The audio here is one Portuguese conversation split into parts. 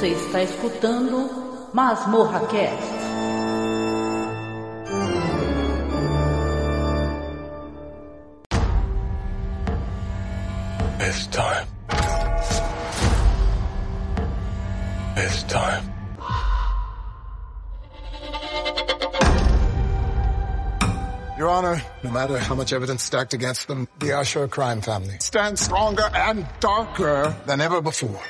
Você está escutando Masmorra Cast. It's time. It's time. Your Honor, no matter how much evidence stacked against them, the Asher crime family stands stronger and darker than ever before.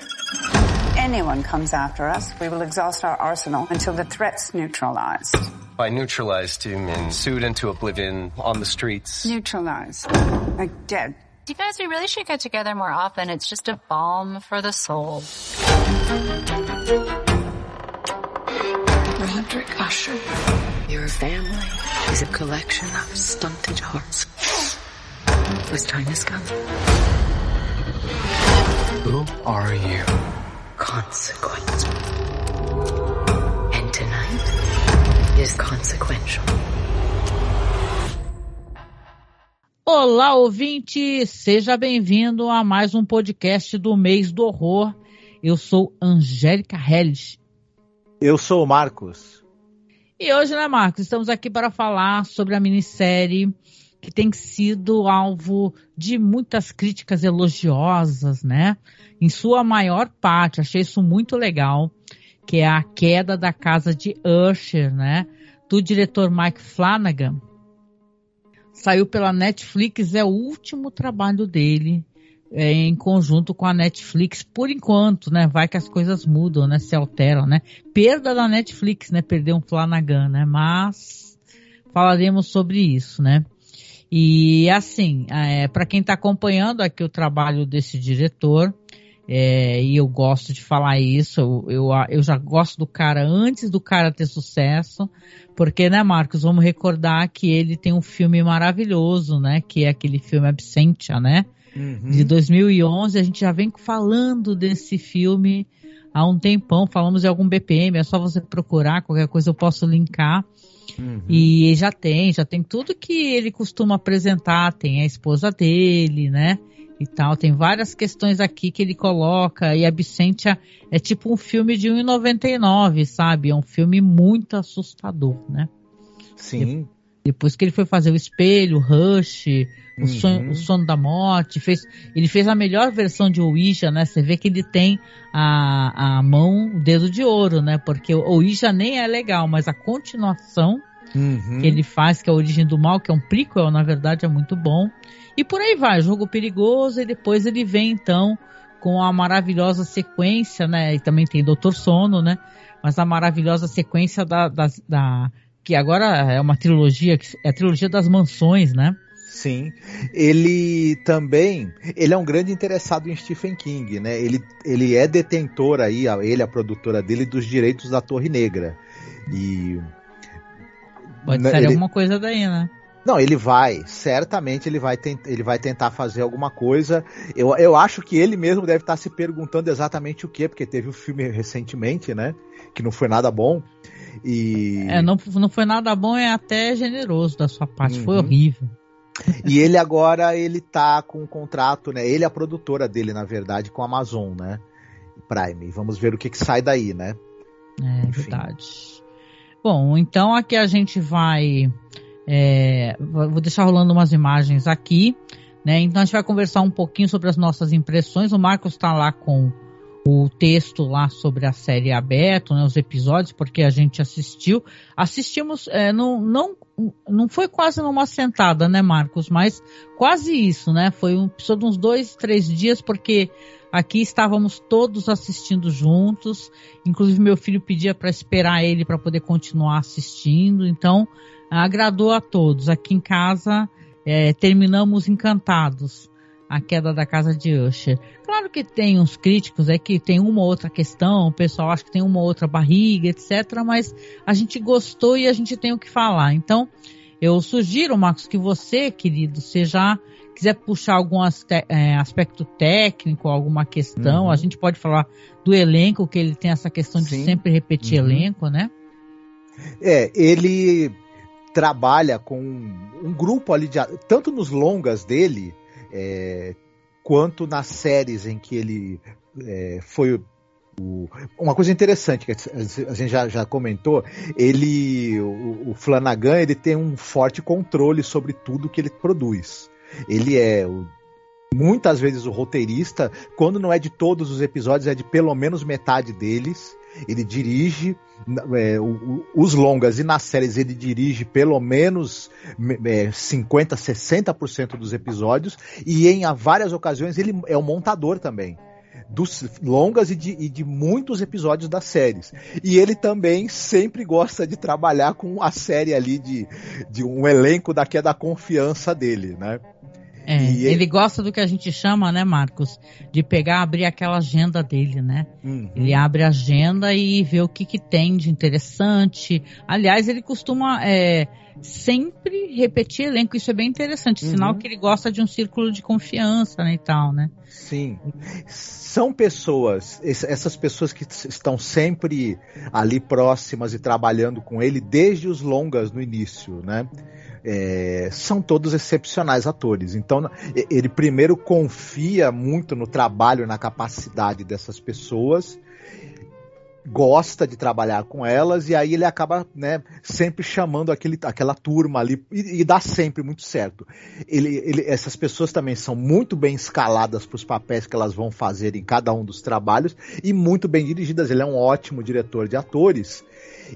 Anyone comes after us, we will exhaust our arsenal until the threat's neutralized. By neutralized, you mean sued into oblivion on the streets? Neutralized. Like dead. You guys, we really should get together more often. It's just a balm for the soul. Roderick Usher, your family is a collection of stunted hearts whose time has come. Who are you? Consequence. And tonight is consequential. Olá, ouvinte! Seja bem-vindo a mais um podcast do Mês do Horror. Eu sou Angélica Helles. Eu sou o Marcos. E hoje, né, Marcos, estamos aqui para falar sobre a minissérie que tem sido alvo de muitas críticas elogiosas, né? Em sua maior parte, achei isso muito legal, que é a queda da casa de Usher, né? Do diretor Mike Flanagan. Saiu pela Netflix, é o último trabalho dele é, em conjunto com a Netflix, por enquanto, né? Vai que as coisas mudam, né? Se alteram, né? Perda da Netflix, né? Perder um Flanagan, né? Mas falaremos sobre isso, né? E assim, é, para quem está acompanhando aqui o trabalho desse diretor, é, e eu gosto de falar isso, eu, eu, já gosto do cara antes do cara ter sucesso, porque, né, Marcos, vamos recordar que ele tem um filme maravilhoso, né, que é aquele filme Absentia, né, uhum. de 2011, a gente já vem falando desse filme há um tempão, falamos de algum BPM, é só você procurar, qualquer coisa eu posso linkar, Uhum. E já tem, já tem tudo que ele costuma apresentar, tem a esposa dele, né? E tal, tem várias questões aqui que ele coloca, e Absentia é tipo um filme de 1,99, sabe? É um filme muito assustador, né? Sim. Depois que ele foi fazer o espelho, Rush, o, uhum. sonho, o sono da morte, fez, ele fez a melhor versão de Ouija, né? Você vê que ele tem a, a mão, o dedo de ouro, né? Porque o Ouija nem é legal, mas a continuação uhum. que ele faz, que é a origem do mal, que é um prequel, na verdade, é muito bom. E por aí vai, jogo perigoso, e depois ele vem então com a maravilhosa sequência, né? E também tem Doutor Sono, né? Mas a maravilhosa sequência da, da, da que agora é uma trilogia, é a trilogia das mansões, né? Sim. Ele também, ele é um grande interessado em Stephen King, né? Ele, ele é detentor aí, ele a produtora dele dos direitos da Torre Negra. E pode né, ser ele, alguma coisa daí, né? Não, ele vai, certamente ele vai, ele vai tentar fazer alguma coisa. Eu, eu acho que ele mesmo deve estar se perguntando exatamente o que, porque teve um filme recentemente, né? Que não foi nada bom. E... É, não, não foi nada bom, é até generoso da sua parte, uhum. foi horrível. E ele agora ele tá com um contrato, né? Ele é a produtora dele, na verdade, com a Amazon, né? Prime. Vamos ver o que, que sai daí, né? É Enfim. verdade. Bom, então aqui a gente vai. É, vou deixar rolando umas imagens aqui, né? Então a gente vai conversar um pouquinho sobre as nossas impressões. O Marcos está lá com o texto lá sobre a série aberto, né, os episódios, porque a gente assistiu. Assistimos, é, não, não, não foi quase numa sentada, né, Marcos? Mas quase isso, né? Foi um de uns dois, três dias, porque aqui estávamos todos assistindo juntos. Inclusive, meu filho pedia para esperar ele para poder continuar assistindo. Então, agradou a todos. Aqui em casa, é, terminamos encantados a queda da casa de Usher. Claro que tem uns críticos é que tem uma ou outra questão, o pessoal acha que tem uma ou outra barriga, etc. Mas a gente gostou e a gente tem o que falar. Então, eu sugiro, Marcos, que você, querido, se já quiser puxar algum é, aspecto técnico, alguma questão, uhum. a gente pode falar do elenco, que ele tem essa questão de Sim. sempre repetir uhum. elenco, né? É, ele trabalha com um grupo ali de tanto nos longas dele é, quanto nas séries em que ele é, foi uma coisa interessante que a gente já, já comentou, ele, o, o, Flanagan, ele tem um forte controle sobre tudo que ele produz. Ele é o, muitas vezes o roteirista, quando não é de todos os episódios, é de pelo menos metade deles. Ele dirige é, os longas e nas séries ele dirige pelo menos é, 50, 60% dos episódios e em várias ocasiões ele é o montador também dos longas e de, e de, muitos episódios das séries. E ele também sempre gosta de trabalhar com a série ali de, de um elenco daqui é da confiança dele, né? É, ele... ele... gosta do que a gente chama, né, Marcos, de pegar, abrir aquela agenda dele, né? Uhum. Ele abre a agenda e vê o que, que tem de interessante. Aliás, ele costuma é, sempre repetir elenco, isso é bem interessante, uhum. sinal que ele gosta de um círculo de confiança né, e tal, né? Sim. São pessoas, essas pessoas que estão sempre ali próximas e trabalhando com ele desde os longas no início, né? É, são todos excepcionais atores. Então, ele primeiro confia muito no trabalho, na capacidade dessas pessoas, gosta de trabalhar com elas, e aí ele acaba né, sempre chamando aquele, aquela turma ali, e, e dá sempre muito certo. Ele, ele, essas pessoas também são muito bem escaladas para os papéis que elas vão fazer em cada um dos trabalhos, e muito bem dirigidas. Ele é um ótimo diretor de atores.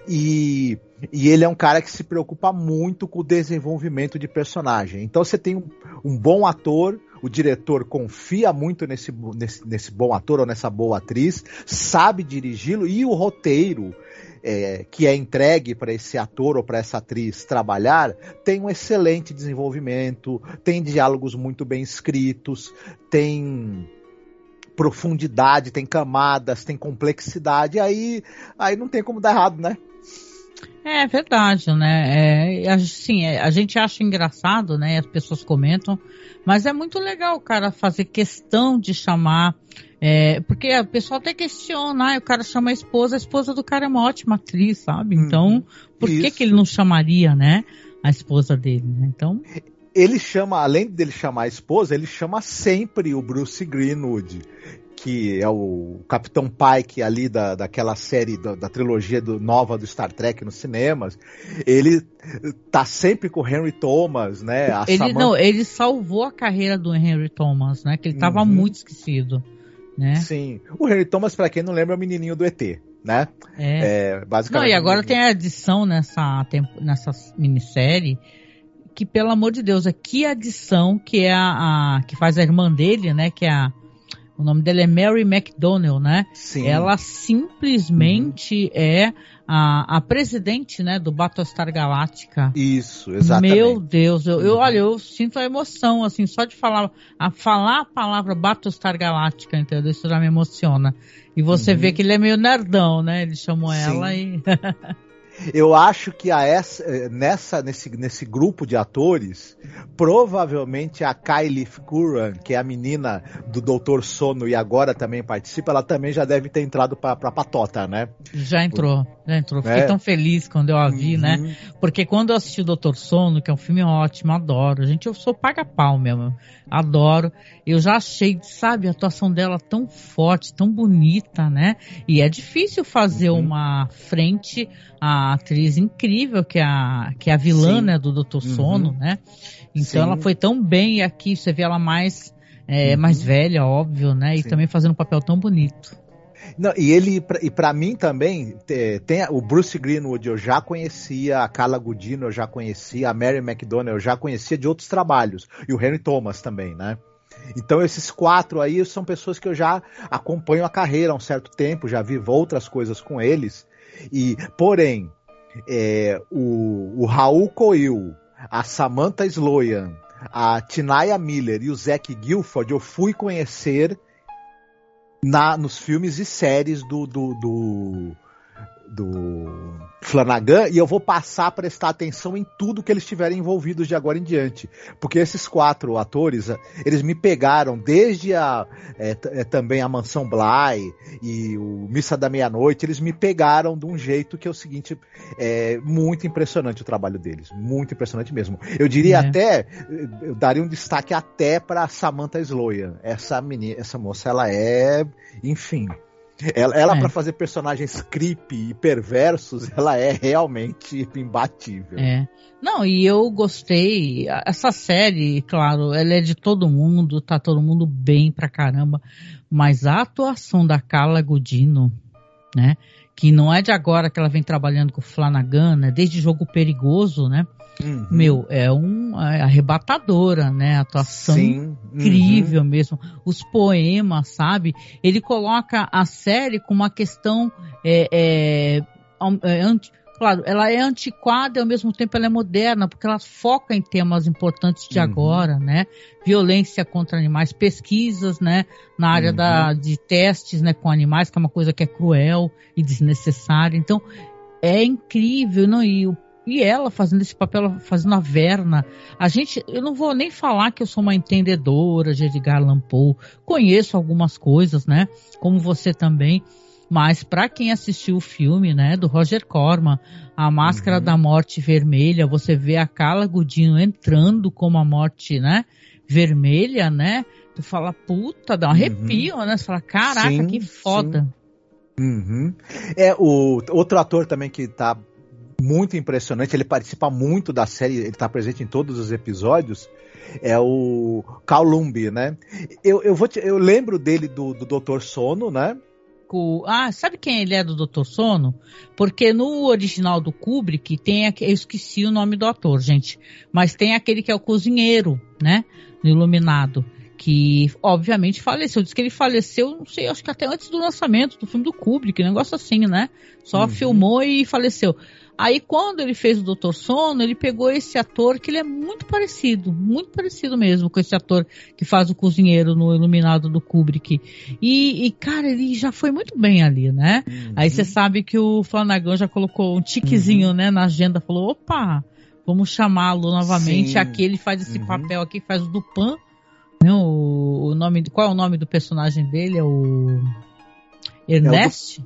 E, e ele é um cara que se preocupa muito com o desenvolvimento de personagem. Então você tem um, um bom ator, o diretor confia muito nesse, nesse, nesse, bom ator ou nessa boa atriz, sabe dirigi-lo e o roteiro é, que é entregue para esse ator ou para essa atriz trabalhar tem um excelente desenvolvimento, tem diálogos muito bem escritos, tem profundidade, tem camadas, tem complexidade, aí, aí não tem como dar errado, né? É verdade, né? É, assim, é, a gente acha engraçado, né? As pessoas comentam, mas é muito legal o cara fazer questão de chamar. É, porque o pessoal até questiona, ah, o cara chama a esposa, a esposa do cara é uma ótima atriz, sabe? Então, uhum. por que, que ele não chamaria, né? A esposa dele, né? Então ele chama, além dele chamar a esposa, ele chama sempre o Bruce Greenwood, que é o Capitão Pike ali da, daquela série da, da trilogia do, nova do Star Trek nos cinemas. Ele tá sempre com o Henry Thomas, né? A ele Samantha... não, ele salvou a carreira do Henry Thomas, né? Que ele tava uhum. muito esquecido, né? Sim. O Henry Thomas, para quem não lembra, é o menininho do ET. Né? É. é basicamente. Não, e agora tem a edição nessa, nessa minissérie que, pelo amor de Deus, aqui a adição, que é a, a, que faz a irmã dele, né? Que é a. O nome dela é Mary McDonnell, né? Sim. Ela simplesmente uhum. é a, a presidente, né, do Battlestar Galactica. Isso, exatamente. Meu Deus, eu, eu uhum. olha, eu sinto a emoção, assim, só de falar a, falar a palavra Battlestar Galactica, entendeu? Isso já me emociona. E você uhum. vê que ele é meio nerdão, né? Ele chamou Sim. ela e. Eu acho que a essa, eh, nessa, nesse, nesse grupo de atores, provavelmente a Kylie Curran, que é a menina do Doutor Sono e agora também participa, ela também já deve ter entrado pra, pra patota, né? Já entrou, já entrou. Fiquei é. tão feliz quando eu a vi, né? uhum. né? Porque quando eu assisti o Doutor Sono, que é um filme ótimo, adoro. Gente, eu sou paga-pau mesmo. Adoro. Eu já achei, sabe, a atuação dela tão forte, tão bonita, né? E é difícil fazer uhum. uma frente a atriz incrível que é a, que é a vilã, né, do Doutor uhum. Sono, né? Então Sim. ela foi tão bem aqui, você vê ela mais, é, uhum. mais velha, óbvio, né? E Sim. também fazendo um papel tão bonito. Não, e ele, e para mim também, tem o Bruce Greenwood, eu já conhecia, a Carla Gudino eu já conhecia, a Mary McDonnell eu já conhecia de outros trabalhos, e o Henry Thomas também, né? Então esses quatro aí são pessoas que eu já acompanho a carreira há um certo tempo, já vi outras coisas com eles, e, porém, é, o, o Raul Coil, a Samantha Sloyan, a Tinaya Miller e o Zack Guilford eu fui conhecer na, nos filmes e séries do, do, do, do Flanagan e eu vou passar a prestar atenção em tudo que eles estiverem envolvidos de agora em diante. Porque esses quatro atores, eles me pegaram desde a é, é, também a Mansão Bly e o Missa da Meia-Noite, eles me pegaram de um jeito que é o seguinte, é muito impressionante o trabalho deles, muito impressionante mesmo. Eu diria é. até, eu daria um destaque até para Samantha Sloyan. Essa menina, essa moça, ela é, enfim, Ela, ela É. para fazer personagens creepy e perversos, ela é realmente imbatível. É. Não, e eu gostei. Essa série, claro, ela é de todo mundo, tá todo mundo bem pra caramba. Mas a atuação da Carla Gudino, né? Que não é de agora que ela vem trabalhando com o Flanagan, né? Desde Jogo Perigoso, né? Uhum. Meu, é um é arrebatadora, né? A atuação Sim. uhum. incrível mesmo. Os poemas, sabe? Ele coloca a série com uma questão é, é, é, anti- claro, ela é antiquada e ao mesmo tempo ela é moderna, porque ela foca em temas importantes de Uhum. agora, né? Violência contra animais, pesquisas, né? Na área Uhum. da, de testes, né? Com animais, que é uma coisa que é cruel e desnecessária. Então, é incrível, não? E, o- e ela fazendo esse papel, fazendo a Verna. A gente, eu não vou nem falar que eu sou uma entendedora de Edgar Allan Poe. Conheço algumas coisas, né? Como você também. Mas para quem assistiu o filme, né, do Roger Corman, A Máscara Uhum. da Morte Vermelha, você vê a Carla Gudino entrando como a morte, né, vermelha, né? Tu fala, puta, dá um Uhum. arrepio, né? Você fala, caraca, Sim, que foda. Uhum. É, o outro ator também que tá muito impressionante, ele participa muito da série, ele tá presente em todos os episódios, é o Calumbi, né? Eu, eu, vou te- eu lembro dele do, do Doutor Sono, né? Ah, sabe quem ele é do Doutor Sono? Porque no original do Kubrick tem eu esqueci o nome do ator, gente, mas tem aquele que é o cozinheiro, né? No Iluminado, que obviamente faleceu. Diz que ele faleceu, não sei, acho que até antes do lançamento do filme do Kubrick, negócio assim, né? Só Uhum. filmou e faleceu. Aí quando ele fez o Doutor Sono, ele pegou esse ator que ele é muito parecido, muito parecido mesmo com esse ator que faz o cozinheiro no Iluminado do Kubrick. E, e, cara, ele já foi muito bem ali, né? Aí você sabe que o Flanagan já colocou um tiquezinho, Uhum. né, na agenda, falou, opa, vamos chamá-lo novamente. Sim. Aqui ele faz esse Uhum. papel aqui, faz o Dupan. Né, o, o nome, qual é o nome do personagem dele? É o Ernest?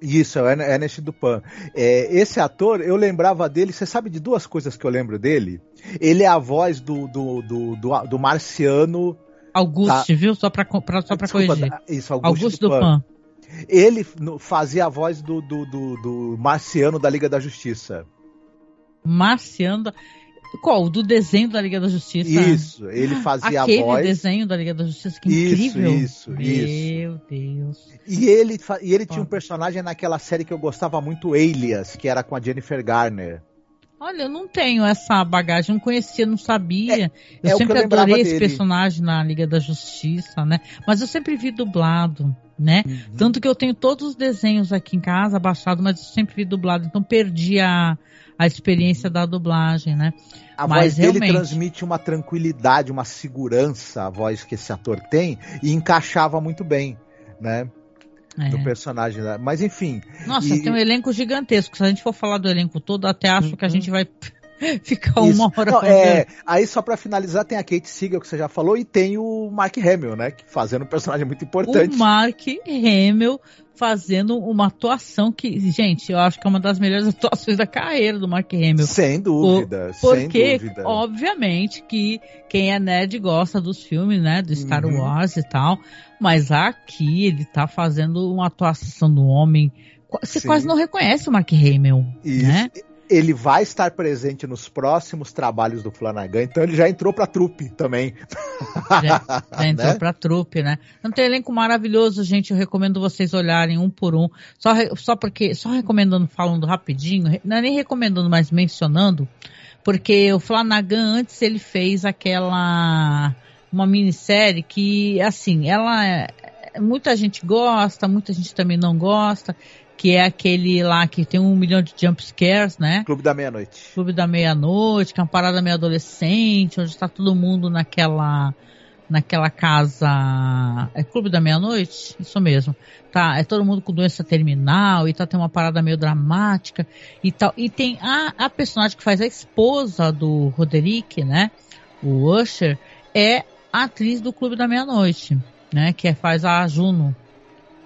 Isso, é o Ern- Ernest Dupan. É, esse ator, eu lembrava dele, você sabe de duas coisas que eu lembro dele? Ele é a voz do, do, do, do, do marciano. Auguste, viu? Só pra, pra- só pra Tá. Desculpa, corrigir. Isso, Auguste, Auguste Dupan. Dupan. Ele fazia a voz do, do, do, do marciano da Liga da Justiça. Marciano. Qual? O Do desenho da Liga da Justiça? Isso, ele fazia Aquele a voz. desenho da Liga da Justiça, que Isso, incrível. isso, Meu isso. Deus. E ele, e ele tinha um personagem naquela série que eu gostava muito, Alias, que era com a Jennifer Garner. Olha, eu não tenho essa bagagem, não conhecia, não sabia. eu é o que sempre eu adorei esse dele. personagem na Liga da Justiça, né? Mas eu sempre vi dublado, né? Uhum. Tanto que eu tenho todos os desenhos aqui em casa baixado, mas eu sempre vi dublado, então perdi a, a experiência da dublagem, né? A Mas voz dele realmente- transmite uma tranquilidade, uma segurança, a voz que esse ator tem, e encaixava muito bem, né? É. Do personagem. né? Mas enfim. Nossa, e- tem um elenco gigantesco. Se a gente for falar do elenco todo, até acho que a gente vai ficar Isso. uma hora Não, é, aí só pra finalizar, tem a Kate Siegel, que você já falou, e tem o Mark Hamill, né? que Fazendo um personagem muito importante. O Mark Hamill fazendo uma atuação que, gente, eu acho que é uma das melhores atuações da carreira do Mark Hamill. Sem dúvida, sem Porque, dúvida. obviamente, que quem é nerd gosta dos filmes, né? Do Star Uhum. Wars e tal. Mas aqui ele tá fazendo uma atuação do homem. Você Sim. quase não reconhece o Mark Hamill, Isso. né? Ele vai estar presente nos próximos trabalhos do Flanagan, então ele já entrou pra trupe também. Já, já entrou Né? pra trupe, né? Não tem elenco maravilhoso, gente. Eu recomendo vocês olharem um por um. Só, só porque, só recomendando, falando rapidinho, não é nem recomendando, mas mencionando, porque o Flanagan antes ele fez aquela uma minissérie que, assim, ela é- muita gente gosta, muita gente também não gosta, que é aquele lá que tem um milhão de jump scares, né? Clube da Meia-Noite. Clube da Meia-Noite, que é uma parada meio adolescente, onde está todo mundo naquela naquela casa. É Clube da Meia-Noite? Isso mesmo. Tá, é todo mundo com doença terminal e tá tem uma parada meio dramática e tal. E tem a, a personagem que faz a esposa do Roderick, né? O Usher, é a atriz do Clube da Meia-Noite, né? Que é- faz a Juno.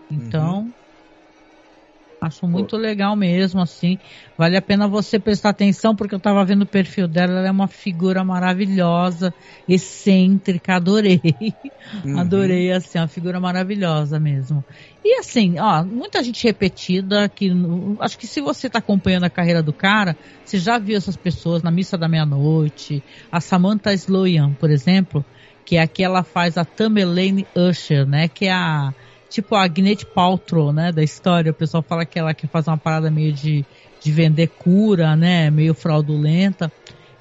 Então, Acho muito legal mesmo, assim. Vale a pena você prestar atenção, porque eu tava vendo o perfil dela, ela é uma figura maravilhosa, excêntrica, adorei. Uhum. Adorei, assim, uma figura maravilhosa mesmo. E assim, ó, muita gente repetida, que acho que se você tá acompanhando a carreira do cara, você já viu essas pessoas na Missa da Meia-Noite, a Samantha Sloyan, por exemplo, que é aqui ela faz a Tamerlane Usher, né, que é a tipo a Gwyneth Paltrow, né, da história. O pessoal fala que ela quer fazer uma parada meio de, de vender cura, né, meio fraudulenta.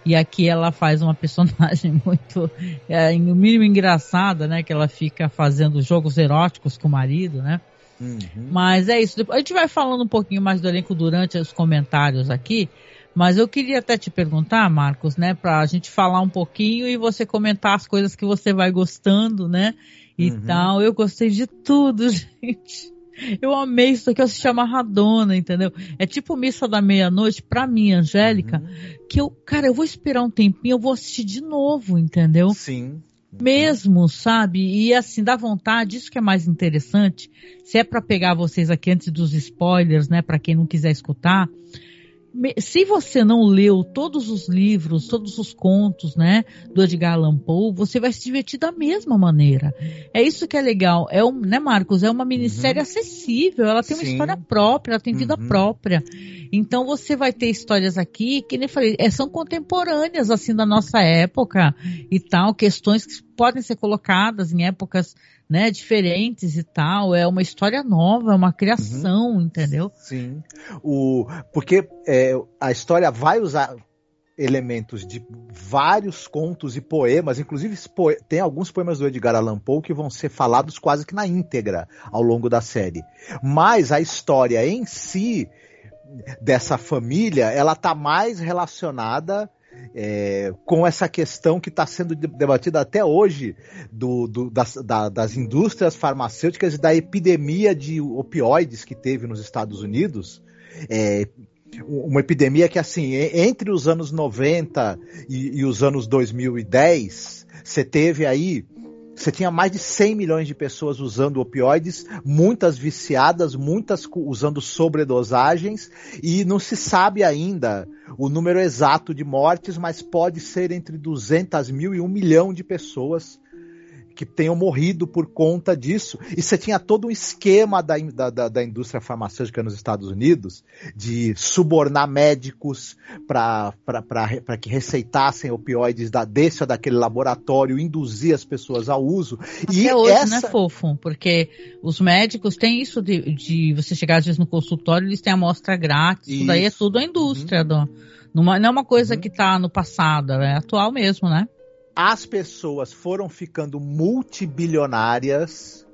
E aqui ela faz uma personagem muito, é, no mínimo engraçada, né, que ela fica fazendo jogos eróticos com o marido, né. Uhum. Mas é isso. A gente vai falando um pouquinho mais do elenco durante os comentários aqui. Mas eu queria até te perguntar, Marcos, né, para a gente falar um pouquinho e você comentar as coisas que você vai gostando, né? E uhum. tal. Eu gostei de tudo, gente. Eu amei isso aqui, eu se chama Radona, entendeu? É tipo Missa da Meia-Noite, pra mim, Angélica, uhum. que eu, cara, eu vou esperar um tempinho, eu vou assistir de novo, entendeu? Sim. Mesmo, sabe? E assim, dá vontade, isso que é mais interessante. Se é para pegar vocês aqui antes dos spoilers, né, para quem não quiser escutar, se você não leu todos os livros, todos os contos, né, do Edgar Allan Poe, você vai se divertir da mesma maneira. É isso que é legal. É um, né, Marcos? É uma minissérie uhum. acessível. Ela tem Sim. uma história própria, ela tem vida uhum. própria. Então você vai ter histórias aqui que nem falei, é, são contemporâneas assim da nossa época e tal, questões que podem ser colocadas em épocas né, diferentes e tal. É uma história nova, é uma criação, uhum. entendeu? Sim. O, porque é, a história vai usar elementos de vários contos e poemas, inclusive tem alguns poemas do Edgar Allan Poe que vão ser falados quase que na íntegra ao longo da série. Mas a história em si dessa família, ela tá mais relacionada é, com essa questão que está sendo debatida até hoje do, do, das, da, das indústrias farmacêuticas e da epidemia de opioides que teve nos Estados Unidos. É, uma epidemia que, assim, entre os anos 90 e, e os anos 2010, você teve aí você tinha mais de 100 milhões de pessoas usando opioides, muitas viciadas, muitas usando sobredosagens, e não se sabe ainda o número exato de mortes, mas pode ser entre 200 mil e 1 milhão de pessoas que tenham morrido por conta disso. E você tinha todo um esquema da, da, da indústria farmacêutica nos Estados Unidos de subornar médicos para que receitassem opioides da, desse ou daquele laboratório, induzir as pessoas ao uso. Até e hoje, essa... né, fofo? Porque os médicos têm isso de, de você chegar às vezes no consultório, eles têm amostra grátis, isso, daí é tudo a indústria. Uhum. Do, numa, não é uma coisa uhum. que está no passado, é atual mesmo, né? As pessoas foram ficando multibilionárias,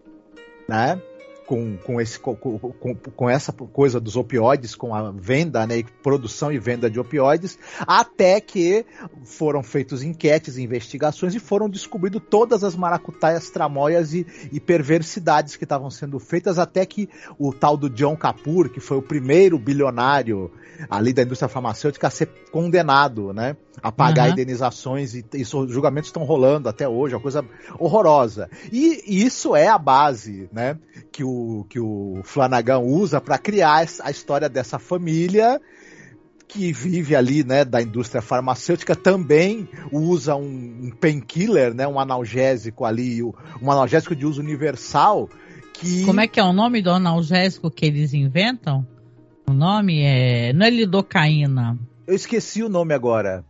né? Com, com, esse, com, com, com, essa coisa dos opioides, com a venda, né, produção e venda de opioides, até que foram feitos enquetes, investigações e foram descobridas todas as maracutaias, tramóias e, e perversidades que estavam sendo feitas, até que o tal do John Kapoor, que foi o primeiro bilionário ali da indústria farmacêutica a ser condenado, né? A pagar uhum. indenizações e, e julgamentos estão rolando até hoje, uma coisa horrorosa. E, e isso é a base, né? Que o, que o Flanagan usa para criar a história dessa família que vive ali, né, da indústria farmacêutica, também usa um, um painkiller, né, um analgésico ali, um analgésico de uso universal, que... Como é que é o nome do analgésico que eles inventam? O nome é. Não é lidocaína. Eu esqueci o nome agora.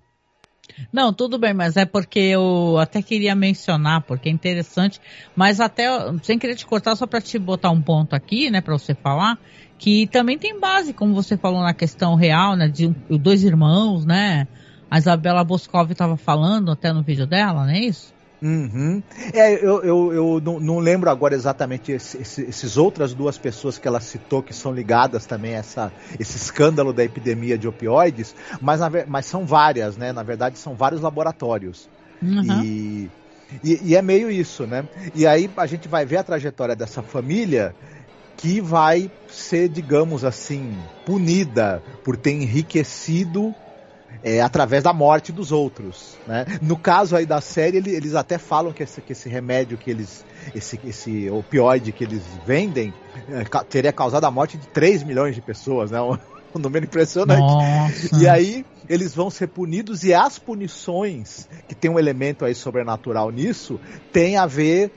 Não, tudo bem, mas é porque eu até queria mencionar, porque é interessante, mas até, sem querer te cortar, só para te botar um ponto aqui, né, para você falar, que também tem base, como você falou na questão real, né, de dois irmãos, né, a Isabela Boscov estava falando até no vídeo dela, não é isso? Uhum. É, eu, eu, eu não, não, lembro agora exatamente esse, esses outras duas pessoas que ela citou que são ligadas também a essa, esse escândalo da epidemia de opioides, mas, na, mas são várias, né? Na verdade, são vários laboratórios. Uhum. E, e, e é meio isso, né? E aí a gente vai ver a trajetória dessa família que vai ser, digamos assim, punida por ter enriquecido é, através da morte dos outros. Né? No caso aí da série, ele, eles até falam que esse, que esse remédio que eles. Esse, esse opioide que eles vendem é, teria causado a morte de 3 milhões de pessoas, né? Um, um número impressionante. Nossa. E aí eles vão ser punidos e as punições, que tem um elemento aí sobrenatural nisso, tem a ver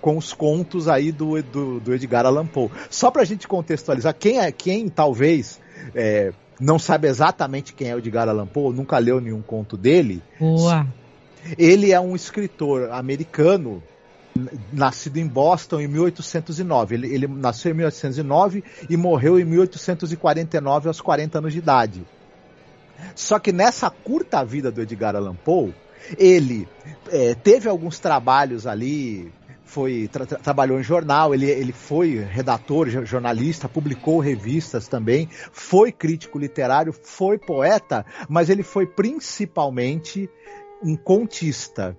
com os contos aí do, do, do Edgar Allan Poe. Só pra gente contextualizar, quem, é, quem talvez é, não sabe exatamente quem é o Edgar Allan Poe, nunca leu nenhum conto dele. Boa. Ele é um escritor americano nascido em Boston em 1809. Ele, ele nasceu em 1809 e morreu em 1849 aos 40 anos de idade. Só que nessa curta vida do Edgar Allan Poe, ele é, teve alguns trabalhos ali, foi tra trabalhou em jornal, ele, ele foi redator, jornalista, publicou revistas também, foi crítico literário, foi poeta, mas ele foi principalmente um contista.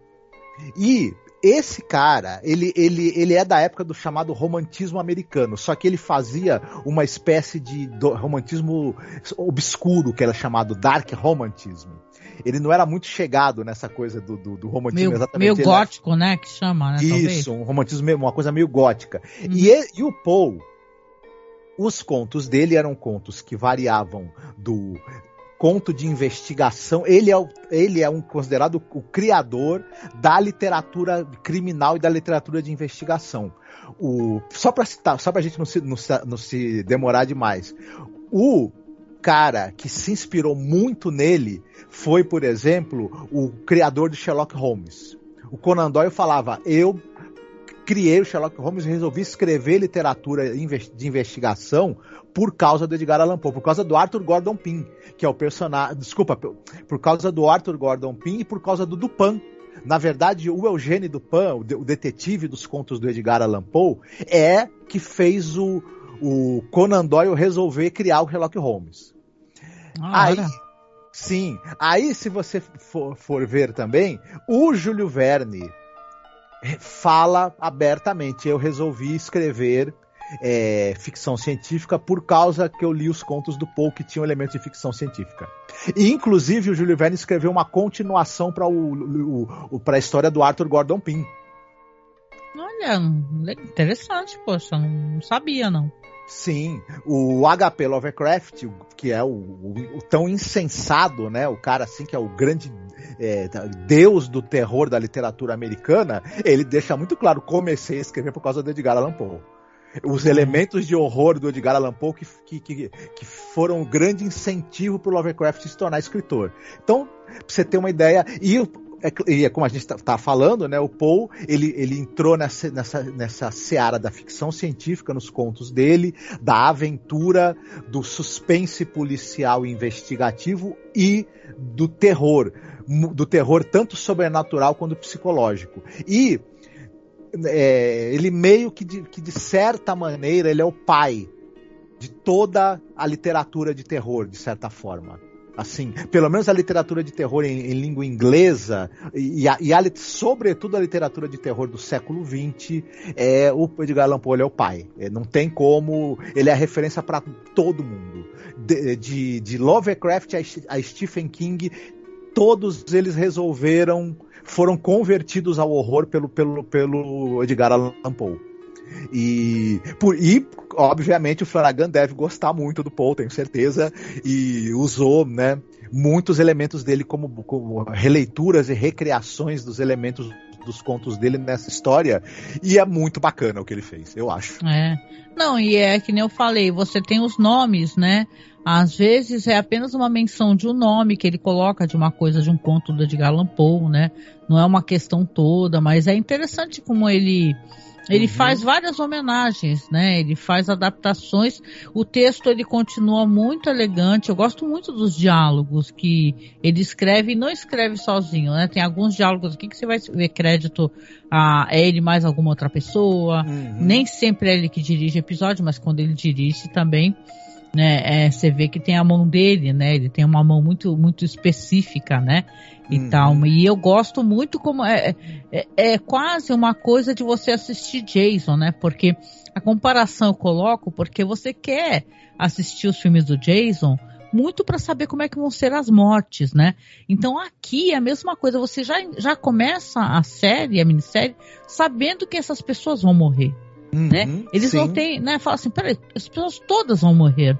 E esse cara, ele, ele, ele é da época do chamado romantismo americano, só que ele fazia uma espécie de romantismo obscuro, que era chamado dark romantism. Ele não era muito chegado nessa coisa do, do, do romantismo meio, exatamente. Meio gótico, é... né? Que chama, né? Isso, talvez. um romantismo, uma coisa meio gótica. Uhum. E, ele, e o Poe, os contos dele eram contos que variavam do conto de investigação. Ele é, o, ele é um considerado o criador da literatura criminal e da literatura de investigação. O, só para citar, só para a gente não se, não, não se demorar demais. O cara que se inspirou muito nele foi, por exemplo, o criador de Sherlock Holmes. O Conan Doyle falava: Eu criei o Sherlock Holmes e resolvi escrever literatura de investigação por causa do Edgar Allan Poe, por causa do Arthur Gordon Pym, que é o personagem. Desculpa, por causa do Arthur Gordon Pym e por causa do Dupin. Na verdade, o Eugênio Dupin, o detetive dos contos do Edgar Allan Poe, é que fez o, o Conan Doyle resolver criar o Sherlock Holmes. Ah, aí, sim, aí se você for, for ver também, o Júlio Verne fala abertamente. Eu resolvi escrever é, ficção científica por causa que eu li os contos do Poe que tinham elementos de ficção científica. E, inclusive, o Júlio Verne escreveu uma continuação para a história do Arthur Gordon Pym. Olha, interessante, poxa, não sabia não. Sim, o H.P. Lovecraft, que é o, o, o, tão insensado, né? O cara assim que é o grande é, deus do terror da literatura americana, ele deixa muito claro: comecei a escrever por causa do Edgar Allan Poe os elementos de horror do Edgar Allan Poe que, que, que foram um grande incentivo para o Lovecraft se tornar escritor. Então, pra você ter uma ideia, e e é como a gente está tá falando, né? O Poe ele, ele entrou nessa, nessa, nessa seara da ficção científica nos contos dele, da aventura, do suspense policial investigativo e do terror, do terror tanto sobrenatural quanto psicológico. E é, ele meio que de, que de certa maneira ele é o pai de toda a literatura de terror, de certa forma. Assim, pelo menos a literatura de terror em, em língua inglesa e, a, e a, sobretudo a literatura de terror do século XX, é, o Edgar Allan Poe é o pai. É, não tem como, ele é a referência para todo mundo. De, de, de Lovecraft a, a Stephen King, todos eles resolveram foram convertidos ao horror pelo, pelo, pelo Edgar Allan Poe. E, por, e, obviamente, o Flanagan deve gostar muito do Poe, tenho certeza, e usou né, muitos elementos dele como, como releituras e recriações dos elementos dos contos dele nessa história. E é muito bacana o que ele fez, eu acho. É. Não, e é que nem eu falei, você tem os nomes, né? Às vezes é apenas uma menção de um nome que ele coloca de uma coisa de um conto do Edgar Allan Poe, né? Não é uma questão toda, mas é interessante como ele ele uhum. faz várias homenagens, né? Ele faz adaptações. O texto ele continua muito elegante. Eu gosto muito dos diálogos que ele escreve e não escreve sozinho, né? Tem alguns diálogos aqui que você vai ver crédito a ele mais alguma outra pessoa. Uhum. Nem sempre é ele que dirige o episódio, mas quando ele dirige também né? É, você vê que tem a mão dele, né? Ele tem uma mão muito, muito específica, né? E uhum. tal. E eu gosto muito como é, é, é, quase uma coisa de você assistir Jason, né? Porque a comparação eu coloco porque você quer assistir os filmes do Jason muito para saber como é que vão ser as mortes, né? Então aqui é a mesma coisa, você já, já começa a série, a minissérie, sabendo que essas pessoas vão morrer, Uhum, né? Eles sim. não têm, né? Fala assim, peraí, as pessoas todas vão morrer.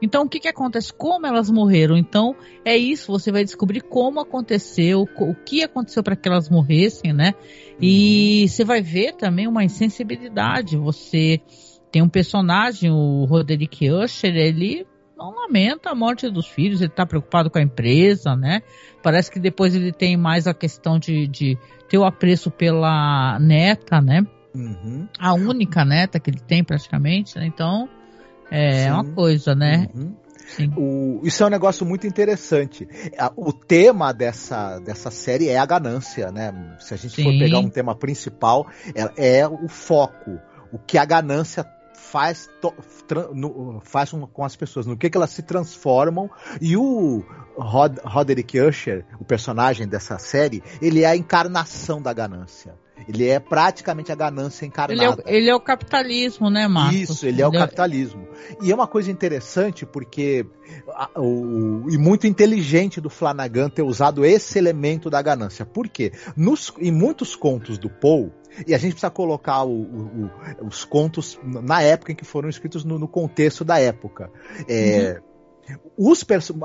Então, o que, que acontece? Como elas morreram? Então, é isso. Você vai descobrir como aconteceu, co- o que aconteceu para que elas morressem, né? E você vai ver também uma insensibilidade. Você tem um personagem, o Roderick Usher, ele não lamenta a morte dos filhos, ele tá preocupado com a empresa, né? Parece que depois ele tem mais a questão de, de ter o apreço pela neta, né? Uhum. A única neta que ele tem praticamente, né? Então, é Sim. uma coisa, né? Uhum. O- isso é um negócio muito interessante. O tema dessa, dessa série é a ganância, né? Se a gente for Sim. pegar um tema principal, é, é o foco. O que a ganância faz, no- faz com- com as pessoas, no que, que elas se transformam. E o Rod, Roderick Usher, o personagem dessa série, ele é a encarnação da ganância. Ele é praticamente a ganância encarnada. Ele é, o, ele é o capitalismo, né, Marcos? Isso, ele é o capitalismo. E é uma coisa interessante porque a- o, e muito inteligente do Flanagan ter usado esse elemento da ganância. Por quê? Nos, em muitos contos do Poe, e a gente precisa colocar o- o- o- os contos na época em que foram escritos no, no contexto da época. É, os perso-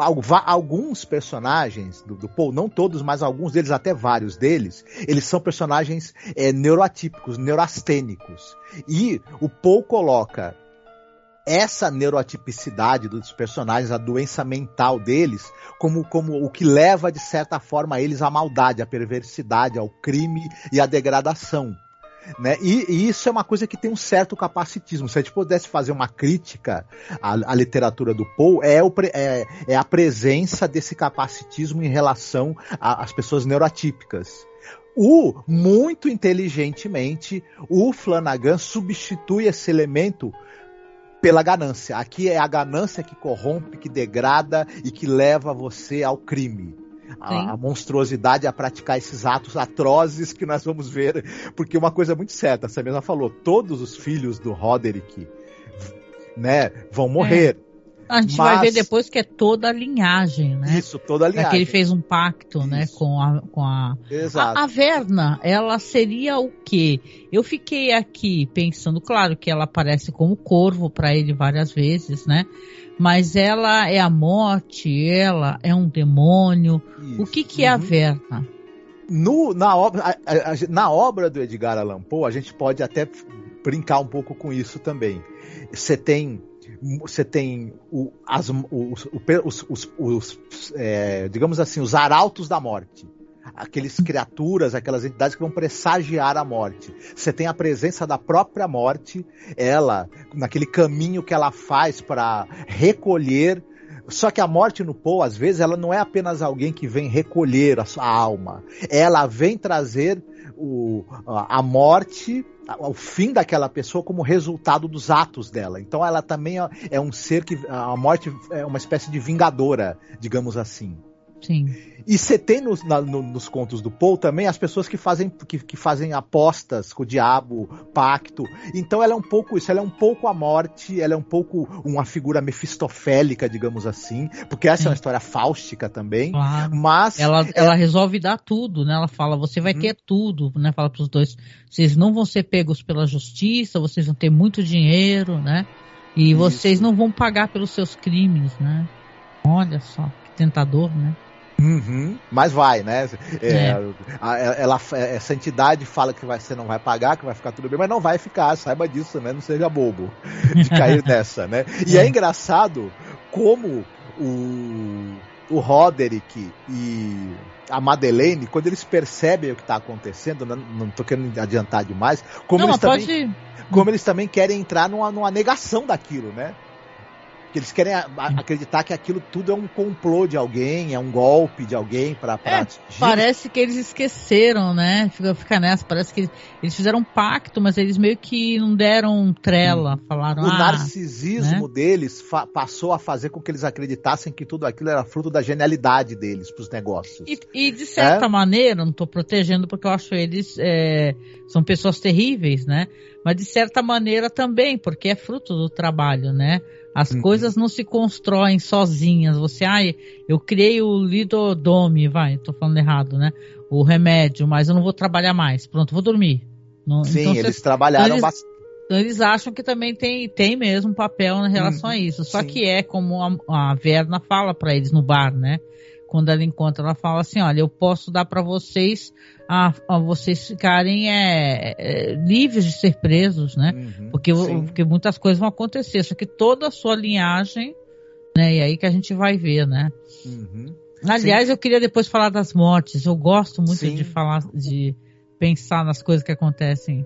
alguns personagens do, do Poe, não todos, mas alguns deles, até vários deles, eles são personagens é, neuroatípicos, neurastênicos. E o Poe coloca essa neuroatipicidade dos personagens, a doença mental deles, como, como o que leva, de certa forma, eles à maldade, à perversidade, ao crime e à degradação. Né? E, e isso é uma coisa que tem um certo capacitismo. Se a gente pudesse fazer uma crítica à, à literatura do Poe, é, o é- é a presença desse capacitismo em relação às pessoas neuroatípicas. O, muito inteligentemente, o Flanagan substitui esse elemento pela ganância. Aqui é a ganância que corrompe, que degrada e que leva você ao crime. A, a monstruosidade a praticar esses atos atrozes que nós vamos ver. Porque uma coisa muito certa, a mesma falou, todos os filhos do Roderick né, vão morrer. A gente Mas- vai ver depois que é toda a linhagem, né? Isso, toda a É que linhagem. ele fez um pacto, né, Isso. com a, com a Exato. A, a Verna, ela seria o quê? Eu fiquei aqui pensando, claro que ela aparece como corvo para ele várias vezes, né? Mas ela é a morte, ela é um demônio. O que que é a Uhum. Verna? No, na, obra, a- a- na obra do Edgar Allan Poe, a gente pode até brincar um pouco com isso também. Você tem, você tem o, as, os, os- os- os, é, digamos assim, os arautos da morte. Aqueles criaturas, aquelas entidades que vão pressagiar a morte. Você tem a presença da própria morte, ela, naquele caminho que ela faz para recolher só que a morte no Poe, às vezes, ela não é apenas alguém que vem recolher a sua alma. Ela vem trazer o, a morte, o fim daquela pessoa como resultado dos atos dela. Então ela também é- é um ser que. A morte é uma espécie de vingadora, digamos assim. Sim. E você tem nos, na- no- nos contos do Poe também as pessoas que fazem, que, que fazem apostas com o diabo, pacto. Então ela é um pouco isso, ela é um pouco a morte, ela é um pouco uma figura mefistofélica, digamos assim, porque essa é uma história fáustica também. Claro. Mas Ela, ela resolve dar tudo, né? Ela fala, você vai Uhum. ter tudo, né? Fala para os dois, vocês não vão ser pegos pela justiça, vocês vão ter muito dinheiro, né? E Isso. vocês não vão pagar pelos seus crimes, né? Olha só, que tentador, né? Uhum, mas vai, né? É, É. ela, essa entidade fala que vai, você não vai pagar, que vai ficar tudo bem, mas não vai ficar, saiba disso, né? Não seja bobo de cair nessa, né? E é, É. engraçado como o, o Roderick e a Madeleine, quando eles percebem o que está acontecendo, não, não tô querendo adiantar demais, como, não, eles também, pode. como eles também querem entrar numa, numa negação daquilo, né? Que eles querem a- a- acreditar que aquilo tudo é um complô de alguém, é um golpe de alguém para É, Parece que eles esqueceram, né? Fica, fica nessa. Parece que eles fizeram um pacto, mas eles meio que não deram trela. Falaram, o ah, narcisismo né? deles passou a fazer com que eles acreditassem que tudo aquilo era fruto da genialidade deles para os negócios. E, e, de certa É? maneira, não estou protegendo porque eu acho eles é, são pessoas terríveis, né? Mas de certa maneira também, porque é fruto do trabalho, né? As uhum. coisas não se constroem sozinhas. Você, ai, eu criei o lidodome, vai, tô falando errado, né? O remédio, mas eu não vou trabalhar mais. Pronto, vou dormir. Não, Sim, então, eles trabalharam então, eles, bastante. Então eles acham que também tem, tem mesmo papel em relação uhum. a isso. Só Sim. que é como a, a Verna fala para eles no bar, né? Quando ela encontra, ela fala assim: olha, eu posso dar para vocês a, a, vocês ficarem é, é, livres de ser presos, né? Uhum, porque, porque muitas coisas vão acontecer. Só que toda a sua linhagem, né? E aí que a gente vai ver, né? Uhum, Aliás, sim. eu queria depois falar das mortes. Eu gosto muito sim. de falar, de pensar nas coisas que acontecem.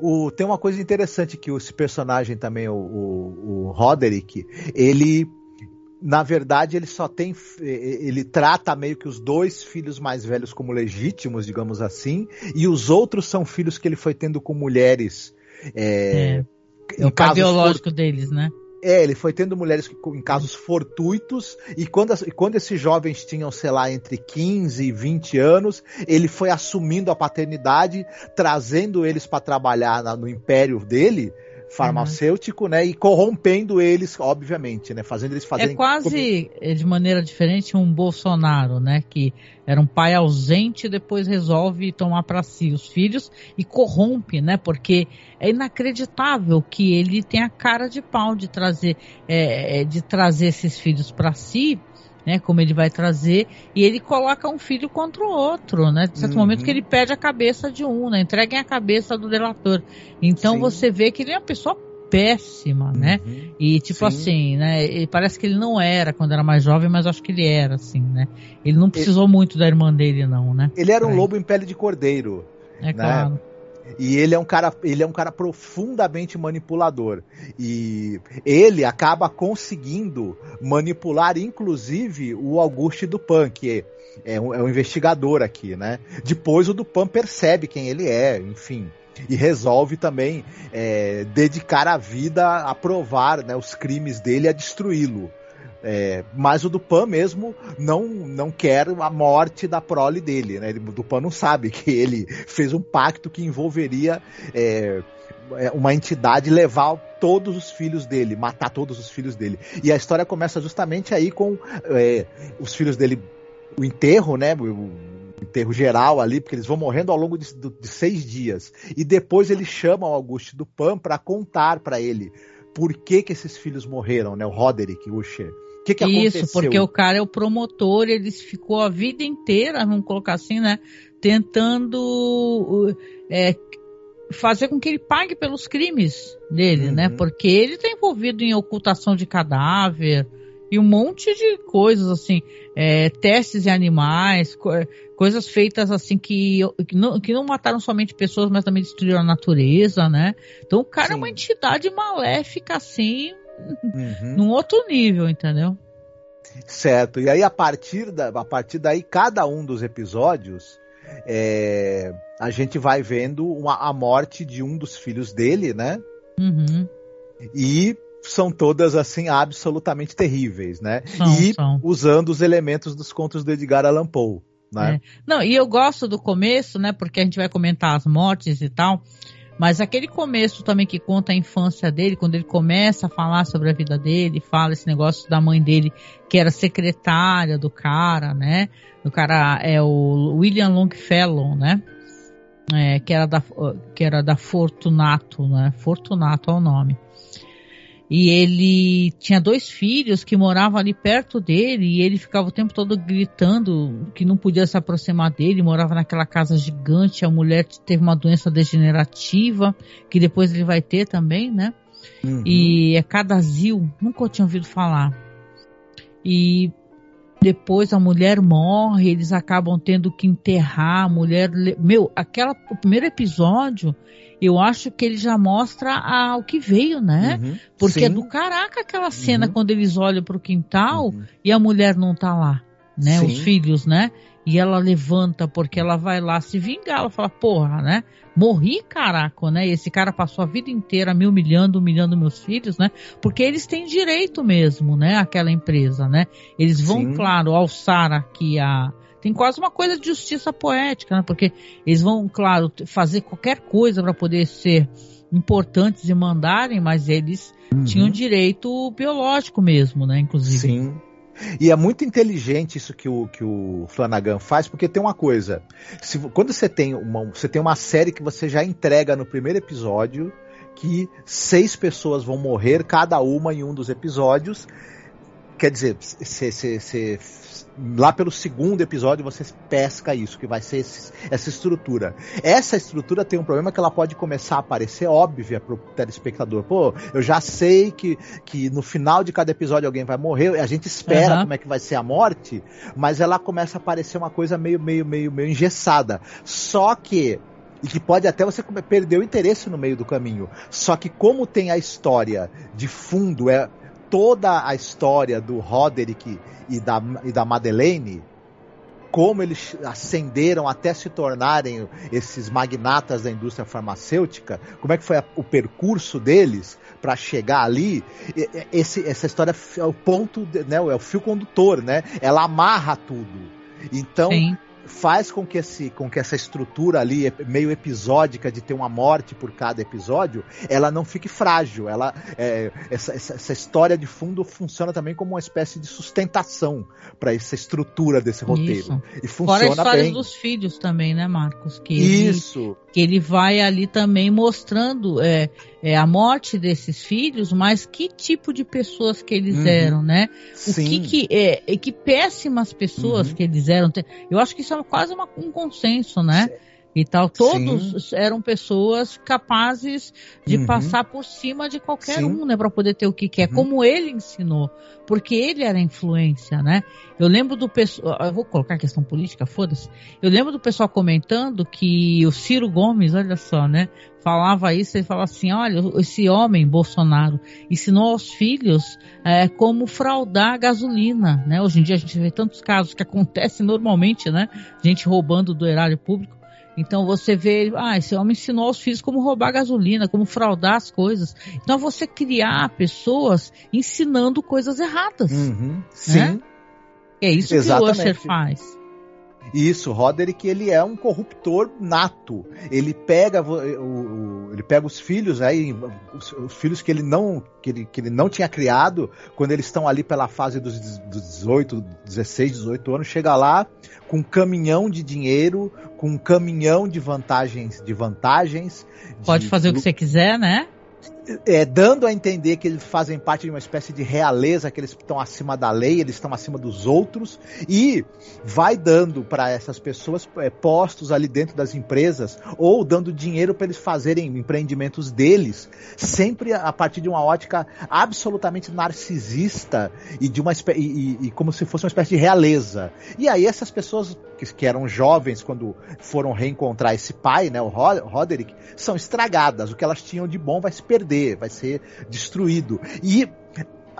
O, tem uma coisa interessante que esse personagem também, o, o, o Roderick, ele na verdade, ele só tem. Ele trata meio que os dois filhos mais velhos como legítimos, digamos assim, e os outros são filhos que ele foi tendo com mulheres. É, é. o pai biológico for... deles, né? É, ele foi tendo mulheres em casos fortuitos, e quando, quando esses jovens tinham, sei lá, entre 15 e 20 anos, ele foi assumindo a paternidade, trazendo eles para trabalhar no império dele, farmacêutico, uhum. né? E corrompendo eles, obviamente, né? Fazendo eles fazerem. É quase, de maneira diferente, um Bolsonaro, né? Que era um pai ausente e depois resolve tomar para si os filhos e corrompe, né? Porque é inacreditável que ele tenha cara de pau de trazer, é, de trazer esses filhos para si né? Como ele vai trazer, e ele coloca um filho contra o outro, né? De certo uhum. momento que ele perde a cabeça de um, né? Entreguem a cabeça do delator. Então Sim. você vê que ele é uma pessoa péssima, né? Uhum. E tipo Sim. assim, né? Ele, parece que ele não era quando era mais jovem, mas acho que ele era, assim, né? Ele não precisou ele... muito da irmã dele, não, né? Ele era um é. lobo em pele de cordeiro. É né? claro. E ele é um cara, ele é um cara profundamente manipulador. E ele acaba conseguindo manipular, inclusive, o Auguste Dupin, que é um, é um investigador aqui, né? Depois o Dupin percebe quem ele é, enfim e resolve também é, dedicar a vida a provar né, os crimes dele a destruí-lo. É, mas o Dupan mesmo não, não quer a morte da prole dele, né? O Dupan não sabe que ele fez um pacto que envolveria é, é, uma entidade levar todos os filhos dele, matar todos os filhos dele. E a história começa justamente aí com é, os filhos dele, o enterro, né? O, enterro geral ali, porque eles vão morrendo ao longo de, de seis dias. E depois ele chama o Augusto Dupan para contar para ele por que, que esses filhos morreram, né? O Roderick, o Usher que, que aconteceu? Isso, porque o cara é o promotor, ele ficou a vida inteira, vamos colocar assim, né? Tentando é, fazer com que ele pague pelos crimes dele, né? uhum. né? Porque ele está envolvido em ocultação de cadáver e um monte de coisas assim, é, testes em animais, co coisas feitas assim que, que, não, que não mataram somente pessoas, mas também destruíram a natureza, né? Então o cara Sim. é uma entidade maléfica assim uhum. num outro nível, entendeu? Certo. E aí, a partir, da, a partir daí, cada um dos episódios, é, a gente vai vendo uma, a morte de um dos filhos dele, né? Uhum. E são todas, assim, absolutamente terríveis, né? São, e são. usando os elementos dos contos do Edgar Allan Poe. Né? É. Não, e eu gosto do começo, né? Porque a gente vai comentar as mortes e tal. Mas aquele começo também que conta a infância dele, quando ele começa a falar sobre a vida dele, fala esse negócio da mãe dele, que era secretária do cara, né? O cara é o William Longfellow, né? É, que, era da, que era da Fortunato, né? Fortunato é o nome. E ele tinha dois filhos que moravam ali perto dele e ele ficava o tempo todo gritando que não podia se aproximar dele. Morava naquela casa gigante. A mulher teve uma doença degenerativa que depois ele vai ter também, né? Uhum. E é Cadazil, nunca eu tinha ouvido falar. E depois a mulher morre, eles acabam tendo que enterrar a mulher. Meu, aquela, o primeiro episódio eu acho que ele já mostra o que veio, né? Uhum, Porque é sim. é do caraca aquela cena uhum. quando eles olham para o quintal uhum. e a mulher não tá lá, né? Sim. Os filhos, né? E ela levanta porque ela vai lá se vingar. Ela fala, porra, né? Morri, caraca, né? E esse cara passou a vida inteira me humilhando, humilhando meus filhos, né? Porque eles têm direito mesmo, né? Aquela empresa, né? Eles vão, Sim. claro, alçar aqui a, tem quase uma coisa de justiça poética, né? Porque eles vão, claro, fazer qualquer coisa para poder ser importantes de mandarem, mas eles uhum. tinham direito biológico mesmo, né? Inclusive. Sim. E é muito inteligente isso que o, que o Flanagan faz, porque tem uma coisa. Se, quando você tem, uma, você tem uma série que você já entrega no primeiro episódio, que seis pessoas vão morrer, cada uma em um dos episódios. Quer dizer, lá pelo segundo episódio você pesca isso, que vai ser esse, essa estrutura. Essa estrutura tem um problema que ela pode começar a aparecer óbvia pro telespectador. Pô, eu já sei que, que no final de cada episódio alguém vai morrer, a gente espera uhum. como é que vai ser a morte, mas ela começa a parecer uma coisa meio, meio, meio, meio engessada. Só que e que pode até você perder o interesse no meio do caminho. Só que como tem a história de fundo, é toda a história do Roderick e da, e da Madeleine, como eles ascenderam até se tornarem esses magnatas da indústria farmacêutica, como é que foi a, o percurso deles para chegar ali, esse, essa história é o ponto, né, é o fio condutor, né? Ela amarra tudo. Então, Sim faz com que, esse, com que essa estrutura ali, meio episódica, de ter uma morte por cada episódio, ela não fique frágil. Ela, é, essa, essa, essa, história de fundo funciona também como uma espécie de sustentação para essa estrutura desse roteiro. Isso. E funciona Fora a história bem. dos filhos também, né, Marcos? Que Isso. Ele, que ele vai ali também mostrando é, é, a morte desses filhos, mas que tipo de pessoas que eles uhum. eram, né? O Sim. que que, é, que péssimas pessoas uhum. que eles eram. Eu acho que isso é quase uma, um consenso, né? Sim e tal. Todos Sim. eram pessoas capazes de uhum. passar por cima de qualquer Sim. um, né, para poder ter o que quer, uhum. como ele ensinou, porque ele era influência, né? Eu lembro do pessoal, eu vou colocar a questão política, foda-se. Eu lembro do pessoal comentando que o Ciro Gomes, olha só, né, falava isso, ele falava assim, olha, esse homem, Bolsonaro, ensinou aos filhos é, como fraudar gasolina, né? Hoje em dia a gente vê tantos casos que acontecem normalmente, né? Gente roubando do erário público. Então você vê, ah, esse homem ensinou aos filhos como roubar gasolina, como fraudar as coisas. Então você criar pessoas ensinando coisas erradas. Uhum, né? sim. É isso Exatamente. que o Usher faz. Isso, Roderick ele é um corruptor nato. Ele pega o, o, ele pega os filhos aí, né, os, os, filhos que ele não que ele, que ele não tinha criado quando eles estão ali pela fase dos, dos 18, 16, 18 anos, chega lá com um caminhão de dinheiro, com um caminhão de vantagens, de vantagens. Pode de, fazer o que você quiser, né? É, dando a entender que eles fazem parte de uma espécie de realeza, que eles estão acima da lei, eles estão acima dos outros, e vai dando para essas pessoas é, postos ali dentro das empresas, ou dando dinheiro para eles fazerem empreendimentos deles, sempre a partir de uma ótica absolutamente narcisista e de uma e, e, e como se fosse uma espécie de realeza. E aí essas pessoas que, que eram jovens quando foram reencontrar esse pai, né, o Roderick, são estragadas. O que elas tinham de bom vai se perder, vai ser destruído. E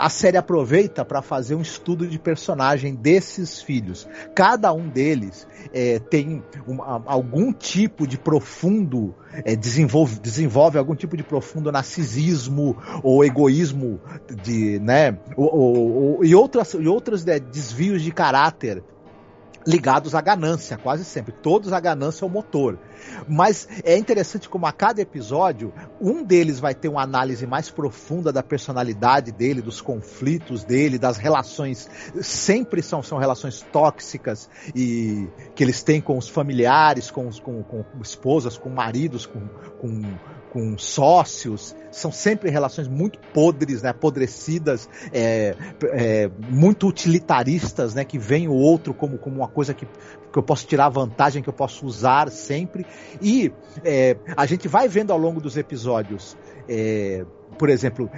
a série aproveita para fazer um estudo de personagem desses filhos. Cada um deles é, tem um, algum tipo de profundo é, desenvolve, desenvolve algum tipo de profundo narcisismo ou egoísmo de, né, ou, ou, ou e outras, e outros né, desvios de caráter ligados à ganância, quase sempre. Todos a ganância é o motor. Mas é interessante como a cada episódio, um deles vai ter uma análise mais profunda da personalidade dele, dos conflitos dele, das relações. Sempre são, são relações tóxicas e que eles têm com os familiares, com, com, com esposas, com maridos, com, com com sócios, são sempre relações muito podres, né, apodrecidas, é, é, muito utilitaristas, né, que vem o outro como, como uma coisa que, que eu posso tirar vantagem, que eu posso usar sempre. E é, a gente vai vendo ao longo dos episódios, é, por exemplo,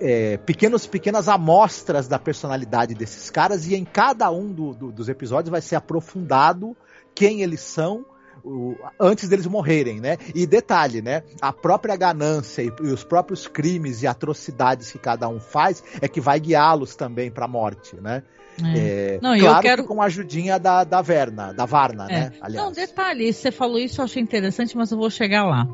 é, pequenos, pequenas amostras da personalidade desses caras, e em cada um do, do, dos episódios vai ser aprofundado quem eles são antes deles morrerem, né? E detalhe, né? A própria ganância e os próprios crimes e atrocidades que cada um faz é que vai guiá-los também para a morte, né? É. É, Não, claro eu quero... com a ajudinha da, da Verna, da Varna, é. né? Aliás. Não, detalhe, você falou isso, eu achei interessante, mas eu vou chegar lá.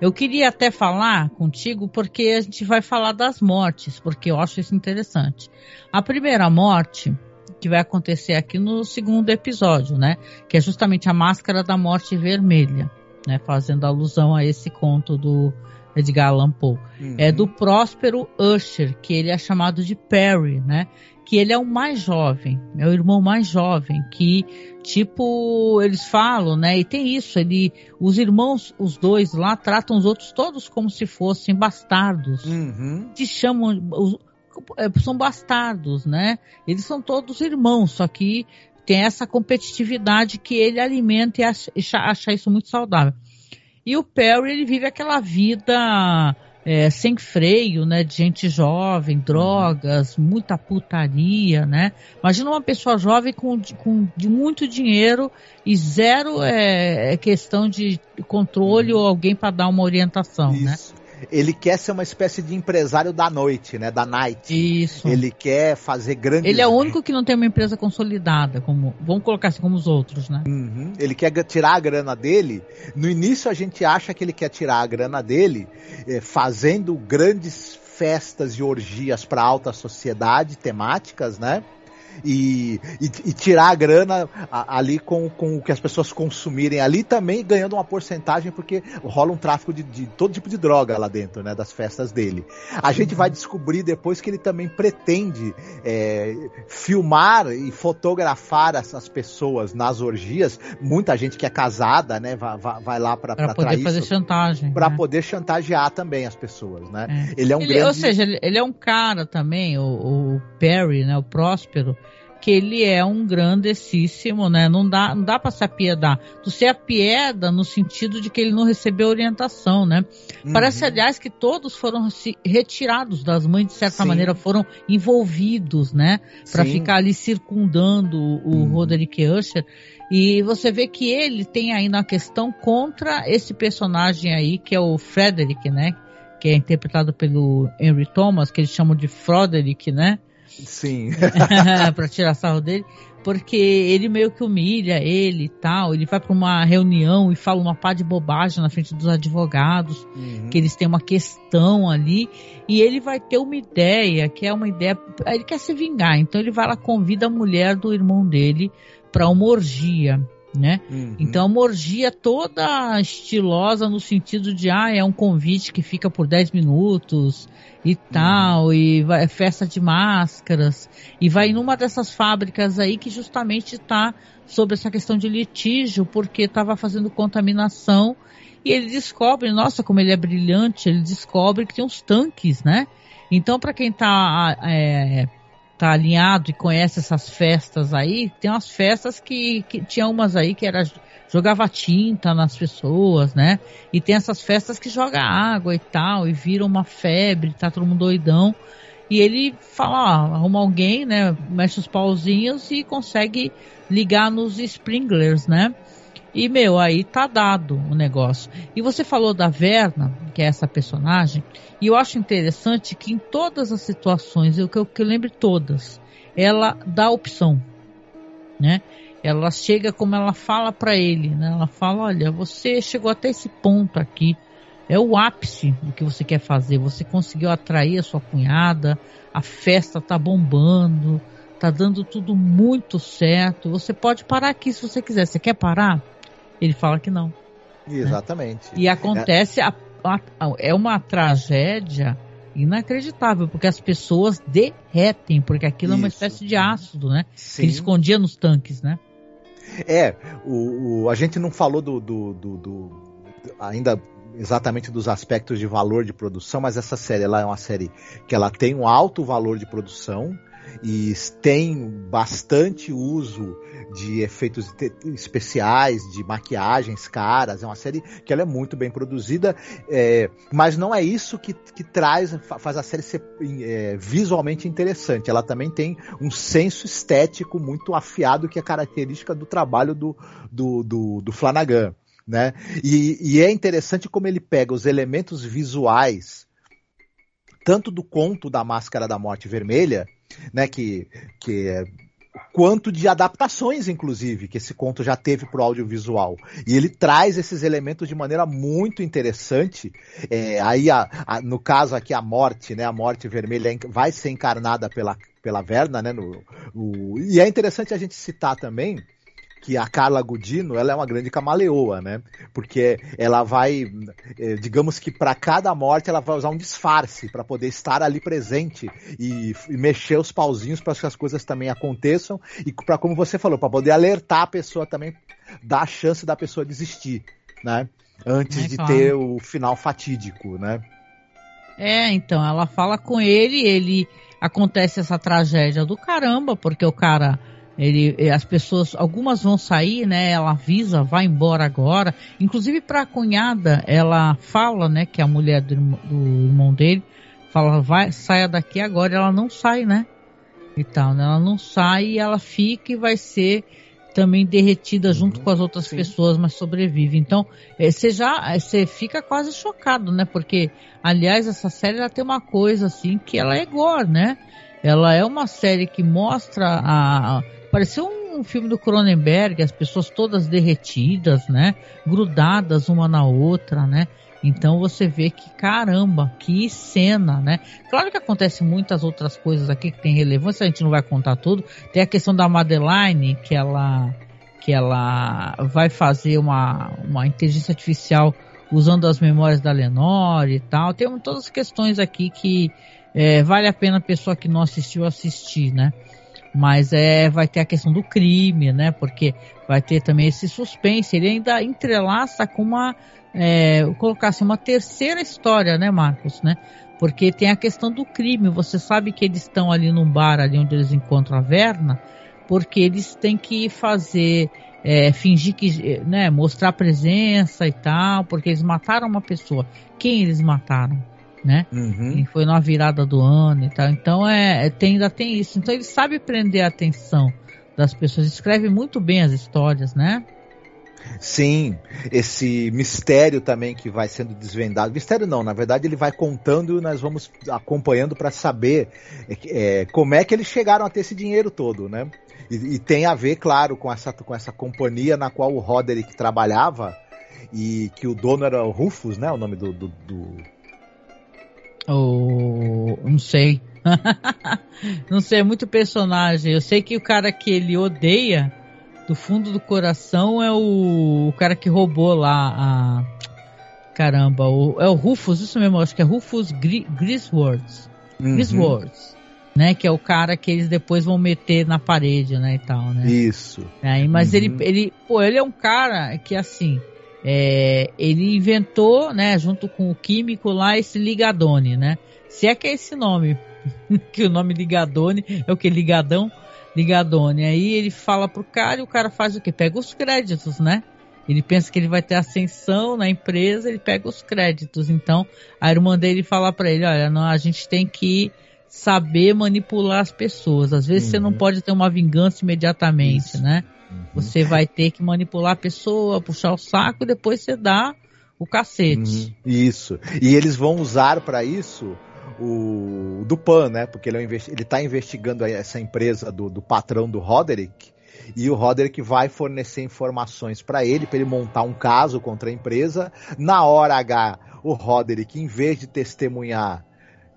Eu queria até falar contigo porque a gente vai falar das mortes, porque eu acho isso interessante. A primeira morte que vai acontecer aqui no segundo episódio, né? Que é justamente a máscara da morte vermelha, né? Fazendo alusão a esse conto do Edgar Allan Poe. Uhum. É do Próspero Usher, que ele é chamado de Perry, né? Que ele é o mais jovem, é o irmão mais jovem, que, tipo, eles falam, né? E tem isso, ele, os irmãos, os dois lá, tratam os outros todos como se fossem bastardos. Uhum. Se chamam, é, são bastardos, né? Eles são todos irmãos, só que tem essa competitividade que ele alimenta e acha, acha isso muito saudável. E o Perry, ele vive aquela vida é, sem freio, né? De gente jovem, drogas, muita putaria, né? Imagina uma pessoa jovem com, com de muito dinheiro e zero é, é questão de controle ou alguém para dar uma orientação, né? Ele quer ser uma espécie de empresário da noite, né? Da night. Isso. Ele quer fazer grandes. Ele é o único que não tem uma empresa consolidada, como vamos colocar assim como os outros, né? Uhum. Ele quer tirar a grana dele. No início a gente acha que ele quer tirar a grana dele eh, fazendo grandes festas e orgias para alta sociedade temáticas, né? E, e, e tirar a grana a- ali com, com o que as pessoas consumirem ali também ganhando uma porcentagem porque rola um tráfico de, de todo tipo de droga lá dentro, né, das festas dele. A gente vai descobrir depois que ele também pretende é, filmar e fotografar essas pessoas nas orgias. Muita gente que é casada, né, vai, vai, vai lá para Para poder fazer isso, chantagem. para né? poder chantagear também as pessoas, né? É. Ele é um Ele- grande Ou seja, ele, ele é um cara também, o, o Perry, né, o Próspero, que ele é um grandessíssimo, né? Não dá, não dá para se apiedar. Tu se apieda no sentido de que ele não recebeu orientação, né? Uhum. Parece, aliás, que todos foram se- retirados das mães, de certa Sim. maneira, foram envolvidos, né? Para ficar ali circundando o Uhum. Roderick Usher. E você vê que ele tem ainda uma questão contra esse personagem aí, que é o Frederick, né? Que é interpretado pelo Henry Thomas, que eles chamam de Froderick, né? Sim. para tirar sarro dele, porque ele meio que humilha ele e tal. Ele vai para uma reunião e fala uma pá de bobagem na frente dos advogados, Uhum. que eles têm uma questão ali, e ele vai ter uma ideia, que é uma ideia. Ele quer se vingar, então ele vai lá, convida a mulher do irmão dele para uma orgia. Né? Uhum. Então, uma orgia toda estilosa no sentido de, ah, é um convite que fica por 10 minutos e tal, e vai, é festa de máscaras, e vai numa dessas fábricas aí que justamente está sobre essa questão de litígio, porque estava fazendo contaminação, e ele descobre, nossa, como ele é brilhante, ele descobre que tem uns tanques, né? Então, para quem está é, tá alinhado e conhece essas festas aí, tem umas festas que, que tinha umas aí que era jogava tinta nas pessoas, né? E tem essas festas que joga água e tal, e vira uma febre, tá todo mundo doidão. E ele fala, ó, arruma alguém, né? Mexe os pauzinhos e consegue ligar nos sprinklers, né? E, meu, aí tá dado o negócio. E você falou da Verna, que é essa personagem, e eu acho interessante que em todas as situações, eu que eu, eu lembre todas, ela dá opção, né? Ela chega como ela fala para ele, né? Ela fala, olha, você chegou até esse ponto aqui, é o ápice do que você quer fazer. Você conseguiu atrair a sua cunhada, a festa tá bombando, tá dando tudo muito certo. Você pode parar aqui se você quiser. Você quer parar? Ele fala que não. Exatamente. E acontece, a, a, a, é uma tragédia inacreditável, porque as pessoas derretem, porque aquilo é uma Isso. espécie de ácido, né? Que Sim. ele escondia nos tanques, né? É, o, o- a gente não falou do, do- do- do- ainda exatamente dos aspectos de valor de produção, mas essa série ela é uma série que ela tem um alto valor de produção e tem bastante uso de efeitos especiais, de maquiagens caras. É uma série que ela é muito bem produzida, é, mas não é isso que, que traz, fa- faz a série ser é, visualmente interessante. Ela também tem um senso estético muito afiado, que é característica do trabalho do, do, do, do Flanagan. Né? E, e é interessante como ele pega os elementos visuais, tanto do conto da Máscara da Morte Vermelha, né, que, que é, quanto de adaptações, inclusive, que esse conto já teve para o audiovisual. E ele traz esses elementos de maneira muito interessante. É, aí, a, a- no caso aqui, a morte, né, a morte vermelha vai ser encarnada pela, pela Verna, né, no, o- e é interessante a gente citar também que a Carla Gudino ela é uma grande camaleoa, né? Porque ela vai, eh, digamos que para cada morte ela vai usar um disfarce para poder estar ali presente e, e mexer os pauzinhos para que as coisas também aconteçam e para como você falou, para poder alertar a pessoa também, dar a chance da pessoa desistir, né? Antes É, de claro. ter o final fatídico, né? É, então, ela fala com ele, ele acontece essa tragédia do caramba, porque o cara, ele, eh, as pessoas, algumas vão sair, né? Ela avisa, vai embora agora. Inclusive para a cunhada, ela fala, né, que é a mulher do, irmão- do irmão dele, fala, vai, saia daqui agora. Ela não sai, né? E tal, né? Ela não sai e ela fica e vai ser também derretida junto com as outras sim. pessoas, mas sobrevive. Então, eh, você já, eh, você fica quase chocado, né? Porque, aliás, essa série ela tem uma coisa assim que ela é gore, né? Ela é uma série que mostra a pareceu um filme do Cronenberg, as pessoas todas derretidas, né? Grudadas uma na outra, né? Então você vê que caramba, que cena, né? Claro que acontece muitas outras coisas aqui que tem relevância, a gente não vai contar tudo. Tem a questão da Madeline, que ela que ela vai fazer uma, uma inteligência artificial usando as memórias da Lenore e tal. Tem todas as questões aqui que é, vale a pena a pessoa que não assistiu assistir, né? Mas é, vai ter a questão do crime, né? Porque vai ter também esse suspense. Ele ainda entrelaça com uma, é, colocar assim, uma terceira história, né, Marcos, né? Porque tem a questão do crime. Você sabe que eles estão ali num bar, ali onde eles encontram a Verna, porque eles têm que fazer, é, fingir que, né, mostrar presença e tal, porque eles mataram uma pessoa. Quem eles mataram, né? Uhum. E foi na virada do ano e tal. Então é, é, tem, ainda tem isso. Então ele sabe prender a atenção das pessoas. Escreve muito bem as histórias, né? Sim, esse mistério também que vai sendo desvendado. Mistério não, na verdade ele vai contando e nós vamos acompanhando para saber é, como é que eles chegaram a ter esse dinheiro todo, né? E, e, tem a ver, claro, com essa, com essa companhia na qual o Roderick trabalhava e que o dono era o Rufus, né? O nome do. do, do... Oh, não sei. não sei, é muito personagem. Eu sei que o cara que ele odeia do fundo do coração é o, o cara que roubou lá a. Caramba, o, é o Rufus, isso mesmo, acho que é Rufus Gri, Griswords. Uhum. Né, que é o cara que eles depois vão meter na parede, né, e tal, né? Isso. Aí, mas uhum. ele, ele, pô, ele é um cara que assim, é, ele inventou, né, junto com o químico lá, esse ligadone, né? Se é que é esse nome, que o nome ligadone é o que ligadão, ligadone. Aí ele fala pro cara e o cara faz o que? Pega os créditos, né? Ele pensa que ele vai ter ascensão na empresa, ele pega os créditos. Então, a irmã dele fala para ele, olha, não, a gente tem que saber manipular as pessoas. Às vezes uhum. você não pode ter uma vingança imediatamente, Isso. né? Uhum. Você vai ter que manipular a pessoa, puxar o saco e depois você dá o cacete. Uhum. Isso. E eles vão usar para isso o Dupan, né? Porque ele, é ele tá investigando essa empresa do, do patrão do Roderick e o Roderick vai fornecer informações para ele, para ele montar um caso contra a empresa. Na hora H, o Roderick, em vez de testemunhar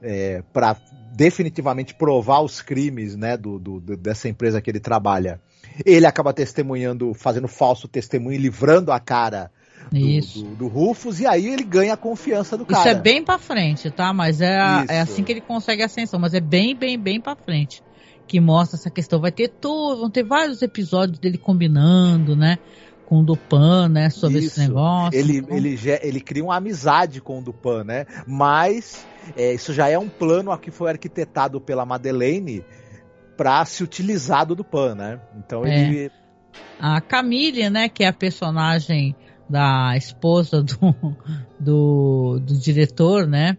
é, para definitivamente provar os crimes né, do, do, dessa empresa que ele trabalha, ele acaba testemunhando, fazendo falso testemunho e livrando a cara. Do, do, do, Rufus, e aí ele ganha a confiança do cara. Isso é bem pra frente, tá? Mas é, a, é assim que ele consegue a ascensão, mas é bem, bem, bem pra frente. Que mostra essa questão. Vai ter vão ter vários episódios dele combinando, né? Com o Dupan, né? Sobre Isso. esse negócio. Ele, então... ele, ele cria uma amizade com o Dupan, né? Mas é, isso já é um plano que foi arquitetado pela Madeleine para se utilizar do Dupan, né? Então é. ele. A Camille, né? Que é a personagem da esposa do, do, do, diretor, né?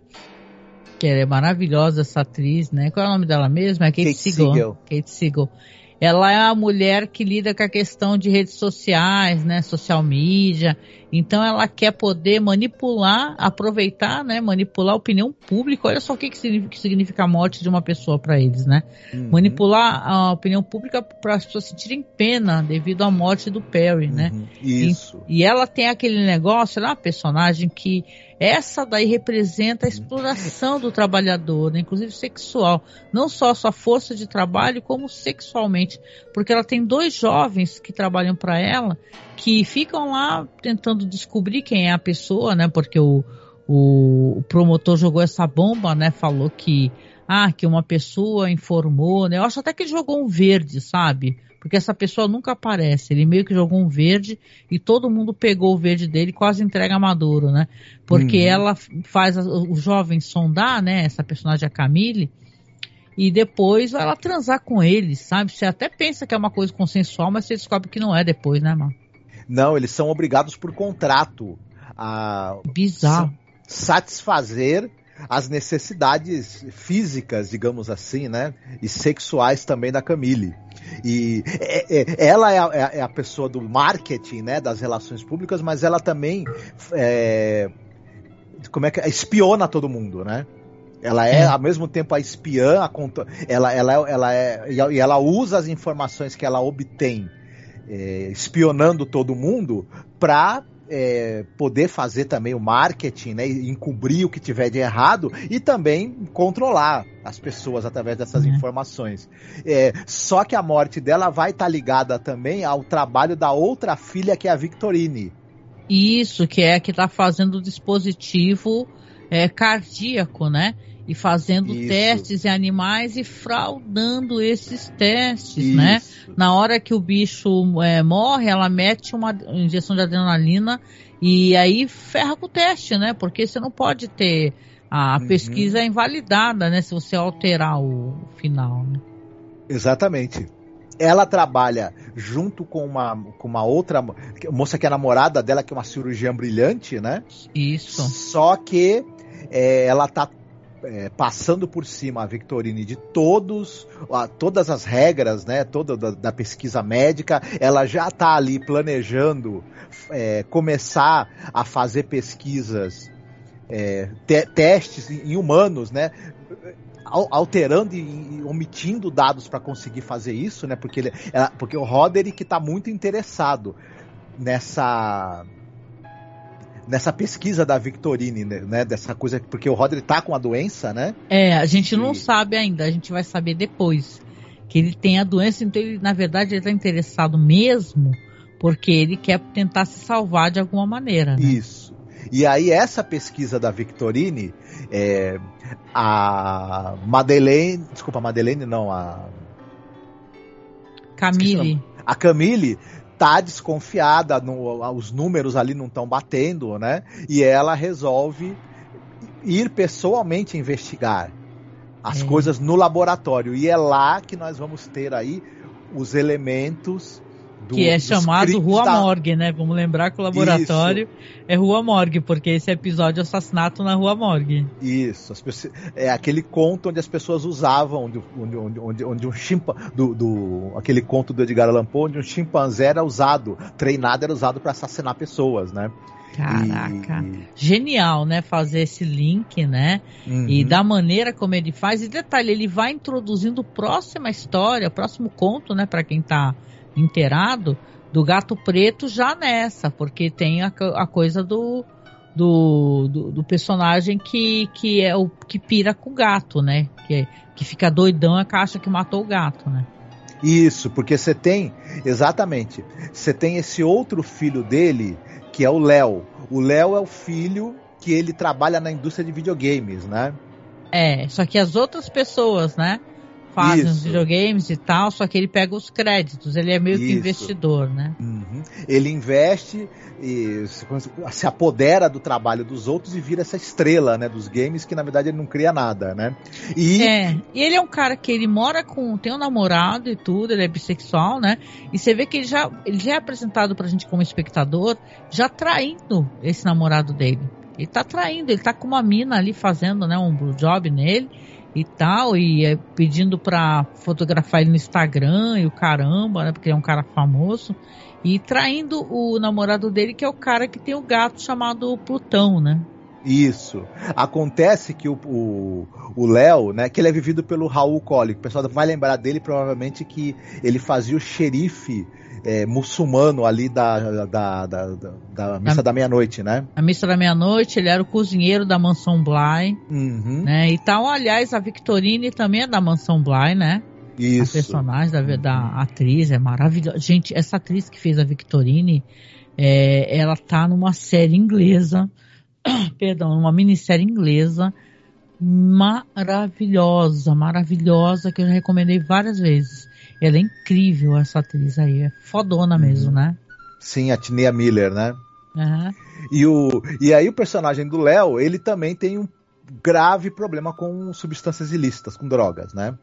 Que é maravilhosa essa atriz, né? Qual é o nome dela mesmo? É Kate, Kate Siegel. Siegel. Kate Siegel. Ela é a mulher que lida com a questão de redes sociais, né? Social media. Então ela quer poder manipular, aproveitar, né? Manipular a opinião pública. Olha só o que, que significa a morte de uma pessoa para eles, né? Uhum. Manipular a opinião pública para as pessoas sentirem pena devido à morte do Perry, né? Isso. E, e, ela tem aquele negócio, ela é uma personagem que essa daí representa a exploração do trabalhador, né? inclusive sexual, não só sua força de trabalho, como sexualmente, porque ela tem dois jovens que trabalham para ela que ficam lá tentando descobrir quem é a pessoa, né? Porque o, o, promotor jogou essa bomba, né? Falou que ah, que uma pessoa informou, né? Eu acho até que ele jogou um verde, sabe? Porque essa pessoa nunca aparece. Ele meio que jogou um verde e todo mundo pegou o verde dele e quase entrega a Maduro, né? Porque uhum. ela faz o jovem sondar, né? Essa personagem, a Camille, e depois ela transar com ele, sabe? Você até pensa que é uma coisa consensual, mas você descobre que não é depois, né, mano? Não, eles são obrigados por contrato a. Bizarro. Satisfazer as necessidades físicas, digamos assim, né? E sexuais também da Camille. E é, é, ela é a, é, é a, pessoa do marketing, né? Das relações públicas, mas ela também é, como é que espiona todo mundo, né? Ela é, ao mesmo tempo, a espiã, a, ela, ela, ela é, e ela usa as informações que ela obtém é, espionando todo mundo para é, poder fazer também o marketing, né, encobrir o que tiver de errado e também controlar as pessoas através dessas uhum. informações. É, só que a morte dela vai estar tá ligada também ao trabalho da outra filha que é a Victorine. Isso, que é a que está fazendo o dispositivo é, cardíaco, né? E fazendo Isso. testes em animais e fraudando esses testes, né? Isso. né? Na hora que o bicho é, morre, ela mete uma injeção de adrenalina e aí ferra com o teste, né? Porque você não pode ter a uhum. pesquisa invalidada, né? Se você alterar o final, né? Exatamente. Ela trabalha junto com uma, com uma outra moça que é namorada dela, que é uma cirurgiã brilhante, né? Isso. Só que é, ela tá é, passando por cima a Victorine de todos, a, todas as regras, né, toda da, da pesquisa médica, ela já está ali planejando é, começar a fazer pesquisas, é, te, testes em humanos, né, alterando e omitindo dados para conseguir fazer isso, né, porque, ele, ela, porque o Roderick está muito interessado nessa nessa pesquisa da Victorine, né, né? Dessa coisa, porque o Rodri tá com a doença, né? É, a gente não sabe ainda, a gente vai saber depois. Que ele tem a doença, então ele, na verdade, ele tá interessado mesmo porque ele quer tentar se salvar de alguma maneira. Né? Isso. E aí, essa pesquisa da Victorine, é, a Madeleine. Desculpa, a Madeleine não, a. Camille. A Camille tá desconfiada, no, os números ali não estão batendo, né? E ela resolve ir pessoalmente investigar as é. coisas no laboratório. E é lá que nós vamos ter aí os elementos do, que é chamado Rua da... Morgue, né? Vamos lembrar que o laboratório Isso. é Rua Morgue, porque esse episódio é assassinato na Rua Morgue. Isso, pessoas, é aquele conto onde as pessoas usavam, onde, onde, onde, onde um chimpanzé, do, do, aquele conto do Edgar Allan Poe, onde um chimpanzé era usado, treinado era usado para assassinar pessoas, né? Caraca, e... genial, né? Fazer esse link, né? Uhum. E da maneira como ele faz. E detalhe, ele vai introduzindo próxima história, próximo conto, né? Para quem tá inteirado do gato preto já nessa, porque tem a, a coisa do, do, do, do, personagem que, que é o que pira com o gato, né? Que, que fica doidão a caixa que matou o gato, né? Isso, porque você tem, exatamente, você tem esse outro filho dele, que é o Léo. O Léo é o filho que ele trabalha na indústria de videogames, né? É, só que as outras pessoas, né? Fazem os videogames e tal, só que ele pega os créditos, ele é meio Isso. que investidor, né? Uhum. Ele investe e se apodera do trabalho dos outros e vira essa estrela, né, dos games que na verdade ele não cria nada, né? E é, e ele é um cara que ele mora com, tem um namorado e tudo, ele é bissexual, né? E você vê que ele já, ele já é apresentado pra gente como espectador, já traindo esse namorado dele. Ele tá traindo, ele tá com uma mina ali fazendo, né, um job nele e tal, e é pedindo pra fotografar ele no Instagram e o caramba, né? Porque ele é um cara famoso. E traindo o namorado dele, que é o cara que tem o gato chamado Plutão, né? Isso. Acontece que o Léo, né, que ele é vivido pelo Raul Colli. O pessoal vai lembrar dele provavelmente que ele fazia o xerife é, muçulmano ali da, da, da, da, missa a, da meia-noite, né? A missa da meia-noite, ele era o cozinheiro da mansão Bly, uhum. né? E tal, aliás, a Victorine também é da mansão Bly, né? Isso. A personagem da, da atriz é maravilhosa. Gente, essa atriz que fez a Victorine, é, ela tá numa série inglesa, perdão, numa minissérie inglesa maravilhosa, maravilhosa, que eu já recomendei várias vezes. Ela é incrível, essa atriz aí. É fodona uhum. mesmo, né? Sim, a Tinia Miller, né? Uhum. E, o, e aí o personagem do Léo, ele também tem um grave problema com substâncias ilícitas, com drogas, né?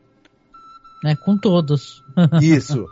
É, com todos. Isso.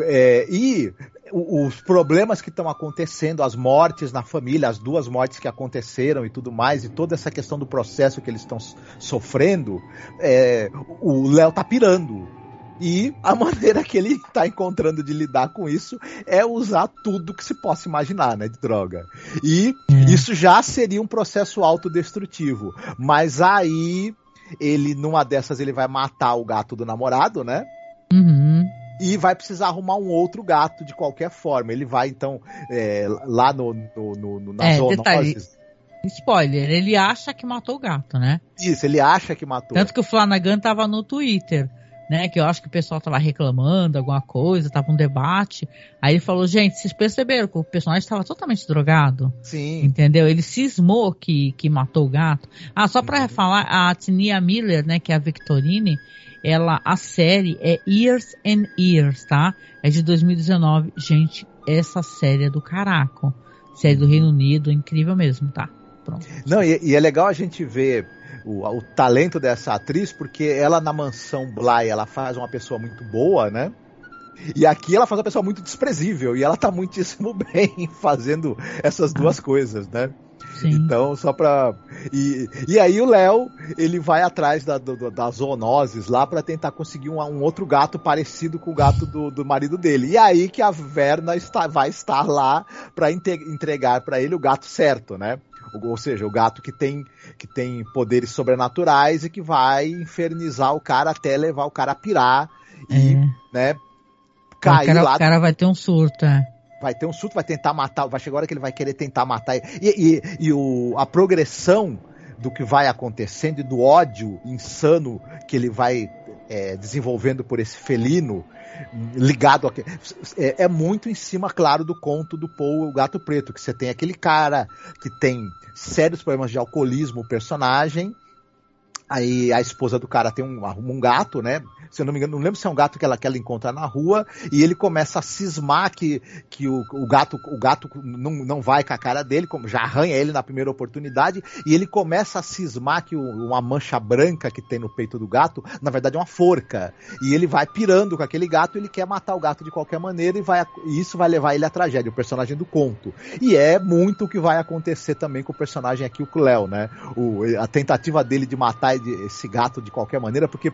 É, e os problemas que estão acontecendo, as mortes na família, as duas mortes que aconteceram e tudo mais, e toda essa questão do processo que eles estão sofrendo, é, o Léo tá pirando. E a maneira que ele está encontrando de lidar com isso é usar tudo que se possa imaginar, né, de droga. E é. isso já seria um processo autodestrutivo. Mas aí ele numa dessas ele vai matar o gato do namorado, né? Uhum. E vai precisar arrumar um outro gato de qualquer forma. Ele vai, então, é, lá no, no, no, no é, zoonoses. Spoiler, ele acha que matou o gato, né? Isso, ele acha que matou. Tanto que o Flanagan tava no Twitter né? Que eu acho que o pessoal tava reclamando alguma coisa, tava um debate. Aí ele falou, gente, vocês perceberam que o personagem estava totalmente drogado? Sim. Entendeu? Ele cismou que, que matou o gato. Ah, só para uhum. falar, a Tinia Miller, né, que é a Victorine, ela, a série é Years and Years, tá? É de 2019. Gente, essa série é do caraco. Série do Reino Unido, incrível mesmo, tá? Pronto. Não, e, e é legal a gente ver o, o talento dessa atriz, porque ela na mansão Bly, ela faz uma pessoa muito boa, né? E aqui ela faz uma pessoa muito desprezível e ela tá muitíssimo bem fazendo essas duas ah. coisas, né? Sim. Então, só pra. E, e aí o Léo, ele vai atrás da, do, das zoonoses lá para tentar conseguir um, um, outro gato parecido com o gato do, do marido dele. E aí que a Verna está, vai estar lá para entregar para ele o gato certo, né? Ou seja, o gato que tem, que tem poderes sobrenaturais e que vai infernizar o cara até levar o cara a pirar e, é. né, cair o cara, lá. O cara vai ter um surto, é. Vai ter um surto, vai tentar matar, vai chegar a hora que ele vai querer tentar matar. E, e, e o, a progressão do que vai acontecendo e do ódio insano que ele vai é, desenvolvendo por esse felino ligado a, é, é, muito em cima, claro, do conto do Paul, o Gato Preto, que você tem aquele cara que tem sérios problemas de alcoolismo, o personagem, Aí a esposa do cara tem um, um gato, né? Se eu não me engano, não lembro se é um gato que ela, que ela encontra na rua, e ele começa a cismar que, que o, o gato, o gato não, não vai com a cara dele, como já arranha ele na primeira oportunidade, e ele começa a cismar que o, uma mancha branca que tem no peito do gato, na verdade é uma forca. E ele vai pirando com aquele gato, ele quer matar o gato de qualquer maneira, e, vai, e isso vai levar ele à tragédia, o personagem do conto. E é muito o que vai acontecer também com o personagem aqui, o Cleo, né? O, a tentativa dele de matar esse gato de qualquer maneira, porque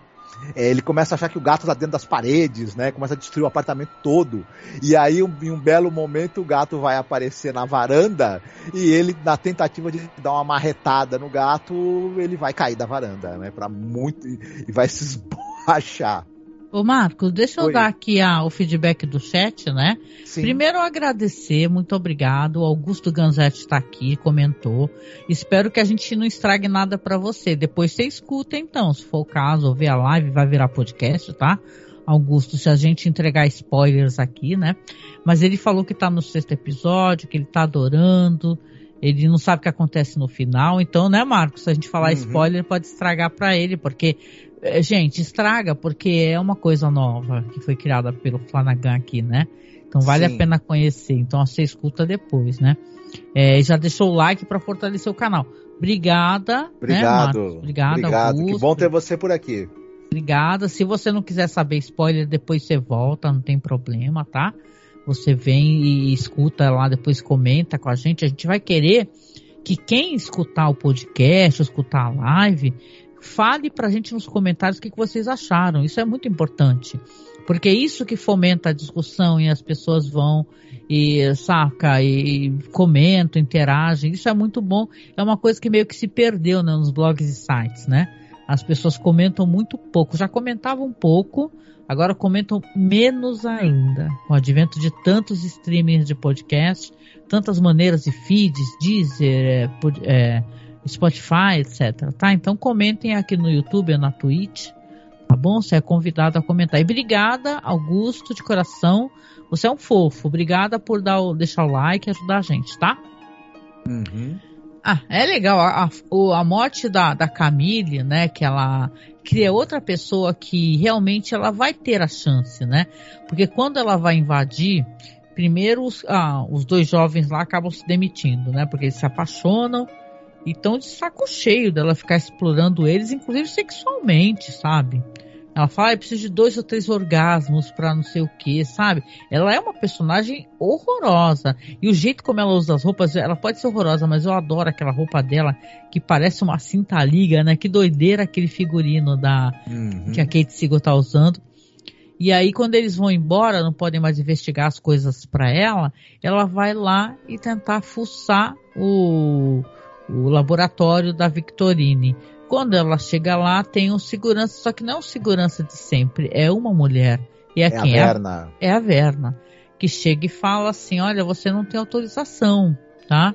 é, ele começa a achar que o gato está dentro das paredes, né? Começa a destruir o apartamento todo. E aí, um, em um belo momento, o gato vai aparecer na varanda e ele, na tentativa de dar uma marretada no gato, ele vai cair da varanda, né? Para muito e vai se esborrachar. Ô Marcos, deixa eu Oi. dar aqui a, o feedback do chat, né? Sim. Primeiro agradecer, muito obrigado. O Augusto Ganzetti está aqui, comentou. Espero que a gente não estrague nada para você. Depois você escuta então, se for o caso, ou ver a live, vai virar podcast, tá? Augusto, se a gente entregar spoilers aqui, né? Mas ele falou que tá no sexto episódio, que ele tá adorando, ele não sabe o que acontece no final. Então, né, Marcos? Se a gente falar uhum. spoiler, pode estragar para ele, porque é, gente, estraga porque é uma coisa nova que foi criada pelo Flanagan aqui, né? Então vale Sim. a pena conhecer. Então você escuta depois, né? É, já deixou o like para fortalecer o canal. Obrigada. Né, Obrigado. Né, Obrigada, Obrigado. Augusto. Que bom ter você por aqui. Obrigada. Se você não quiser saber spoiler, depois você volta, não tem problema, tá? Você vem e escuta lá, depois comenta com a gente. A gente vai querer que quem escutar o podcast, escutar a live, fale pra gente nos comentários o que, que vocês acharam. Isso é muito importante. Porque é isso que fomenta a discussão e as pessoas vão e saca e comentam, interagem. Isso é muito bom. É uma coisa que meio que se perdeu né, nos blogs e sites, né? as pessoas comentam muito pouco. Já comentavam um pouco, agora comentam menos ainda. Com o advento de tantos streamings de podcast, tantas maneiras de feeds, Deezer, é, é, Spotify, etc. Tá? Então comentem aqui no YouTube ou na Twitch. Tá bom? Você é convidado a comentar. E obrigada, Augusto, de coração. Você é um fofo. Obrigada por dar o, deixar o like e ajudar a gente, tá? Uhum. Ah, é legal. A, a, a, morte da, da Camille, né? Que ela cria outra pessoa que realmente ela vai ter a chance, né? Porque quando ela vai invadir, primeiro os, ah, os dois jovens lá acabam se demitindo, né? Porque eles se apaixonam e estão de saco cheio dela ficar explorando eles, inclusive sexualmente, sabe? Ela fala, ah, preciso de dois ou três orgasmos para não sei o que, sabe? Ela é uma personagem horrorosa. E o jeito como ela usa as roupas, ela pode ser horrorosa, mas eu adoro aquela roupa dela que parece uma cinta liga, né? Que doideira aquele figurino da uhum. que a Kate Siegel tá usando. E aí, quando eles vão embora, não podem mais investigar as coisas para ela, ela vai lá e tentar fuçar o, o laboratório da Victorine. Quando ela chega lá, tem um segurança, só que não é um segurança de sempre, é uma mulher. E é, é quem? A Verna. É, é a Verna. Que chega e fala assim: olha, você não tem autorização, tá?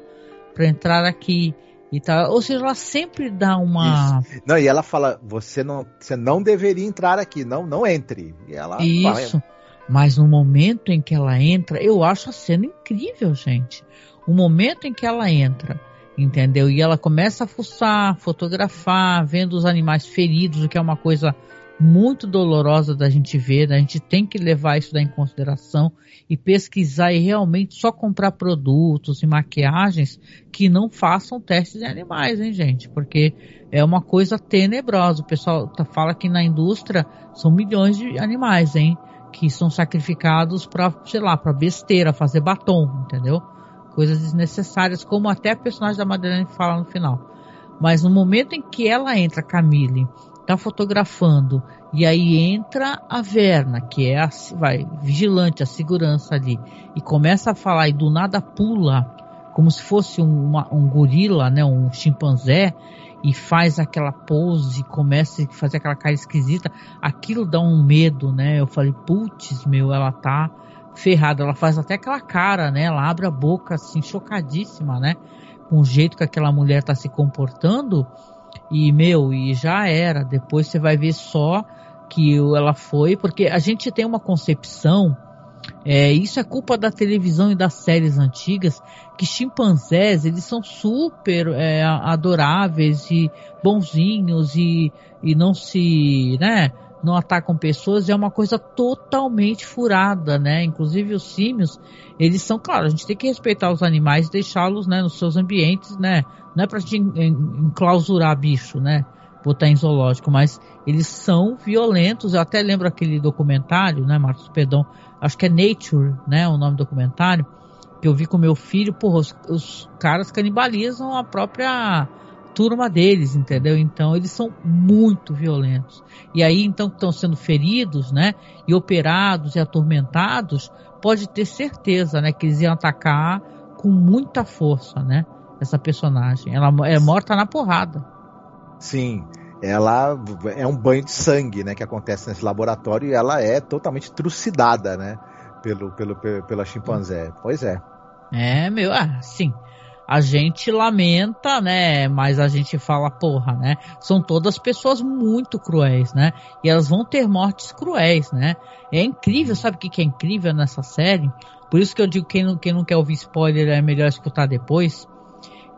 Para entrar aqui. E tá, ou seja, ela sempre dá uma. Isso. Não, e ela fala: você não, você não deveria entrar aqui, não, não entre. E ela Isso. Fala, Mas no momento em que ela entra, eu acho a cena incrível, gente. O momento em que ela entra entendeu? E ela começa a fuçar, fotografar, vendo os animais feridos, o que é uma coisa muito dolorosa da gente ver, né? a gente tem que levar isso em consideração e pesquisar e realmente só comprar produtos e maquiagens que não façam testes em animais, hein, gente? Porque é uma coisa tenebrosa. O pessoal tá, fala que na indústria são milhões de animais, hein? Que são sacrificados para, sei lá, para besteira, fazer batom, entendeu? Coisas desnecessárias, como até a personagem da Madeleine fala no final. Mas no momento em que ela entra, Camille, tá fotografando, e aí entra a Verna, que é a vai, vigilante, a segurança ali, e começa a falar e do nada pula, como se fosse um, uma, um gorila, né, um chimpanzé, e faz aquela pose, começa a fazer aquela cara esquisita, aquilo dá um medo, né? Eu falei, putz, meu, ela tá ferrada. Ela faz até aquela cara, né? Ela abre a boca assim, chocadíssima, né? Com o jeito que aquela mulher tá se comportando. E, meu, e já era. Depois você vai ver só que ela foi, porque a gente tem uma concepção, é, isso é culpa da televisão e das séries antigas, que chimpanzés, eles são super é, adoráveis e bonzinhos e, e não se, né, não atacam pessoas é uma coisa totalmente furada, né? Inclusive os símios, eles são, claro, a gente tem que respeitar os animais e deixá-los, né, nos seus ambientes, né? Não é pra gente enclausurar bicho, né? Botar em zoológico, mas eles são violentos. Eu até lembro aquele documentário, né, Marcos Pedon, acho que é Nature, né, o nome do documentário, que eu vi com meu filho, porra, os, os caras canibalizam a própria turma deles, entendeu? Então eles são muito violentos. E aí então estão sendo feridos, né? E operados e atormentados, pode ter certeza, né? Que eles iam atacar com muita força, né? Essa personagem. Ela é morta na porrada. Sim. Ela é um banho de sangue, né? Que acontece nesse laboratório e ela é totalmente trucidada, né? Pelo, pelo, pela chimpanzé. Pois é. É, meu, ah, sim a gente lamenta, né? Mas a gente fala, porra, né? São todas pessoas muito cruéis, né? E elas vão ter mortes cruéis, né? É incrível, sabe o que, que é incrível nessa série? Por isso que eu digo que quem não, quem não quer ouvir spoiler é melhor escutar depois.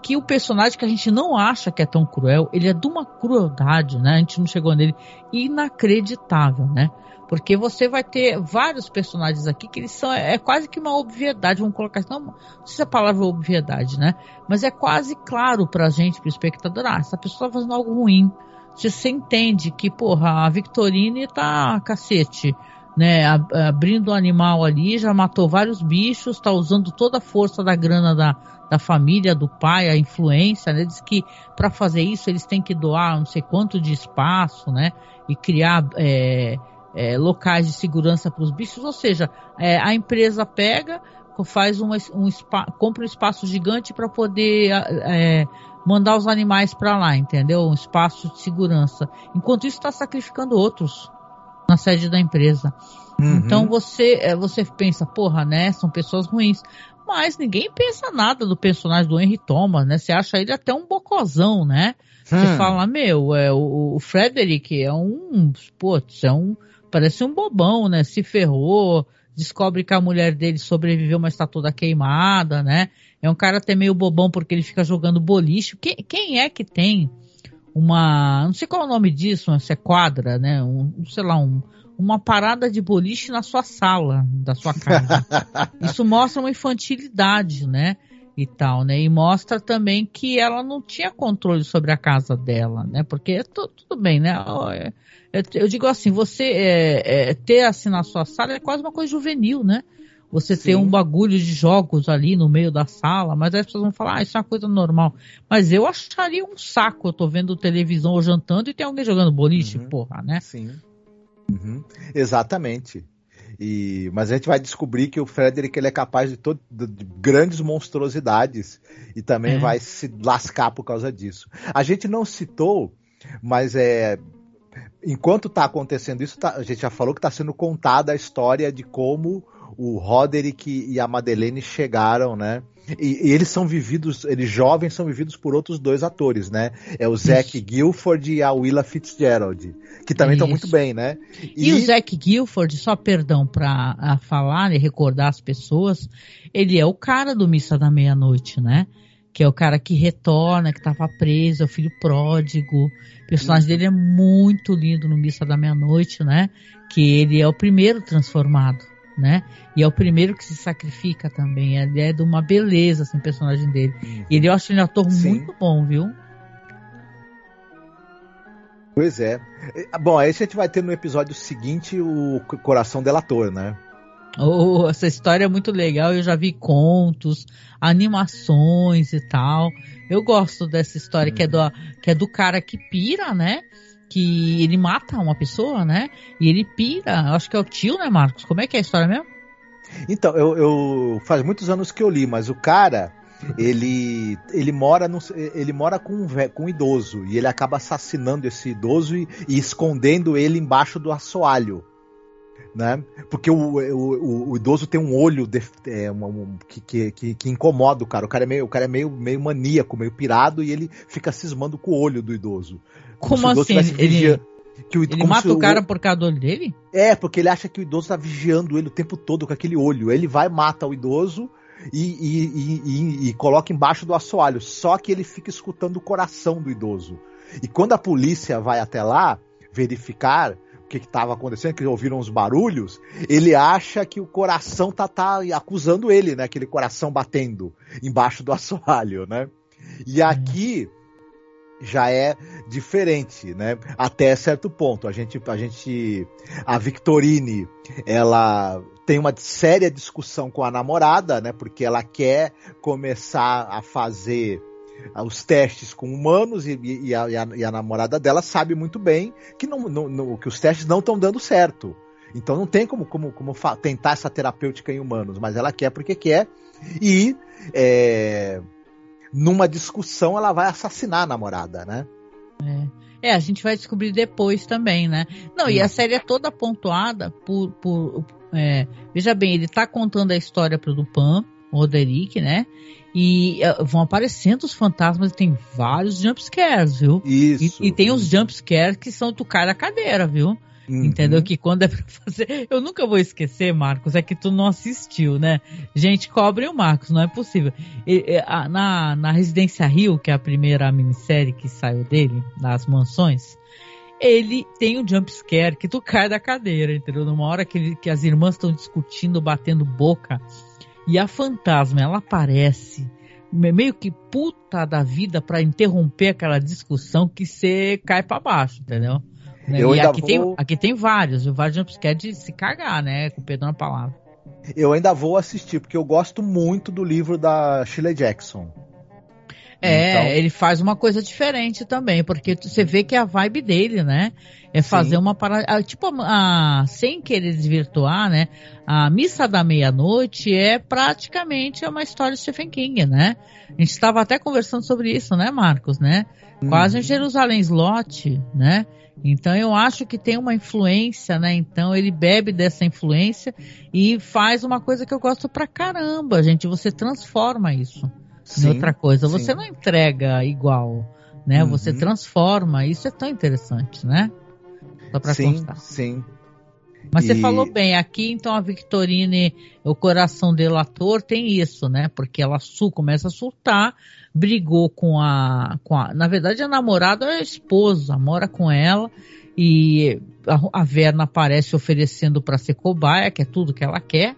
Que o personagem que a gente não acha que é tão cruel, ele é de uma crueldade, né? A gente não chegou nele inacreditável, né? Porque você vai ter vários personagens aqui que eles são. É, quase que uma obviedade, vamos colocar assim. Não, não sei se a palavra é obviedade, né? Mas é quase claro pra gente, pro espectador, ah, essa pessoa tá fazendo algo ruim. Você, você entende que, porra, a Victorine tá cacete né, abrindo o animal ali, já matou vários bichos, está usando toda a força da grana da, da família, do pai, a influência, né? Diz que para fazer isso eles têm que doar não sei quanto de espaço, né? E criar é, é, locais de segurança para os bichos, ou seja, é, a empresa pega, faz uma, um compra um espaço gigante para poder é, mandar os animais para lá, entendeu? Um espaço de segurança. Enquanto isso está sacrificando outros na sede da empresa. Uhum. Então você é, você pensa, porra, né? São pessoas ruins. Mas ninguém pensa nada do personagem do Henry Thomas, né? Você acha ele até um bocozão, né? Você hum. fala, meu, é, o, o Frederick é um. Putz, é um. Parece um bobão, né? Se ferrou, descobre que a mulher dele sobreviveu, mas tá toda queimada, né? É um cara até meio bobão porque ele fica jogando boliche. Quem, quem é que tem uma. Não sei qual é o nome disso, se é quadra, né? Um, sei lá, um, uma parada de boliche na sua sala da sua casa. Isso mostra uma infantilidade, né? E tal, né? E mostra também que ela não tinha controle sobre a casa dela, né? Porque tudo bem, né? Eu digo assim, você é, é, ter assim na sua sala é quase uma coisa juvenil, né? Você Sim. ter um bagulho de jogos ali no meio da sala, mas as pessoas vão falar, ah, isso é uma coisa normal. Mas eu acharia um saco, eu tô vendo televisão ou jantando e tem alguém jogando boliche, uhum. porra, né? Sim. Uhum. Exatamente. E, mas a gente vai descobrir que o Frederick ele é capaz de, todo, de, de grandes monstruosidades e também é. vai se lascar por causa disso. A gente não citou, mas é enquanto está acontecendo isso, tá, a gente já falou que está sendo contada a história de como o Roderick e a Madeleine chegaram, né? E, e, eles são vividos, eles jovens são vividos por outros dois atores, né? É o Zack Guilford e a Willa Fitzgerald, que também estão muito bem, né? E, e o Zack Guilford, só perdão para falar e recordar as pessoas, ele é o cara do Missa da Meia-Noite, né? Que é o cara que retorna, que estava preso, é o filho pródigo. O personagem dele é muito lindo no Missa da Meia-Noite, né? Que ele é o primeiro transformado né? E é o primeiro que se sacrifica também. Ele é de uma beleza, assim, o personagem dele. Uhum. E ele eu acho ele um ator Sim. muito bom, viu? Pois é. Bom, aí a gente vai ter no episódio seguinte o Coração Delator, né? Oh, essa história é muito legal. Eu já vi contos, animações e tal. Eu gosto dessa história que, é do, que é do cara que pira, né? Que ele mata uma pessoa, né? E ele pira, acho que é o tio, né, Marcos? Como é que é a história mesmo? Então, eu, eu faz muitos anos que eu li, mas o cara, ele ele mora no, ele mora com um, com um idoso e ele acaba assassinando esse idoso e, e escondendo ele embaixo do assoalho. Né? Porque o, o, o, idoso tem um olho de, é, um, que, que, que, incomoda o cara. O cara é, meio, o cara é meio, meio maníaco, meio pirado, e ele fica cismando com o olho do idoso. Como, assim? Ele, que o, ele mata o cara o... por causa do olho dele? É, porque ele acha que o idoso tá vigiando ele o tempo todo com aquele olho. Ele vai, mata o idoso e, e, e, e, coloca embaixo do assoalho. Só que ele fica escutando o coração do idoso. E quando a polícia vai até lá verificar o que estava acontecendo, que ouviram os barulhos, ele acha que o coração tá, tá acusando ele, né? Aquele coração batendo embaixo do assoalho, né? E aqui já é diferente, né? Até certo ponto. A gente, a gente, a Victorine, ela tem uma séria discussão com a namorada, né? Porque ela quer começar a fazer os testes com humanos e, e, a, e, a, e a, namorada dela sabe muito bem que, não, não, que os testes não estão dando certo. Então não tem como, como, como tentar essa terapêutica em humanos, mas ela quer porque quer. E é, numa discussão, ela vai assassinar a namorada, né? É. é a gente vai descobrir depois também, né? Não, e a série é toda pontuada por. por é, veja bem, ele tá contando a história pro Dupan, o Roderick, né? E uh, vão aparecendo os fantasmas e tem vários jumpscares, viu? Isso. E, e tem os jumpscares que são cara da cadeira, viu? Uhum. Entendeu? Que quando é pra fazer. Eu nunca vou esquecer, Marcos, é que tu não assistiu, né? Gente, cobre o Marcos, não é possível. E, a, na, na Residência Rio, que é a primeira minissérie que saiu dele, nas mansões, ele tem um jumpscare que tu cai da cadeira, entendeu? Numa hora que, ele, que as irmãs estão discutindo, batendo boca, e a fantasma, ela aparece meio que puta da vida para interromper aquela discussão que você cai para baixo, entendeu? Né? Eu e aqui, vou... tem, aqui tem vários, vários jumpscare de se cagar, né? Com perdão na palavra. Eu ainda vou assistir, porque eu gosto muito do livro da Shirley Jackson. É, Então- ele faz uma coisa diferente também, porque você vê que é a vibe dele, né? É fazer Sim. uma parada. Tipo, a, a- sem querer desvirtuar, né? A Missa da Meia-Noite é praticamente uma história de Stephen King, né? A gente estava até conversando sobre isso, né, Marcos, né? Quase um Jerusalém Slot, né? Então eu acho que tem uma influência, né? Então ele bebe dessa influência e faz uma coisa que eu gosto pra caramba, gente. Você transforma isso em Sim, outra coisa. sim. Você não entrega igual, né? Uhum. Você transforma. Isso é tão interessante, né? Só pra sim, constar. sim. Mas você E- falou bem, aqui então a Victorine, o coração delator, tem isso, né? Porque ela su começa a surtar, brigou com a, com a. Na verdade, a namorada é a esposa, mora com ela, e a, a Verna aparece oferecendo para ser cobaia, que é tudo que ela quer,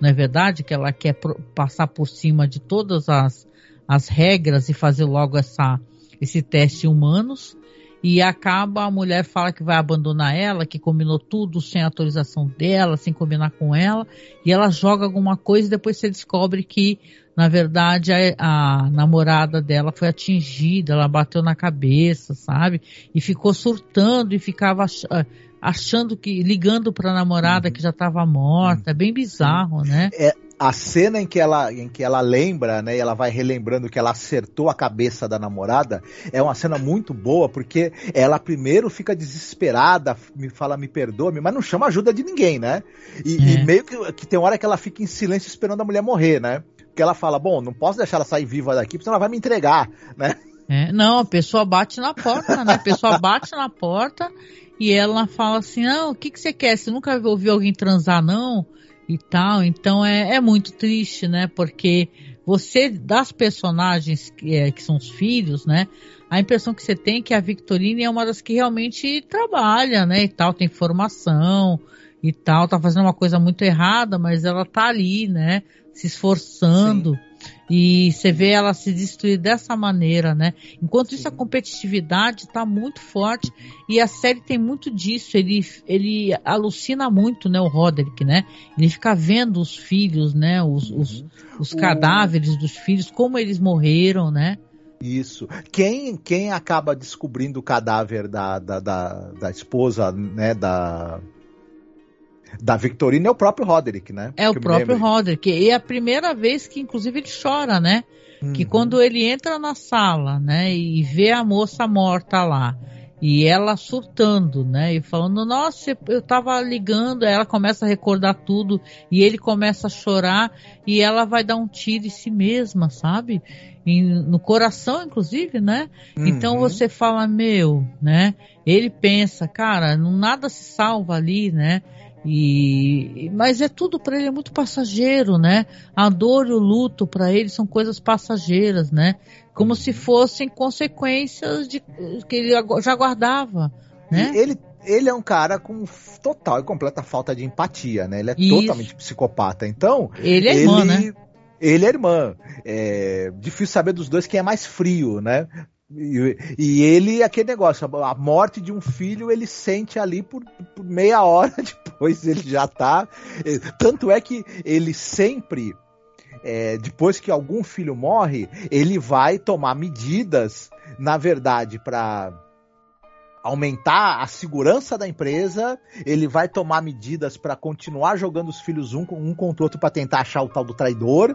não é verdade? Que ela quer pro- passar por cima de todas as, as regras e fazer logo essa, esse teste humanos e acaba a mulher fala que vai abandonar ela, que combinou tudo sem autorização dela, sem combinar com ela, e ela joga alguma coisa e depois você descobre que na verdade a, a namorada dela foi atingida, ela bateu na cabeça, sabe? E ficou surtando e ficava ah, achando que ligando para a namorada que já estava morta, é bem bizarro, né? A cena em que ela em que ela lembra, né, e ela vai relembrando que ela acertou a cabeça da namorada, é uma cena muito boa porque ela primeiro fica desesperada, me fala me perdoa, mas não chama ajuda de ninguém, né? E, É. e meio que, que tem hora que ela fica em silêncio esperando a mulher morrer, né? Porque ela fala, bom, não posso deixar ela sair viva daqui, porque senão ela vai me entregar, né? É, não, a pessoa bate na porta, né? A pessoa bate na porta e ela fala assim: não, o que, que você quer? Você nunca ouviu alguém transar, não? E tal. Então é, é muito triste, né? Porque você, das personagens que, é, que são os filhos, né? A impressão que você tem é que a Victorine é uma das que realmente trabalha, né? E tal, tem formação e tal, tá fazendo uma coisa muito errada, mas ela tá ali, né? Se esforçando. E você vê ela se destruir dessa maneira, né? Enquanto isso, a competitividade está muito forte e a série tem muito disso. Ele, ele alucina muito, né? O Roderick, né? Ele fica vendo os filhos, né? Os, os, os O- cadáveres dos filhos, como eles morreram, né? Isso. Quem, quem acaba descobrindo o cadáver da, da, da, da esposa, né, da, da Victorina é o próprio Roderick, né? É o Que próprio. Roderick. E é a primeira vez que, inclusive, ele chora, né? Que Uhum. quando ele entra na sala, né, e vê a moça morta lá, e ela surtando, né, e falando, nossa, eu tava ligando, aí ela começa a recordar tudo, e ele começa a chorar, e ela vai dar um tiro em si mesma, sabe? E no coração, inclusive, né? Então Uhum. você fala, meu, né? Ele pensa, cara, não nada se salva ali, né? E mas é tudo para ele é muito passageiro, né? A dor e o luto para ele são coisas passageiras, né? Como se fossem consequências de que ele já guardava, né? E ele, ele é um cara com total e completa falta de empatia, né? Ele é Isso. totalmente psicopata. Então, Ele é irmã, né? Ele é irmã. É difícil saber dos dois quem é mais frio, né? E, e ele, aquele negócio, a morte de um filho, ele sente ali por, por meia hora depois, ele já tá. Tanto é que ele sempre, eh, depois que algum filho morre, ele vai tomar medidas, na verdade, para aumentar a segurança da empresa, ele vai tomar medidas para continuar jogando os filhos um, um contra o outro para tentar achar o tal do traidor.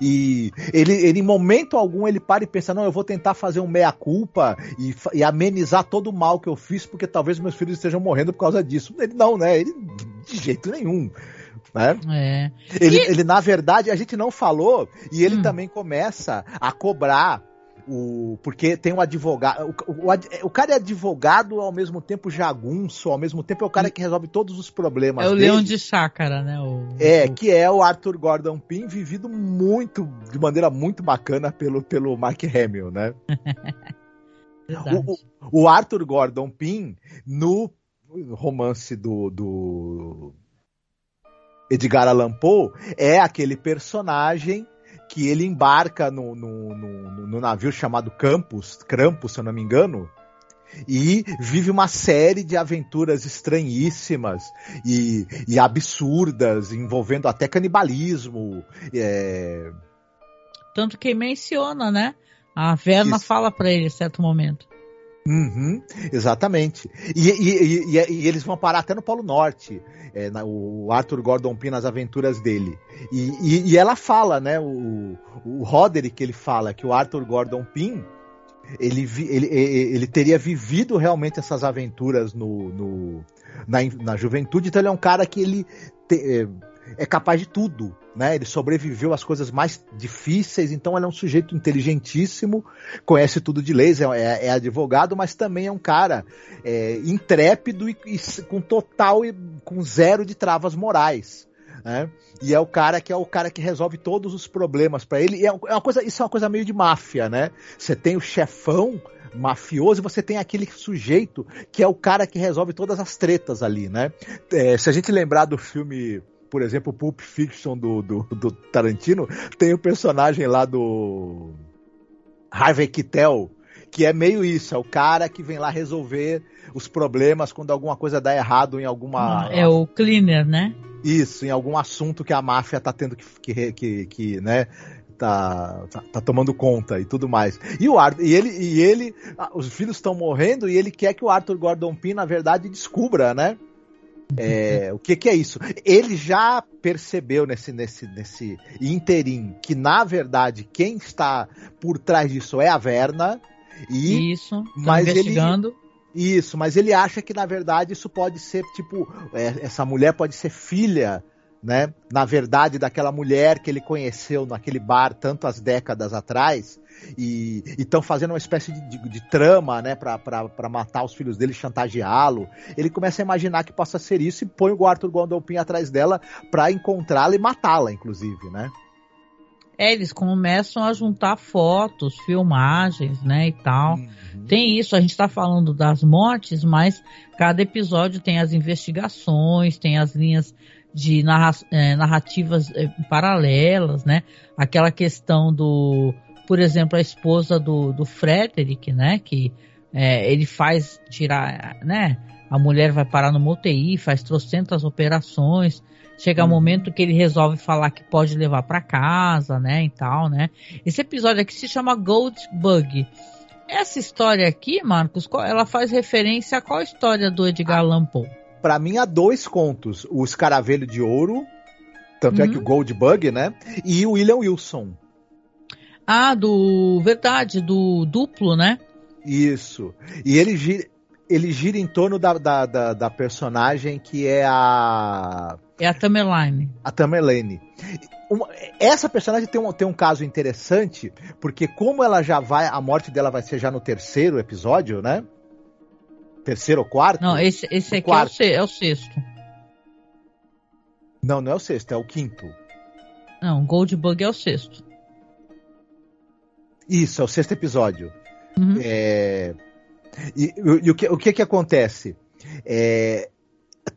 E ele, ele, em momento algum, ele para e pensa: não, eu vou tentar fazer um meia-culpa e, e amenizar todo o mal que eu fiz, porque talvez meus filhos estejam morrendo por causa disso. Ele não, né? Ele, de jeito nenhum. Né? É. Ele, E- ele, na verdade, a gente não falou, e ele Hum. também começa a cobrar o. Porque tem um advogado. O, o, o cara é advogado ao mesmo tempo jagunço, ao mesmo tempo é o cara que resolve todos os problemas. É o dele. leão de chácara, né? O, É, que é o Arthur Gordon Pym, vivido muito, de maneira muito bacana pelo, pelo Mark Hamill, né? o- o Arthur Gordon Pym, no romance do, do Edgar Allan Poe, é aquele personagem que ele embarca no, no, no- no navio chamado Campus, Krampus, se eu não me engano, e vive uma série de aventuras estranhíssimas e, e absurdas, envolvendo até canibalismo. é, Tanto que menciona, né? A Verna Isso. fala pra ele em certo momento. Uhum, exatamente. E, e- e- e eles vão parar até no Polo Norte. é, na- o Arthur Gordon Pym nas aventuras dele. E, ela fala, né? O, o Roderick ele fala que o Arthur Gordon Pym ele, ele, ele, teria vivido realmente essas aventuras no, no- na, na juventude, então ele é um cara que ele te- é, é capaz de tudo. Né? Ele sobreviveu às coisas mais difíceis, então ele é um sujeito inteligentíssimo, conhece tudo de leis, é, é- é advogado, mas também é um cara é, intrépido e, e com total e com zero de travas morais. Né? E é o cara que é o cara que resolve todos os problemas para ele. E é uma coisa, isso é uma coisa meio de máfia, né? Você tem o chefão mafioso e você tem aquele sujeito que é o cara que resolve todas as tretas ali, né? É, se a gente lembrar do filme, por exemplo, Pulp Fiction do, do, do Tarantino, tem o personagem lá do Harvey Keitel, que é meio isso, é o cara que vem lá resolver os problemas quando alguma coisa dá errado em alguma É o cleaner, né? isso, em algum assunto que a máfia tá tendo que, que, que, que, né, tá, tá, tá tomando conta e tudo mais. E o Arthur, e ele, e ele, ah, os filhos estão morrendo e ele quer que o Arthur Gordon Pym, na verdade, descubra, né? É, o que, que é isso? Ele já percebeu nesse, nesse, nesse interim que, na verdade, quem está por trás disso é a Verna. E Isso, mas ele- investigando. isso, mas ele acha que na verdade isso pode ser tipo é, essa mulher pode ser filha, né? Na verdade daquela mulher que ele conheceu naquele bar tantas décadas atrás e estão fazendo uma espécie de, de- de trama, né? Para matar os filhos dele, chantageá-lo. Ele começa a imaginar que possa ser isso e põe o Arthur Gordon Pym atrás dela para encontrá-la e matá-la, inclusive, né? É, eles começam a juntar fotos, filmagens, né, e tal. Tem isso, a gente tá falando das mortes, mas cada episódio tem as investigações, tem as linhas de narra- eh, narrativas eh, paralelas, né? Aquela questão do, por exemplo, a esposa do, do Frederick, né? Que eh, ele faz tirar, né? A mulher vai parar no UTI, faz trocentas operações. Chega um momento que ele resolve falar que pode levar para casa, né, e tal, né? Esse episódio aqui se chama Gold Bug. Essa história aqui, Marcos, ela faz referência a qual história do Edgar Allan Poe? Pra mim há dois contos: o Escaravelho de Ouro, tanto é Uhum. que o Goldbug, né? E o William Wilson. Ah, do verdade, do duplo, né? Isso. E ele gira, ele gira em torno da, da, da, da personagem que é a. É a Tamerlane. A Tamerlane. Essa personagem tem um, tem um caso interessante, porque como ela já vai. A morte dela vai ser já no terceiro episódio, né? Terceiro ou quarto? Não, esse, esse aqui é o, quarto. é o sexto. Não, não é o sexto, é o quinto. Não, Gold Bug é o sexto. Isso, é o sexto episódio. Uhum. É, E, e o, que, o que que acontece? É,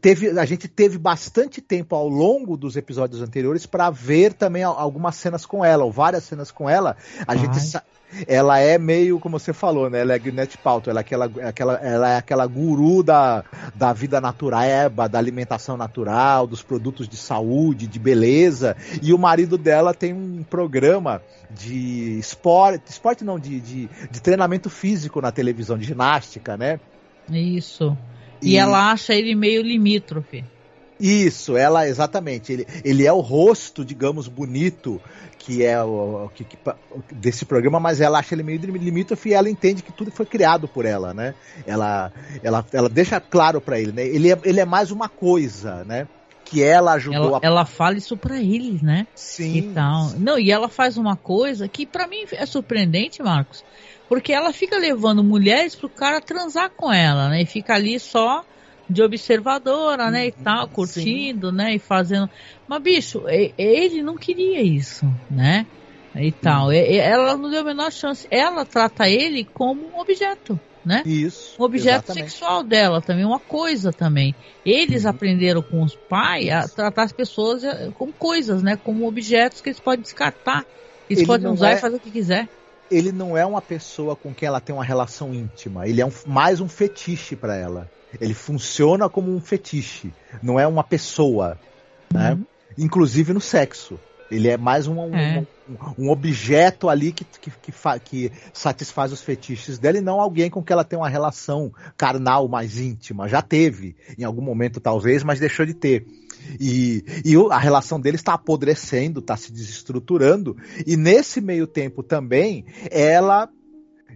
teve, a gente teve bastante tempo ao longo dos episódios anteriores para ver também al- algumas cenas com ela, ou várias cenas com ela. A Ai. gente ela é meio, como você falou, né? Ela é Gwyneth Paltrow, ela é aquela, aquela, ela é aquela guru da, da vida natureba, da alimentação natural, dos produtos de saúde, de beleza. E o marido dela tem um programa de esporte, esporte não, de, de, de treinamento físico na televisão, de ginástica, né? Isso. E, ela acha ele meio limítrofe. Isso, ela, exatamente. Ele, ele é o rosto, digamos, bonito que é o, que, que- desse programa, mas ela acha ele meio limítrofe e ela entende que tudo foi criado por ela, né? Ela, ela, ela deixa claro pra ele, né? Ele é, ele é mais uma coisa, né? Que ela ajudou Ela, a. ela fala isso pra ele, né? Sim. E tal. Não, e ela faz uma coisa que pra mim é surpreendente, Marcos, porque ela fica levando mulheres pro cara transar com ela, né? E fica ali só de observadora, né? E tal, curtindo, né? E fazendo. Mas, bicho, ele não queria isso, né? E tal. E ela não deu a menor chance. Ela trata ele como um objeto, né? Isso. Um objeto exatamente. sexual dela também, uma coisa também. Eles Uhum. aprenderam com os pais a tratar as pessoas eh, como coisas, né? Como objetos que eles podem descartar. Eles Ele podem usar é- e fazer o que quiser. Ele não é uma pessoa com quem ela tem uma relação íntima. Ele é um- mais um fetiche pra ela. Ele funciona como um fetiche. Não é uma pessoa, né? Uhum. Inclusive no sexo. Ele é mais um, É. um, um objeto ali que, que, que, que satisfaz os fetiches dela e não alguém com que ela tem uma relação carnal mais íntima. Já teve, em algum momento talvez, mas deixou de ter. E, e a relação deles está apodrecendo, está se desestruturando. E nesse meio tempo também, ela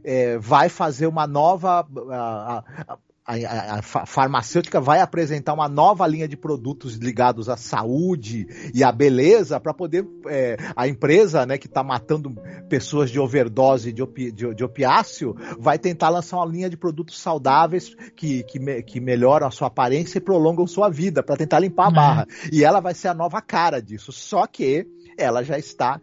é, vai fazer uma nova. a- a- a, a- a fa- farmacêutica vai apresentar uma nova linha de produtos ligados à saúde e à beleza para poder é, a empresa, né, que está matando pessoas de overdose de, opi, de, de opiáceo, vai tentar lançar uma linha de produtos saudáveis que, que, me- que melhoram a sua aparência e prolongam sua vida para tentar limpar a Uhum. barra. E ela vai ser a nova cara disso. Só que ela já está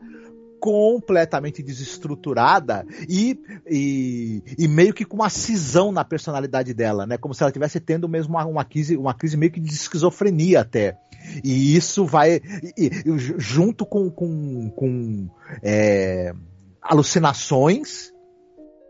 completamente desestruturada e, e, e meio que com uma cisão na personalidade dela, né? Como se ela estivesse tendo mesmo uma, uma, crise, uma crise meio que de esquizofrenia até. E isso vai e- ju- junto com, com, com é, alucinações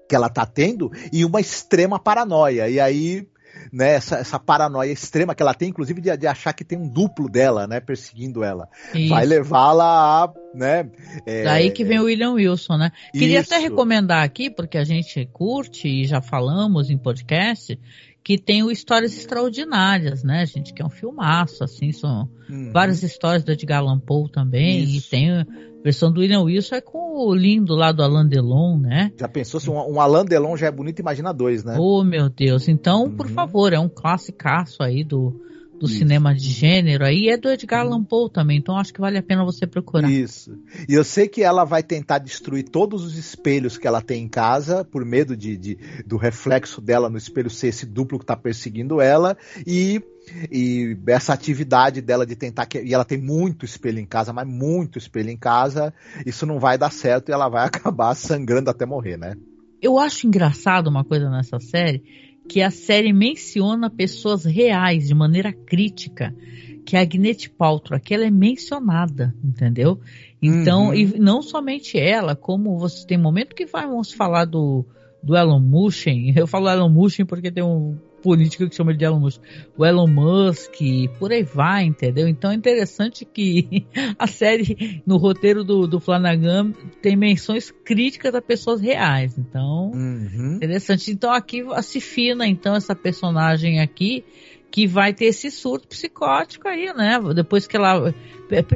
que ela tá tendo e uma extrema paranoia. E aí né, essa, essa paranoia extrema que ela tem, inclusive de, de achar que tem um duplo dela, né, perseguindo ela, Isso. vai levá-la a, né, é, Daí que vem o William Wilson, né? Queria até Isso. recomendar aqui, porque a gente curte e já falamos em podcast, que tem o Histórias Extraordinárias, né, gente? Que é um filmaço, assim, são Uhum. várias histórias do Edgar Allan Poe também, Isso. e tem a versão do William Wilson é com o lindo lá do Alain Delon, né? Já pensou se um, um Alain Delon já é bonito, imagina dois, né? Oh, meu Deus. Então, por Uhum. favor, é um classicaço aí do, do Isso. cinema de gênero aí, é do Edgar Allan Poe também, então acho que vale a pena você procurar. Isso. E eu sei que ela vai tentar destruir todos os espelhos que ela tem em casa, por medo de, de- do reflexo dela no espelho ser esse duplo que está perseguindo ela. E, e essa atividade dela de tentar. Que, e ela tem muito espelho em casa, mas muito espelho em casa. Isso não vai dar certo e ela vai acabar sangrando até morrer, né? Eu acho engraçado uma coisa nessa série, que a série menciona pessoas reais de maneira crítica, que a Gwyneth Paltrow, aqui ela é mencionada, entendeu? Então, Uhum. e não somente ela, como você tem momento que vamos falar do, do Elon Musk, eu falo Elon Musk porque tem um político que chama de Elon Musk, o Elon Musk, por aí vai, entendeu? Então é interessante que a série, no roteiro do, do Flanagan, tem menções críticas a pessoas reais, então... Uhum. Interessante. Então aqui se fina então essa personagem aqui que vai ter esse surto psicótico aí, né? Depois que ela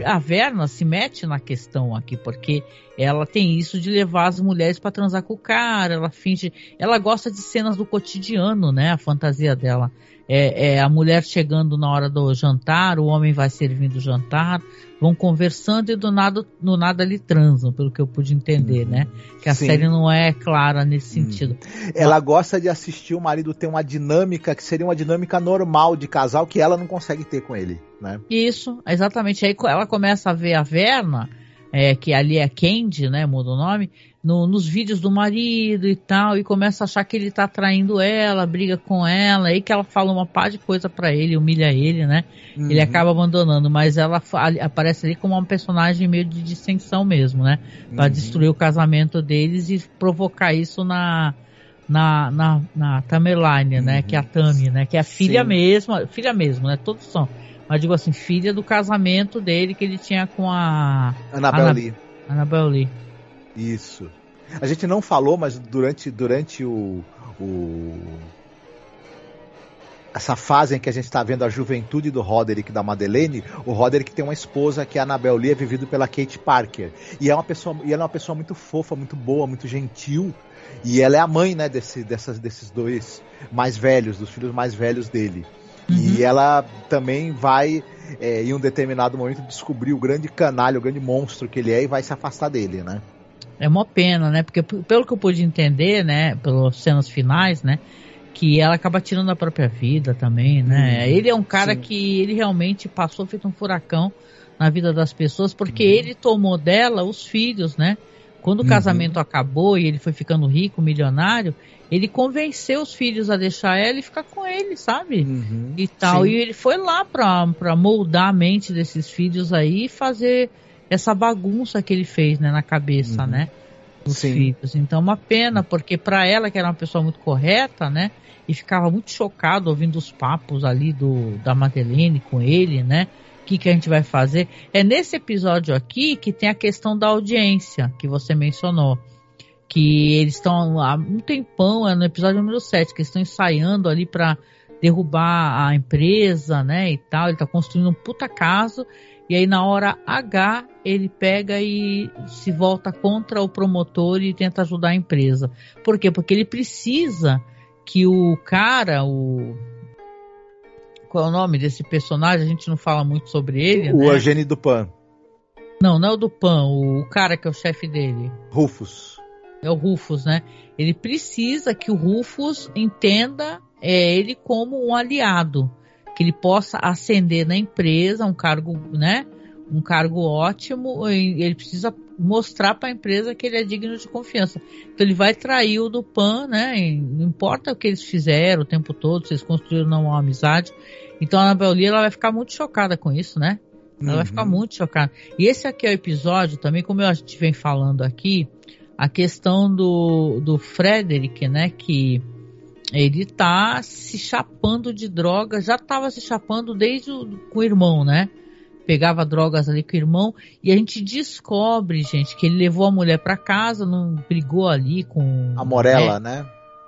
a Verna se mete na questão aqui, porque ela tem isso de levar as mulheres para transar com o cara, ela finge, ela gosta de cenas do cotidiano, né? A fantasia dela é, é a mulher chegando na hora do jantar, o homem vai servindo o jantar, vão conversando e do nada, no nada ali transam, pelo que eu pude entender, né? Que a Sim. série não é clara nesse sentido. Ela gosta de assistir o marido ter uma dinâmica que seria uma dinâmica normal de casal que ela não consegue ter com ele, né? Isso, exatamente. Aí ela começa a ver a Verna, é, que ali é Candy, né? Muda o nome, no- nos vídeos do marido e tal, e começa a achar que ele tá traindo ela, briga com ela, aí que ela fala uma par de coisa pra ele, humilha ele, né? Ele Uhum. acaba abandonando, mas ela aparece ali como uma personagem meio de dissensão mesmo, né? Pra Uhum. destruir o casamento deles e provocar isso na. Na, na, na Tamerlane, né? Uhum. Que é a Tami, né? Que é a filha Sim. mesmo, filha mesmo, né? Todos são. Mas digo assim, filha do casamento dele que ele tinha com a Annabelle Ana- Lee. Annabelle Lee. Isso. A gente não falou, mas durante, durante o, o- essa fase em que a gente está vendo a juventude do Roderick e da Madeleine, o Roderick tem uma esposa que é a Annabelle Lee, é vivido pela Kate Parker. E é uma pessoa, e ela é uma pessoa muito fofa, muito boa, muito gentil. E ela é a mãe, né, desse, dessas, desses dois mais velhos, dos filhos mais velhos dele. E ela também vai, é, em um determinado momento, descobrir o grande canalha, o grande monstro que ele é e vai se afastar dele, né? É uma pena, né? Porque pelo que eu pude entender, né? Pelas cenas finais, né? Que ela acaba tirando a própria vida também, né? Hum, ele é um cara sim. que ele realmente passou feito um furacão na vida das pessoas, porque Uhum. ele tomou dela os filhos, né? Quando o Uhum. casamento acabou e ele foi ficando rico, milionário, ele convenceu os filhos a deixar ela e ficar com ele, sabe? Uhum. e tal. Sim. E ele foi lá pra, pra moldar a mente desses filhos aí e fazer essa bagunça que ele fez, né, na cabeça, Uhum. né? Dos Sim. filhos. Então, uma pena, porque pra ela, que era uma pessoa muito correta, né? E ficava muito chocado ouvindo os papos ali do, da Madeleine com ele, né? o que, que a gente vai fazer. É nesse episódio aqui que tem a questão da audiência que você mencionou. Que eles estão há um tempão, é no episódio número 7, que eles estão ensaiando ali para derrubar a empresa, né? E tal. Ele tá construindo um puta caso. E aí, na hora H, ele pega e se volta contra o promotor e tenta ajudar a empresa. Por quê? Porque ele precisa que o cara, o qual é o nome desse personagem? A gente não fala muito sobre ele. O né? Eugênio Dupan. Não, não é o Dupan, o cara que é o chefe dele. Rufus. É o Rufus, né? Ele precisa que o Rufus entenda é, ele como um aliado, que ele possa ascender na empresa, um cargo, né? Um cargo ótimo. Ele precisa mostrar para a empresa que ele é digno de confiança. Então ele vai trair o Dupan, né? Não importa o que eles fizeram o tempo todo, se eles construíram não uma amizade. Então a Annabelle Lee ela vai ficar muito chocada com isso, né? Ela uhum. vai ficar muito chocada. E esse aqui é o episódio, também como a gente vem falando aqui, a questão do, do Frederick, né? Que ele tá se chapando de droga, já tava se chapando desde o, com o irmão, né? pegava drogas ali com o irmão e a gente descobre, gente, que ele levou a mulher para casa, não brigou ali com a Morella, né?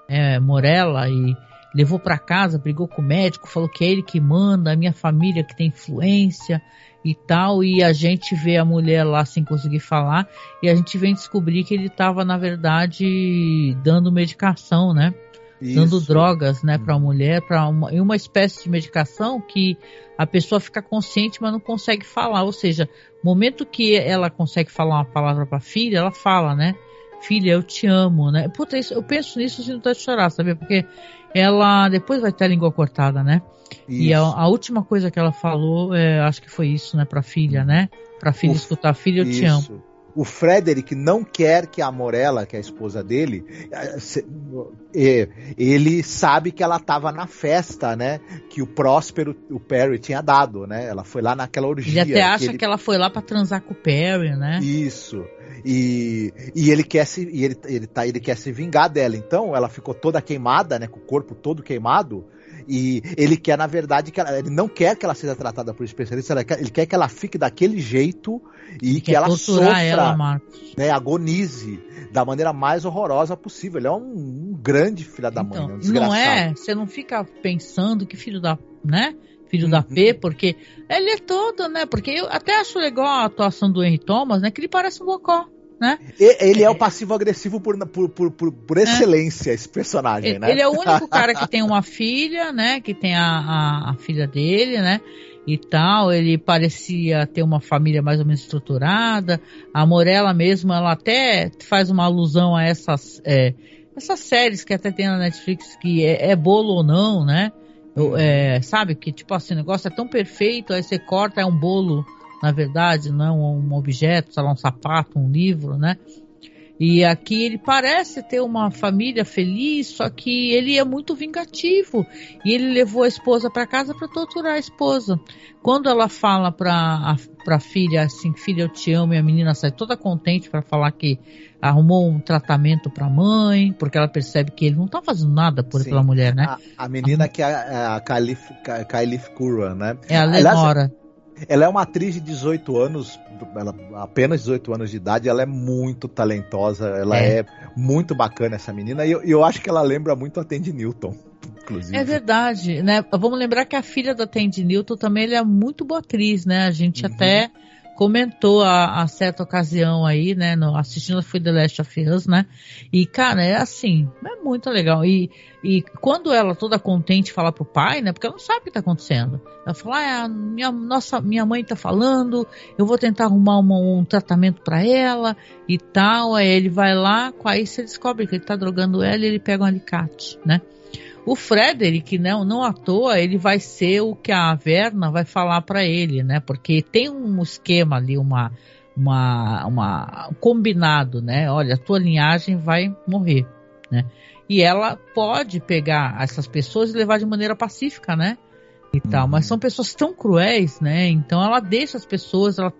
É, Morella e levou para casa, brigou com o médico, falou que é ele que manda, a minha família que tem influência e tal, e a gente vê a mulher lá sem conseguir falar e a gente vem descobrir que ele estava na verdade dando medicação, né? Isso. dando drogas, né, para a mulher, para uma, uma espécie de medicação que a pessoa fica consciente, mas não consegue falar. Ou seja, momento que ela consegue falar uma palavra para a filha, ela fala, né? Filha, eu te amo, né? Puta, isso, eu penso nisso sem vontade de chorar, sabe? Porque ela depois vai ter a língua cortada, né? Isso. E a, a, última coisa que ela falou, é, acho que foi isso, né, para a filha, né? Para a filha Uf, escutar, filha, eu isso. te amo o Frederick não quer que a Morella, que é a esposa dele, ele sabe que ela estava na festa, né? Que o Próspero, o Perry tinha dado, né? Ela foi lá naquela orgia. Ele até acha que, ele... que ela foi lá para transar com o Perry, né? Isso. E, e ele quer se e ele, ele, tá, ele quer se vingar dela. Então ela ficou toda queimada, né? Com o corpo todo queimado. E ele quer, na verdade, que ela, ele não quer que ela seja tratada por especialista, ele quer que ela fique daquele jeito e que ela sofra, ela, né, agonize da maneira mais horrorosa possível. Ele é um, um grande filho da então, mãe, um Não é? Você não fica pensando que filho da, né? Filho uhum. da P, porque ele é todo, né? Porque eu até acho legal a atuação do Henry Thomas, né? Que ele parece um bocó. Né? Ele é, o passivo-agressivo por, por, por, por, por é. excelência, é. esse personagem, ele, né? Ele é o único cara que tem uma filha, né? Que tem a, a, a, filha dele, né? E tal, ele parecia ter uma família mais ou menos estruturada. A Morella mesmo, ela até faz uma alusão a essas, é, essas séries que até tem na Netflix, que é, é bolo ou não, né? É, sabe, que tipo assim, o negócio é tão perfeito, aí você corta, é um bolo na verdade, não um objeto, sei lá, um sapato, um livro, né? E aqui ele parece ter uma família feliz, só que ele é muito vingativo. E ele levou a esposa para casa para torturar a esposa. Quando ela fala para a filha assim, filha, eu te amo, e a menina sai toda contente para falar que arrumou um tratamento para a mãe, porque ela percebe que ele não está fazendo nada por Sim, pela mulher, né? A, a menina a, que é a, a Calif, Curran, né? É a Lenora. Aliás, ela é uma atriz de 18 anos, ela, apenas 18 anos de idade, ela é muito talentosa, ela é, é muito bacana essa menina, e eu, eu, acho que ela lembra muito a Tandy Newton, inclusive. É verdade, né? Vamos lembrar que a filha da Tandy Newton também é muito boa atriz, né? A gente uhum. até comentou a, a, certa ocasião aí, né, no, assistindo foi The Last of Us, né, e cara, é assim, é muito legal, e, e quando ela toda contente fala pro pai, né, porque ela não sabe o que tá acontecendo, ela fala, ah, minha, nossa, minha mãe tá falando, eu vou tentar arrumar uma, um tratamento para ela e tal, aí ele vai lá, aí você descobre que ele tá drogando ela e ele pega um alicate, né, o Frederick, não, não à toa, ele vai ser o que a Verna vai falar para ele, né? Porque tem um esquema ali, uma, uma, uma um combinado, né? Olha, a tua linhagem vai morrer, né? E ela pode pegar essas pessoas e levar de maneira pacífica, né? E tal, mas são pessoas tão cruéis, né? Então ela deixa as pessoas, ela,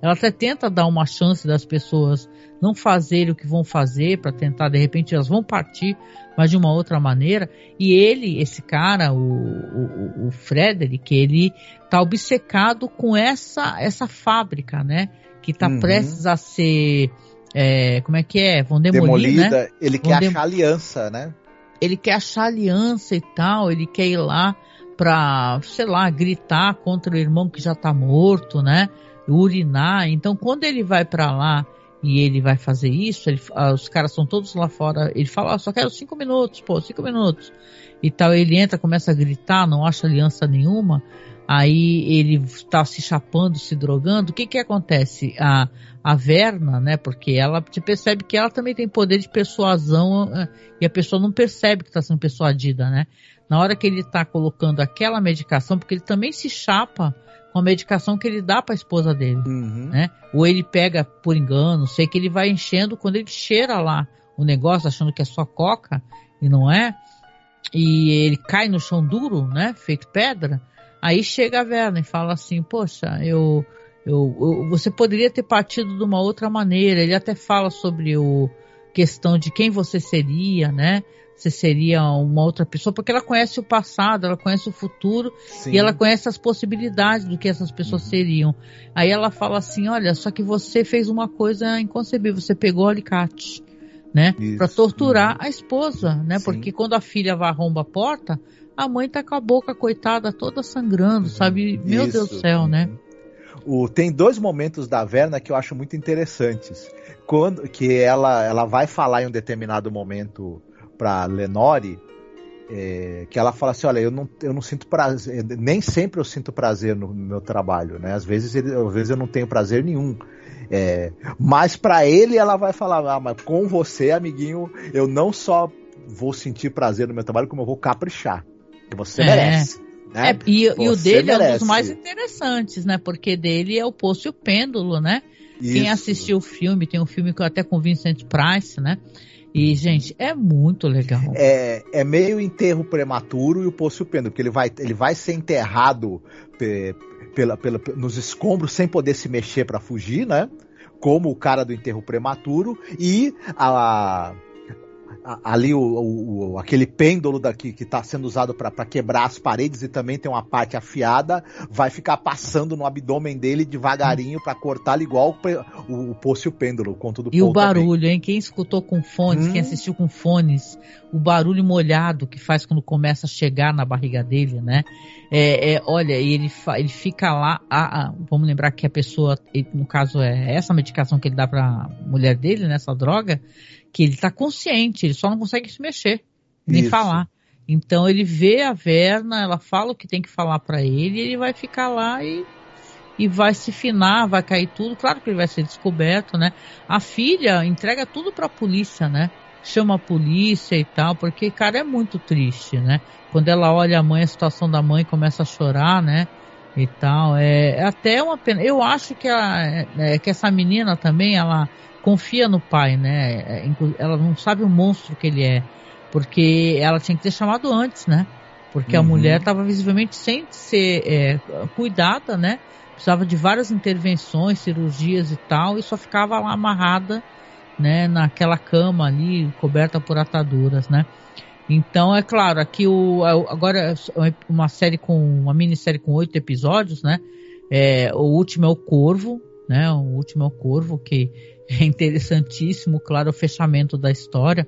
ela até tenta dar uma chance das pessoas não fazerem o que vão fazer para tentar, de repente elas vão partir, mas de uma outra maneira. E ele, esse cara, o, o, o Frederick, ele tá obcecado com essa essa fábrica, né? Que tá uhum. prestes a ser é, como é que é? Vão demolir, Demolida. Né? Ele Vão quer achar aliança, né? Ele quer achar aliança e tal, ele quer ir lá pra, sei lá, gritar contra o irmão que já tá morto, né? Urinar. Então, quando ele vai para lá e ele vai fazer isso, ele, ah, os caras estão todos lá fora, ele fala, ah, só quero cinco minutos, pô, cinco minutos. E tal, ele entra, começa a gritar, não acha aliança nenhuma aí ele está se chapando, se drogando, o que que acontece? A, a Verna, né, porque ela te percebe que ela também tem poder de persuasão eh, e a pessoa não percebe que está sendo persuadida, né? Na hora que ele está colocando aquela medicação, porque ele também se chapa com a medicação que ele dá para a esposa dele, uhum. né? Ou ele pega por engano, sei que ele vai enchendo quando ele cheira lá o negócio, achando que é só coca e não é, e ele cai no chão duro, né, feito pedra, Aí chega a Verna e fala assim: Poxa, eu, eu, eu, você poderia ter partido de uma outra maneira. Ele até fala sobre o questão de quem você seria, né? Você seria uma outra pessoa, porque ela conhece o passado, ela conhece o futuro Sim. e ela conhece as possibilidades do que essas pessoas uhum. seriam. Aí ela fala assim: Olha, só que você fez uma coisa inconcebível, você pegou o alicate. Né, para torturar uhum. a esposa, né? Sim. Porque quando a filha vai arromba a porta, a mãe tá com a boca coitada toda sangrando, sabe? Meu Isso. Deus do céu, né? O, tem dois momentos da Verna que eu acho muito interessantes. Quando que ela, ela vai falar em um determinado momento para Lenore, é, que ela fala assim, olha, eu não, eu não sinto prazer, nem sempre eu sinto prazer no, meu trabalho, né? Às vezes, às vezes eu não tenho prazer nenhum. É, mas para ele ela vai falar, ah, mas com você, amiguinho, eu não só vou sentir prazer no meu trabalho, como eu vou caprichar. Você é. merece. Né? É, e, e, o dele merece. é um dos mais interessantes, né? Porque dele é o Poço e o Pêndulo, né? Isso. Quem assistiu o filme, tem um filme que até com Vincent Price, né? E, gente, é muito legal. É, é meio enterro prematuro e o Poço Pêndulo, porque ele vai, ele vai ser enterrado pe, pela, pela, nos escombros sem poder se mexer para fugir, né? Como o cara do enterro prematuro. E a ali o, o, aquele pêndulo daqui que está sendo usado para quebrar as paredes e também tem uma parte afiada, vai ficar passando no abdômen dele devagarinho para cortá-lo igual o, o poço e o pêndulo, conto do E o barulho, também. hein? Quem escutou com fones, hum. quem assistiu com fones, o barulho molhado que faz quando começa a chegar na barriga dele, né? É, é olha, ele, ele fica lá, a, a, vamos lembrar que a pessoa, ele, no caso é essa medicação que ele dá para mulher dele, né, essa droga, que ele está consciente, ele só não consegue se mexer, nem Isso. falar. Então ele vê a Verna, ela fala o que tem que falar para ele, e ele vai ficar lá e, e vai se finar, vai cair tudo. Claro que ele vai ser descoberto, né? A filha entrega tudo para a polícia, né? Chama a polícia e tal, porque cara é muito triste, né? Quando ela olha a mãe, a situação da mãe começa a chorar, né? E tal, é, é até uma pena. Eu acho que, a, é, que essa menina também, ela confia no pai, né? É, ela não sabe o monstro que ele é, porque ela tinha que ter chamado antes, né? Porque uhum. a mulher estava visivelmente sem ser é, cuidada, né? Precisava de várias intervenções, cirurgias e tal, e só ficava lá amarrada, né? Naquela cama ali, coberta por ataduras, né? Então, é claro, aqui o, agora é uma série com, uma minissérie com oito episódios, né? É, o último é o Corvo, né? O último é o Corvo, que é interessantíssimo, claro, o fechamento da história.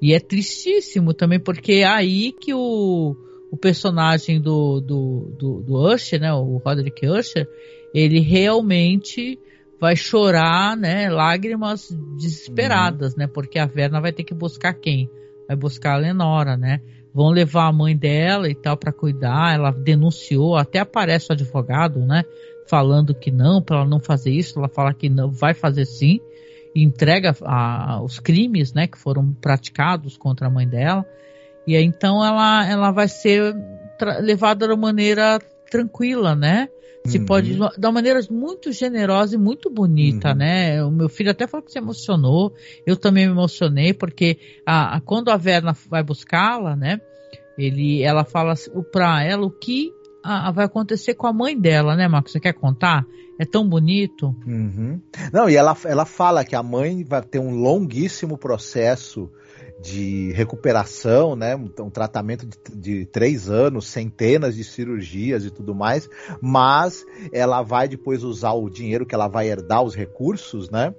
E é tristíssimo também, porque é aí que o, o personagem do, do, do, do Usher, né, o Roderick Usher, ele realmente vai chorar, né, lágrimas desesperadas, uhum. né, porque a Verna vai ter que buscar quem? Vai buscar a Lenora, né? Vão levar a mãe dela e tal para cuidar. Ela denunciou, até aparece o advogado, né? Falando que não, para ela não fazer isso, ela fala que não vai fazer sim, e entrega a, os crimes, né, que foram praticados contra a mãe dela. E aí, então ela, ela vai ser levada de maneira tranquila, né? Se uhum. pode, de uma maneira muito generosa e muito bonita, uhum. né? O meu filho até falou que se emocionou, eu também me emocionei, porque a, a quando a Verna vai buscá-la, né? Ele, ela fala para ela o que a, vai acontecer com a mãe dela, né, Marcos? Você quer contar? É tão bonito. Uhum. Não, e ela, ela fala que a mãe vai ter um longuíssimo processo de recuperação, né? Um, um tratamento de, de, três anos, centenas de cirurgias e tudo mais, mas ela vai depois usar o dinheiro que ela vai herdar, os recursos, né?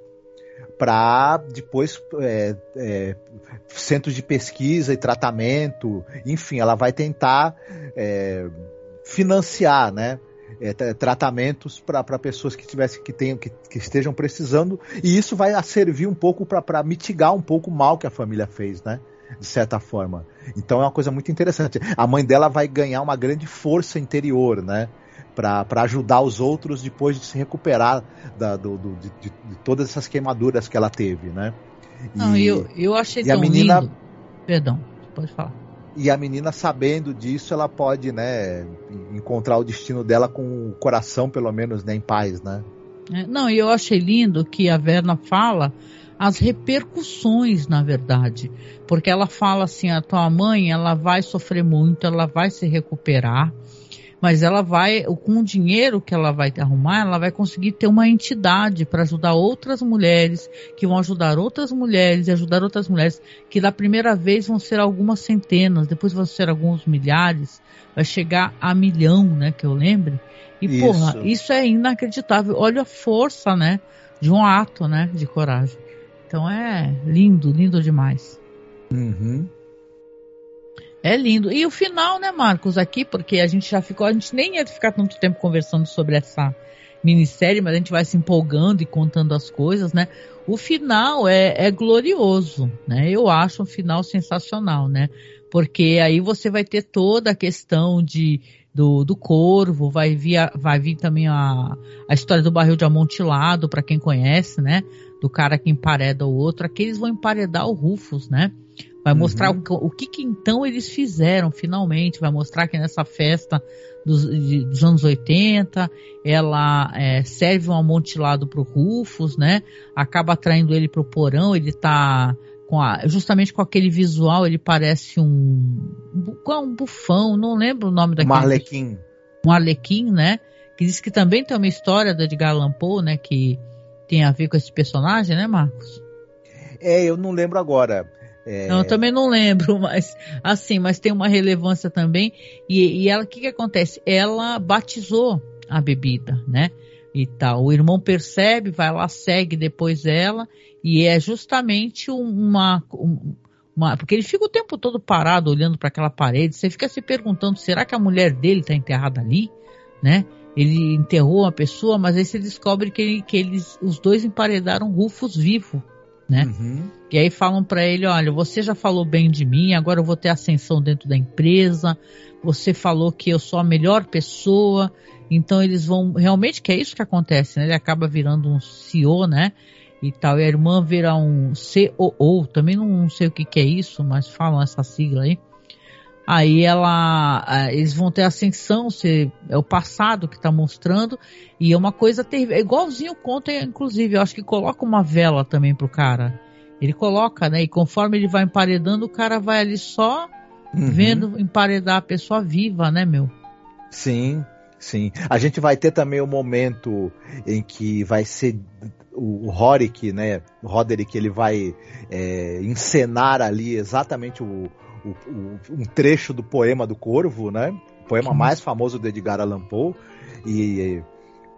Para depois é, é, centros de pesquisa e tratamento, enfim, ela vai tentar é, financiar, né? É, tratamentos para pessoas que tivessem que tenham que, que, estejam precisando e isso vai servir um pouco para mitigar um pouco o mal que a família fez, né? De certa forma. Então é uma coisa muito interessante. A mãe dela vai ganhar uma grande força interior, né? Para ajudar os outros depois de se recuperar da, do, do de, de, todas essas queimaduras que ela teve, né? E, Não, eu, eu achei tão a menina, lindo. Perdão, pode falar e a menina sabendo disso, ela pode, né, encontrar o destino dela com o coração, pelo menos, né, em paz, né? É, não, e eu achei lindo que a Verna fala as repercussões, na verdade, porque ela fala assim, a tua mãe, ela vai sofrer muito, ela vai se recuperar, mas ela vai, com o dinheiro que ela vai arrumar, ela vai conseguir ter uma entidade para ajudar outras mulheres, que vão ajudar outras mulheres e ajudar outras mulheres, que da primeira vez vão ser algumas centenas, depois vão ser alguns milhares, vai chegar a milhão, né, que eu lembre. E isso. porra, isso é inacreditável. Olha a força, né, de um ato, né, de coragem. Então é lindo, lindo demais. Uhum. É lindo. E o final, né, Marcos, aqui, porque a gente já ficou, a gente nem ia ficar tanto tempo conversando sobre essa minissérie, mas a gente vai se empolgando e contando as coisas, né? O final é, é glorioso, né? Eu acho um final sensacional, né? Porque aí você vai ter toda a questão de do, do corvo, vai vir, vai vir também a, a história do barril de amontilado, para quem conhece, né? Do cara que empareda o outro. Aqui eles vão emparedar o Rufus, né? Vai mostrar uhum. o, o que, que, então eles fizeram finalmente. Vai mostrar que nessa festa dos, de, dos anos 80 ela é, serve um amontilado pro Rufus, né? Acaba atraindo ele pro porão. Ele tá com a, justamente com aquele visual, ele parece um, um bufão, não lembro o nome daquele. Um arlequim. Um arlequim, né? Que diz que também tem uma história da Edgar Allan Poe, né? Que tem a ver com esse personagem, né, Marcos? É, eu não lembro agora. É... Não, eu também não lembro, mas assim, mas tem uma relevância também. E, e ela, o que, que acontece? Ela batizou a bebida, né? E tal. O irmão percebe, vai lá, segue depois ela, e é justamente uma, uma. Porque ele fica o tempo todo parado olhando para aquela parede. Você fica se perguntando: será que a mulher dele está enterrada ali? Né? Ele enterrou uma pessoa, mas aí você descobre que, ele, que eles, os dois emparedaram Rufus vivo né? Uhum. E aí falam para ele, olha, você já falou bem de mim, agora eu vou ter ascensão dentro da empresa. Você falou que eu sou a melhor pessoa, então eles vão realmente que é isso que acontece, né? Ele acaba virando um CEO, né? E tal, e a irmã vira um COO, também não sei o que, que é isso, mas falam essa sigla aí. Aí ela, eles vão ter ascensão, se, é o passado que está mostrando, e é uma coisa terrível. É igualzinho conta, inclusive, eu acho que coloca uma vela também pro cara. Ele coloca, né? E conforme ele vai emparedando, o cara vai ali só uhum. vendo emparedar a pessoa viva, né, meu? Sim, sim. A gente vai ter também o momento em que vai ser o Rorik, né? O Roderick, ele vai é, encenar ali exatamente o o, o, um trecho do poema do Corvo, né? O poema uhum. mais famoso do Edgar Allan Poe. E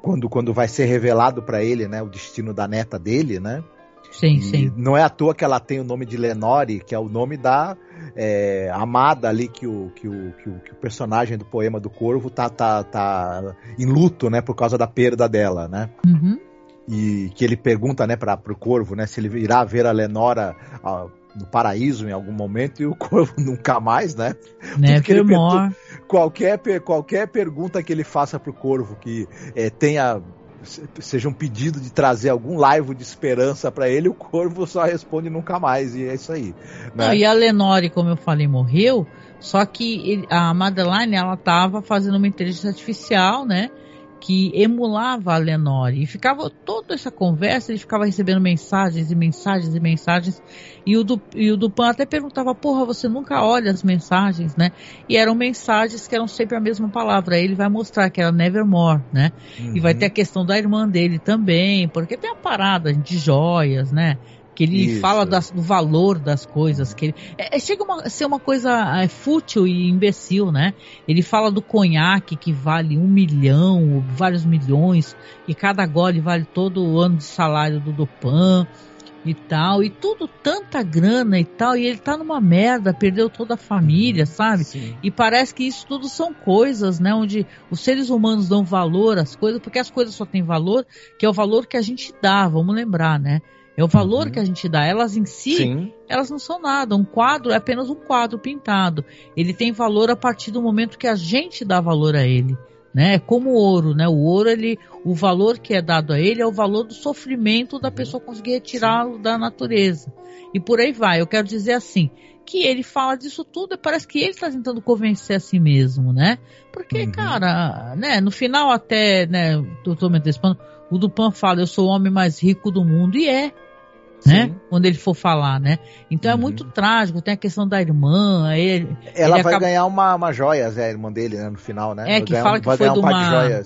quando, quando vai ser revelado para ele, né, o destino da neta dele, né? Sim, e sim. Não é à toa que ela tem o nome de Lenore, que é o nome da é, amada ali que o, que, o, que, o, que o personagem do poema do Corvo tá, tá, tá em luto, né, por causa da perda dela, né? Uhum. E que ele pergunta, né, para o Corvo, né, se ele irá ver a Lenora a, no paraíso em algum momento e o corvo nunca mais, né? Nevermore. Qualquer, qualquer pergunta que ele faça pro corvo que é, tenha seja um pedido de trazer algum laivo de esperança para ele, o corvo só responde nunca mais, e é isso aí. Né? Não, e a Lenore, como eu falei, morreu, só que ele, a Madeline, ela tava fazendo uma inteligência artificial, né? Que emulava a Lenore. E ficava toda essa conversa, ele ficava recebendo mensagens e mensagens e mensagens. E o, du, e o Dupan até perguntava, porra, você nunca olha as mensagens, né? E eram mensagens que eram sempre a mesma palavra. Aí ele vai mostrar que era Nevermore, né? Uhum. E vai ter a questão da irmã dele também, porque tem a parada de joias, né? Que ele Isso. fala das, do valor das coisas, que ele, é, é chega a ser uma coisa é, fútil e imbecil, né? Ele fala do conhaque que vale um milhão, vários milhões, e cada gole vale todo o ano de salário do Dupan e tal, e tudo tanta grana e tal, e ele tá numa merda, perdeu toda a família, sabe? Sim. E parece que isso tudo são coisas, né, onde os seres humanos dão valor às coisas, porque as coisas só têm valor, que é o valor que a gente dá, vamos lembrar, né? É o valor uhum. que a gente dá. Elas em si, Sim. elas não são nada. Um quadro é apenas um quadro pintado. Ele tem valor a partir do momento que a gente dá valor a ele. Né? É como o ouro, né? O ouro, ele, o valor que é dado a ele é o valor do sofrimento da uhum. pessoa conseguir retirá-lo da natureza. E por aí vai. Eu quero dizer assim, que ele fala disso tudo e parece que ele está tentando convencer a si mesmo, né? Porque, uhum. cara, né, no final até, né, eu tô me antecipando, o Dupan fala, eu sou o homem mais rico do mundo, e é né? Quando ele for falar, né? Então é uhum. é muito trágico, tem a questão da irmã, ele, Ela ele vai acaba... ganhar uma, uma joia, Zé, a irmã dele, né, no final, né? É, vai que fala um, que foi de uma...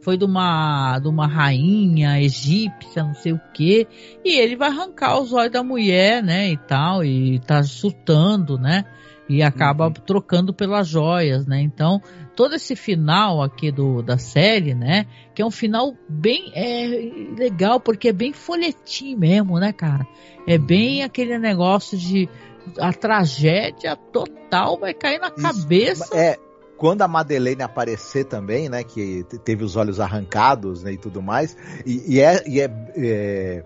Foi de uma, de uma rainha egípcia, não sei o que, e ele vai arrancar os olhos da mulher, né, e tal, e tá surtando, né? e acaba uhum. trocando pelas joias, né? Então, todo esse final aqui do, da série, né? Que é um final bem é, legal, porque é bem folhetim mesmo, né, cara? É uhum. bem aquele negócio de a tragédia total vai cair na Isso. cabeça. É, quando a Madeleine aparecer também, né? Que teve os olhos arrancados né, e tudo mais, e, e é, e é, é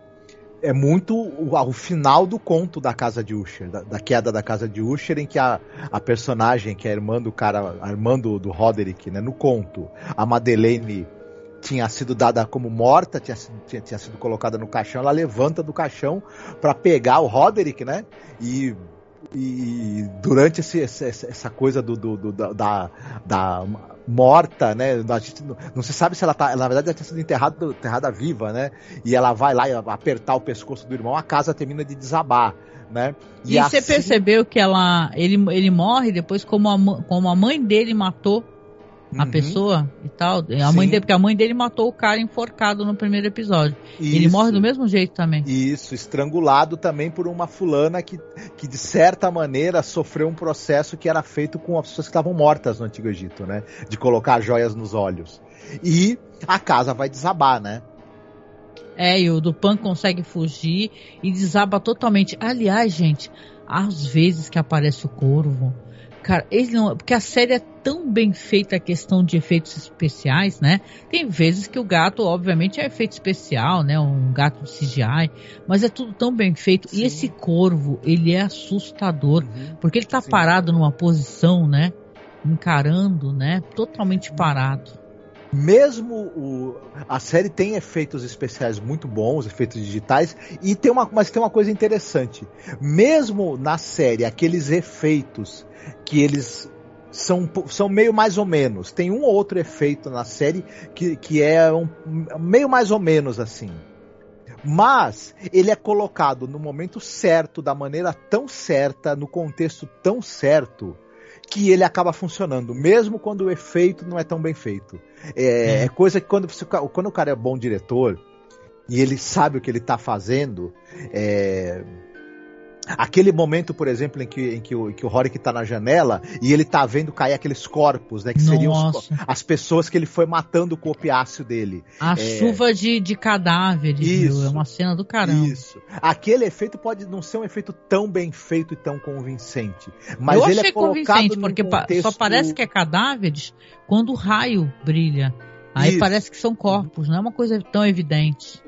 é muito o, o, final do conto da casa de Usher, da, da, queda da casa de Usher, em que a, a personagem, que é a irmã do cara, a irmã do, do Roderick, né, no conto, a Madeleine tinha sido dada como morta, tinha, tinha, tinha sido colocada no caixão, ela levanta do caixão para pegar o Roderick, né, e e durante esse, essa, coisa do, do, do da, da morta, né? A gente não, não, se sabe se ela tá. Na verdade, ela tinha sido enterrada, enterrada viva, né? E ela vai lá apertar o pescoço do irmão, a casa termina de desabar. Né? E, e assim... você percebeu que ela, ele, ele morre depois como a, como a mãe dele matou a uhum. pessoa e tal. A mãe dele, porque a mãe dele matou o cara enforcado no primeiro episódio. Isso. Ele morre do mesmo jeito também. Isso, estrangulado também por uma fulana que, que de certa maneira sofreu um processo que era feito com as pessoas que estavam mortas no Antigo Egito, né? De colocar joias nos olhos. E a casa vai desabar, né? É, e o Dupan consegue fugir e desaba totalmente. Aliás, gente, às vezes que aparece o corvo, Cara, ele não. Porque a série é tão bem feita a questão de efeitos especiais, né? Tem vezes que o gato, obviamente, é efeito especial, né? Um gato de CGI, mas é tudo tão bem feito. Sim. E esse corvo, ele é assustador, uhum. porque ele tá Sim. parado numa posição, né? Encarando, né? Totalmente parado mesmo o, a série tem efeitos especiais muito bons, efeitos digitais, e tem uma, mas tem uma coisa interessante. Mesmo na série, aqueles efeitos que eles são, são meio mais ou menos. Tem um ou outro efeito na série que, que é um, meio mais ou menos assim. Mas ele é colocado no momento certo, da maneira tão certa, no contexto tão certo, que ele acaba funcionando, mesmo quando o efeito não é tão bem feito. É, é coisa que quando, você, quando o cara é bom diretor e ele sabe o que ele está fazendo, é, Aquele momento, por exemplo, em que, em que o, em que o Rorik tá na janela e ele tá vendo cair aqueles corpos, né? Que seriam os, as pessoas que ele foi matando com o opiáceo dele. A é... chuva de, de cadáveres, isso, viu? É uma cena do caramba. Isso. Aquele efeito pode não ser um efeito tão bem feito e tão convincente. Mas Eu ele achei é convincente, porque contexto... só parece que é cadáveres quando o raio brilha. Aí isso. parece que são corpos, não é uma coisa tão evidente.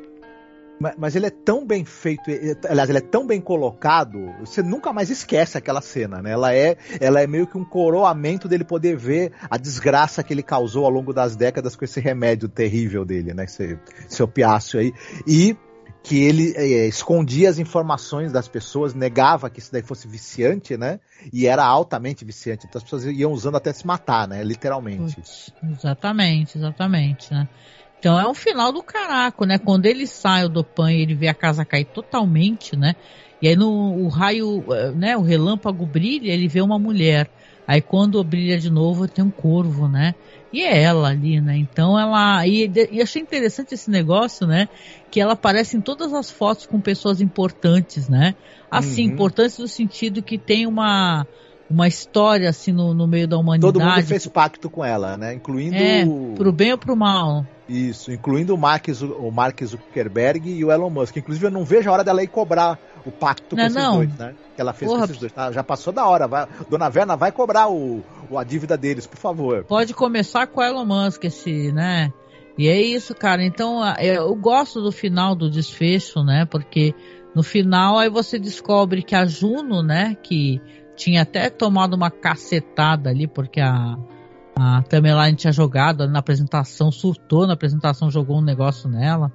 Mas ele é tão bem feito, aliás, ele é tão bem colocado, você nunca mais esquece aquela cena, né? Ela é, ela é meio que um coroamento dele poder ver a desgraça que ele causou ao longo das décadas com esse remédio terrível dele, né? Esse, esse opiáceo aí. E que ele é, escondia as informações das pessoas, negava que isso daí fosse viciante, né? E era altamente viciante. Então as pessoas iam usando até se matar, né? Literalmente. exatamente, exatamente, né? Então é um final do caraco, né? Quando ele sai do pan e ele vê a casa cair totalmente, né? E aí no o raio, eh, né? O relâmpago brilha, ele vê uma mulher. Aí quando brilha de novo tem um corvo, né? E é ela ali, né? Então ela. E, e achei interessante esse negócio, né? Que ela aparece em todas as fotos com pessoas importantes, né? Assim, uhum. importantes no sentido que tem uma uma história assim no, no meio da humanidade. Todo mundo fez pacto com ela, né? Incluindo. É, pro bem ou pro mal. Isso, incluindo o Mark, o Mark Zuckerberg e o Elon Musk. Inclusive, eu não vejo a hora dela ir cobrar o pacto não, com esses não. dois, né? Que ela fez Porra. com esses dois. Tá? Já passou da hora. Vai, Dona Verna vai cobrar o, a dívida deles, por favor. Pode começar com o Elon Musk, esse, né? E é isso, cara. Então, eu gosto do final do desfecho, né? Porque no final aí você descobre que a Juno, né? Que tinha até tomado uma cacetada ali, porque a, a Tamerlane tinha jogado na apresentação, surtou na apresentação, jogou um negócio nela.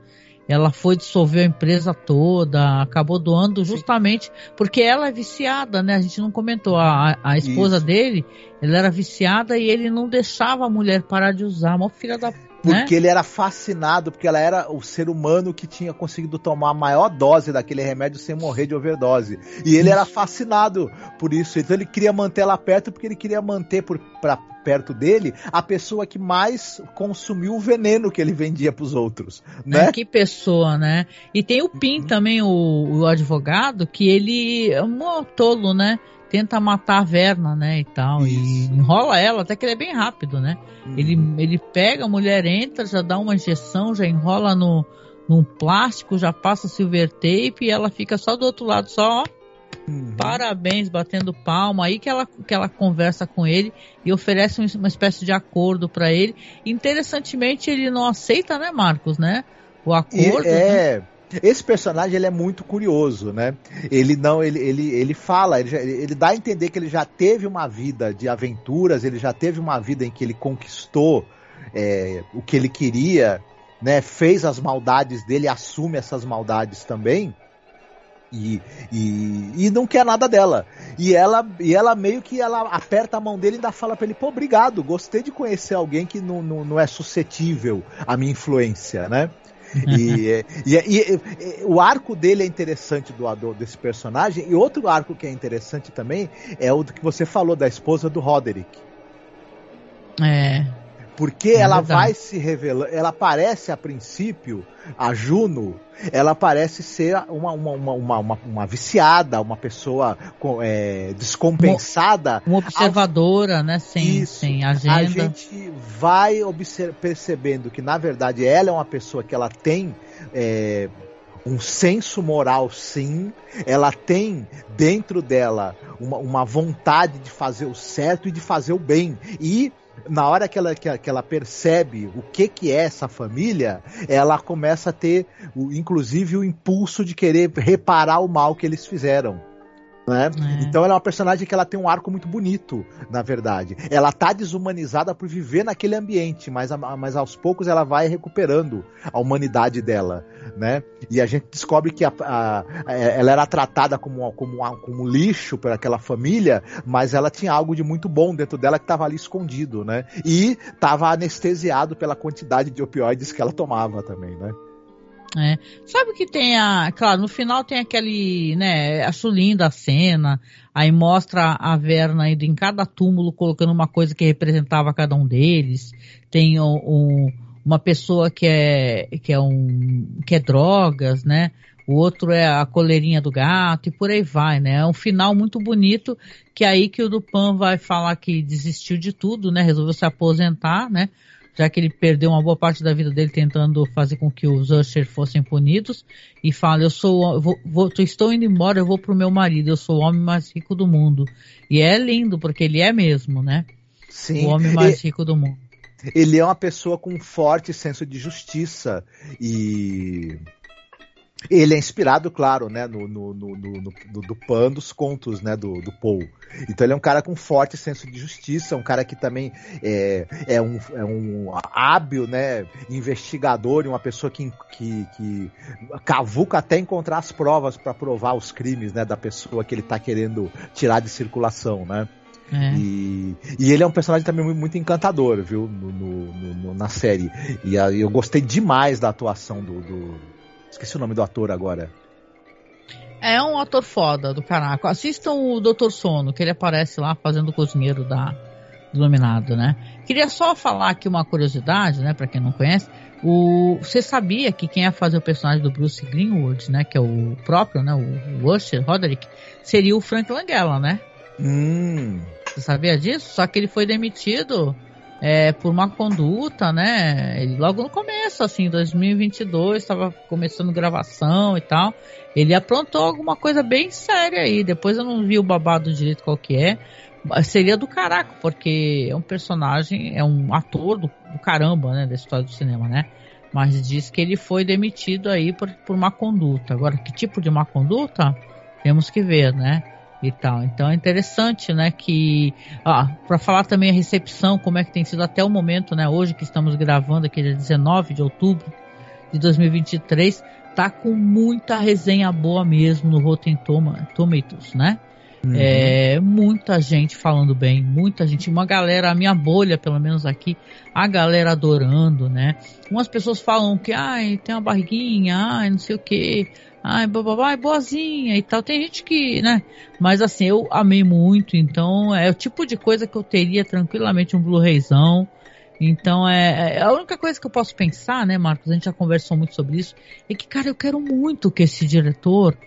Ela foi dissolver a empresa toda, acabou doando justamente porque ela é viciada, né? A gente não comentou. A, a esposa Isso. dele, ela era viciada e ele não deixava a mulher parar de usar. Uma filha da porque né? ele era fascinado, porque ela era o ser humano que tinha conseguido tomar a maior dose daquele remédio sem morrer de overdose. E ele era fascinado por isso. Então ele queria manter ela perto, porque ele queria manter por, pra, perto dele a pessoa que mais consumiu o veneno que ele vendia para os outros. Né? É, que pessoa, né? E tem o Pim uhum. também, o, o advogado, que ele é um tolo, né? Tenta matar a Verna, né, e tal, Isso. e enrola ela, até que ele é bem rápido, né? Uhum. Ele, ele pega, a mulher entra, já dá uma injeção, já enrola no, num plástico, já passa silver tape e ela fica só do outro lado, só, ó, uhum. parabéns, batendo palma, aí que ela, que ela conversa com ele e oferece uma espécie de acordo para ele. Interessantemente, ele não aceita, né, Marcos, né? O acordo. E, é... Né? Esse personagem ele é muito curioso, né? Ele não, ele, ele, ele fala, ele, já, ele dá a entender que ele já teve uma vida de aventuras, ele já teve uma vida em que ele conquistou é, o que ele queria, né? Fez as maldades dele, assume essas maldades também. E, e, e, não quer nada dela. E ela, e ela meio que ela aperta a mão dele e ainda fala para ele: pô, obrigado, gostei de conhecer alguém que não, não, não é suscetível à minha influência, né? e, e, e, e, o arco dele é interessante do, do, desse personagem. E outro arco que é interessante também é o que você falou da esposa do Roderick. É. Porque é ela vai se revelando, ela parece a princípio, a Juno, ela parece ser uma, uma, uma, uma, uma viciada, uma pessoa é, descompensada. Uma observadora, ao... né? Sem, Isso. sem agenda. A gente vai percebendo que, na verdade, ela é uma pessoa que ela tem. É, um senso moral, sim. Ela tem dentro dela uma, uma vontade de fazer o certo e de fazer o bem. E na hora que ela, que, que, ela percebe o que, que é essa família, ela começa a ter, o, inclusive, o impulso de querer reparar o mal que eles fizeram. Né? É. Então ela é uma personagem que ela tem um arco muito bonito, na verdade. Ela tá desumanizada por viver naquele ambiente, mas, mas aos poucos ela vai recuperando a humanidade dela, né? E a gente descobre que a, a, a, ela era tratada como, como, como lixo por aquela família, mas ela tinha algo de muito bom dentro dela que estava ali escondido, né? E estava anestesiado pela quantidade de opioides que ela tomava também, né? É. Sabe que tem a. Claro, no final tem aquele. né? Acho linda a cena. Aí mostra a Verna indo em cada túmulo colocando uma coisa que representava cada um deles. Tem um, uma pessoa que é. que é um. que é drogas, né? O outro é a coleirinha do gato e por aí vai, né? É um final muito bonito que é aí que o Dupan vai falar que desistiu de tudo, né? Resolveu se aposentar, né? Já que ele perdeu uma boa parte da vida dele tentando fazer com que os Usher fossem punidos, e fala, eu sou, eu vou, vou, estou indo embora, eu vou pro meu marido, eu sou o homem mais rico do mundo. E é lindo, porque ele é mesmo, né? Sim. O homem mais e... rico do mundo. Ele é uma pessoa com um forte senso de justiça e Ele é inspirado, claro, né, no, no, no, no, do Pan dos contos, né, do, do Poe. Então ele é um cara com forte senso de justiça, um cara que também é, é, um, é um hábil, né, investigador e uma pessoa que, que, que cavuca até encontrar as provas para provar os crimes, né, da pessoa que ele está querendo tirar de circulação, né. É. E, e, ele é um personagem também muito, encantador, viu, no, no, no, na série. E eu gostei demais da atuação do, do Esqueci o nome do ator agora. É um ator foda do caraca. Assistam o Doutor Sono, que ele aparece lá fazendo o cozinheiro da do Iluminado, né? Queria só falar aqui uma curiosidade, né, para quem não conhece. O, você sabia que quem ia fazer o personagem do Bruce Greenwood, né, que é o próprio, né, o, o Usher Roderick, seria o Frank Langella, né? Hum. Você sabia disso? Só que ele foi demitido é, por uma conduta, né? Ele, logo no começo, assim, 2022, estava começando gravação e tal. Ele aprontou alguma coisa bem séria aí. Depois eu não vi o babado direito qual que é. Seria do caraca, porque é um personagem, é um ator do, do caramba, né? Da história do cinema, né? Mas diz que ele foi demitido aí por, por má conduta. Agora, que tipo de má conduta? Temos que ver, né? E tal. Então é interessante, né, que ah, para falar também a recepção, como é que tem sido até o momento, né, hoje que estamos gravando aqui dia 19 de outubro de 2023, tá com muita resenha boa mesmo no Rotten Tomatoes, né? Uhum. É, muita gente falando bem, muita gente, uma galera, a minha bolha, pelo menos aqui, a galera adorando, né? Umas pessoas falam que, ai, tem uma barriguinha, ai, não sei o que, ai, bababá, é boazinha e tal. Tem gente que, né? Mas assim, eu amei muito, então é o tipo de coisa que eu teria tranquilamente um Blu-rayzão. Então é, é, a única coisa que eu posso pensar, né, Marcos? A gente já conversou muito sobre isso. É que, cara, eu quero muito que esse diretor,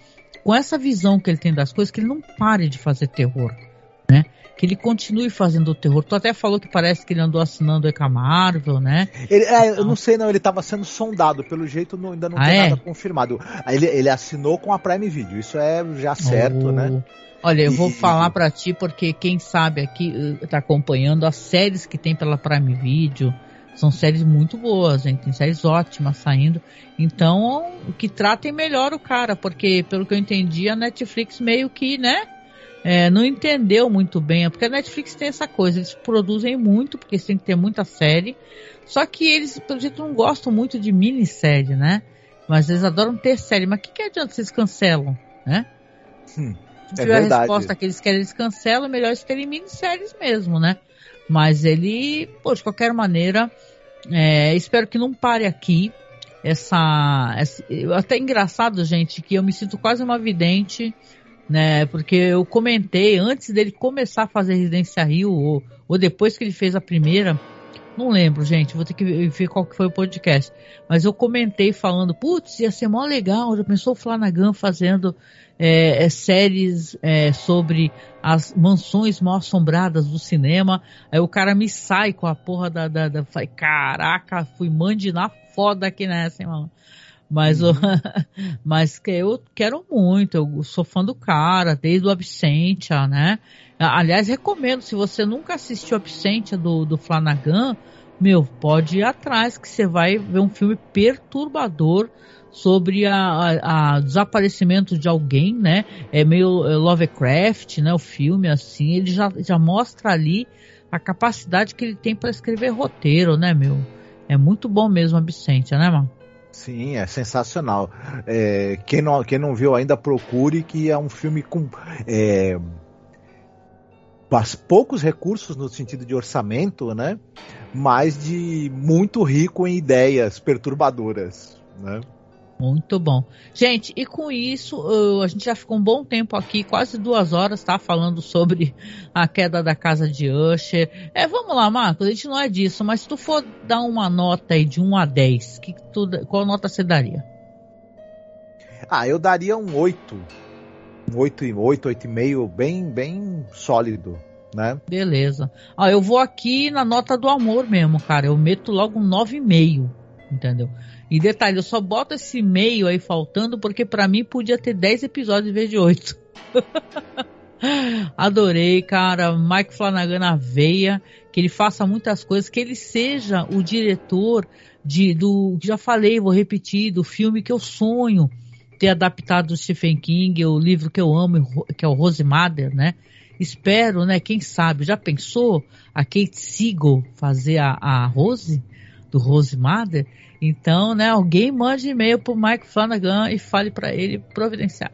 com essa visão que ele tem das coisas, que ele não pare de fazer terror, né? Que ele continue fazendo o terror. Tu até falou que parece que ele andou assinando o Marvel, né? Ele, é, eu não sei, não, ele estava sendo sondado, pelo jeito não, ainda não ah, tem é? nada confirmado. Ele, ele assinou com a Prime Video, isso é já certo, oh. né? Olha, eu vou falar para ti porque quem sabe aqui está acompanhando as séries que tem pela Prime Video. São séries muito boas, hein? Tem séries ótimas saindo. Então, que tratem melhor o cara, porque pelo que eu entendi, a Netflix meio que, né? É, não entendeu muito bem, porque a Netflix tem essa coisa, eles produzem muito, porque eles têm que ter muita série, só que eles, pelo jeito, não gostam muito de minissérie, né? Mas eles adoram ter série. Mas o que, que adianta vocês cancelam, né? Hum, Se tiver é a resposta que eles querem, eles cancelam, melhor eles terem minisséries mesmo, né? Mas ele, pô, de qualquer maneira, é, espero que não pare aqui. Essa, essa. Até engraçado, gente, que eu me sinto quase uma vidente né? Porque eu comentei antes dele começar a fazer Residência Rio, ou, ou depois que ele fez a primeira, não lembro, gente, vou ter que ver qual que foi o podcast. Mas eu comentei falando, putz, ia ser mó legal, já pensou o Flanagan fazendo é, é, séries é, sobre as mansões mal assombradas do cinema. Aí o cara me sai com a porra da. da, da falei, caraca, fui mandinar foda aqui nessa, hein, mano. Mas, uhum. mas que eu quero muito, eu sou fã do cara, desde o Absentia, né? Aliás, recomendo, se você nunca assistiu Absentia do, do Flanagan, meu, pode ir atrás que você vai ver um filme perturbador sobre a, a, a, desaparecimento de alguém, né? É meio é, Lovecraft, né? O filme, assim, ele já, já mostra ali a capacidade que ele tem para escrever roteiro, né, meu? É muito bom mesmo Absentia, né, mano? Sim, é sensacional. É, quem, não, quem não viu ainda, procure, que é um filme com é, poucos recursos no sentido de orçamento, né? Mas de muito rico em ideias perturbadoras, né? Muito bom. Gente, e com isso, a gente já ficou um bom tempo aqui, quase duas horas, tá? Falando sobre a queda da casa de Usher. É, vamos lá, Marcos, a gente não é disso, mas se tu for dar uma nota aí de 1 a 10, que tu, qual nota você daria? Ah, eu daria um 8. Um 8, 8, 8,5, bem, bem sólido. Né? Beleza. Ah, eu vou aqui na nota do amor mesmo, cara. Eu meto logo um 9,5, entendeu? E detalhe, eu só boto esse meio aí faltando porque para mim podia ter 10 episódios em vez de 8. Adorei, cara. Mike Flanagan na veia, que ele faça muitas coisas, que ele seja o diretor de do, já falei, vou repetir, do filme que eu sonho, ter adaptado o Stephen King, o livro que eu amo, que é o Rose Mother, né? Espero, né? Quem sabe, já pensou a Kate Siegel fazer a, a Rose, do Rose Mother? Então, né, alguém mande e-mail pro Mike Flanagan e fale para ele providenciar.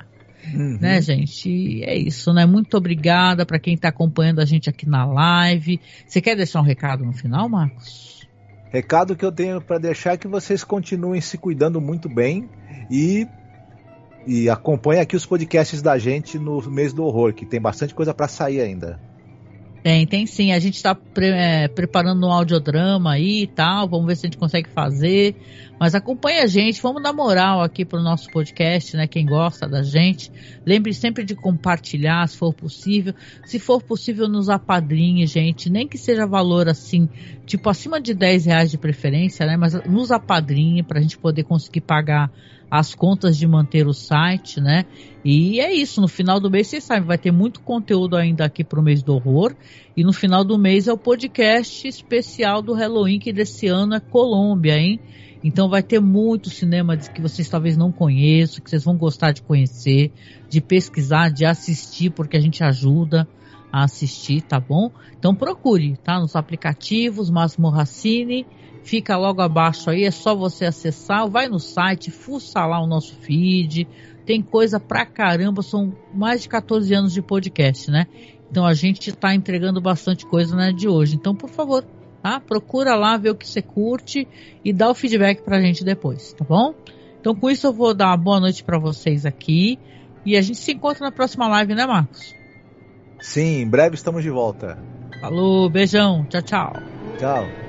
Uhum. Né, gente? É isso, né? Muito obrigada para quem está acompanhando a gente aqui na live. Você quer deixar um recado no final, Marcos? Recado que eu tenho para deixar é que vocês continuem se cuidando muito bem e e acompanhem aqui os podcasts da gente no mês do horror, que tem bastante coisa para sair ainda. Tem, tem sim. A gente está pre é, preparando um audiodrama aí e tal. Vamos ver se a gente consegue fazer. Mas acompanha a gente, vamos dar moral aqui pro nosso podcast, né? Quem gosta da gente. Lembre sempre de compartilhar, se for possível. Se for possível, nos apadrinhe, gente. Nem que seja valor assim, tipo acima de 10 reais de preferência, né? Mas nos apadrinhe para a gente poder conseguir pagar as contas de manter o site, né? E é isso, no final do mês, vocês sabem, vai ter muito conteúdo ainda aqui para o mês do horror. E no final do mês é o podcast especial do Halloween, que desse ano é Colômbia, hein? Então vai ter muito cinema que vocês talvez não conheçam, que vocês vão gostar de conhecer, de pesquisar, de assistir, porque a gente ajuda a assistir, tá bom? Então procure, tá? Nos aplicativos, Máximo Racine fica logo abaixo aí, é só você acessar, vai no site, fuça lá o nosso feed, tem coisa pra caramba, são mais de 14 anos de podcast, né? Então a gente está entregando bastante coisa né, de hoje. Então, por favor, tá? Procura lá, ver o que você curte e dá o feedback pra gente depois, tá bom? Então com isso eu vou dar uma boa noite para vocês aqui e a gente se encontra na próxima live, né, Marcos? Sim, em breve estamos de volta. Falou, beijão, tchau, tchau. Tchau.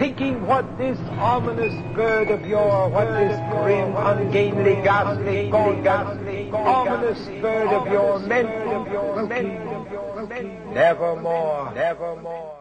Thinking what this ominous bird of yours, what this grim, ungainly, ghastly, ghastly, ominous bird of yours meant, nevermore, nevermore.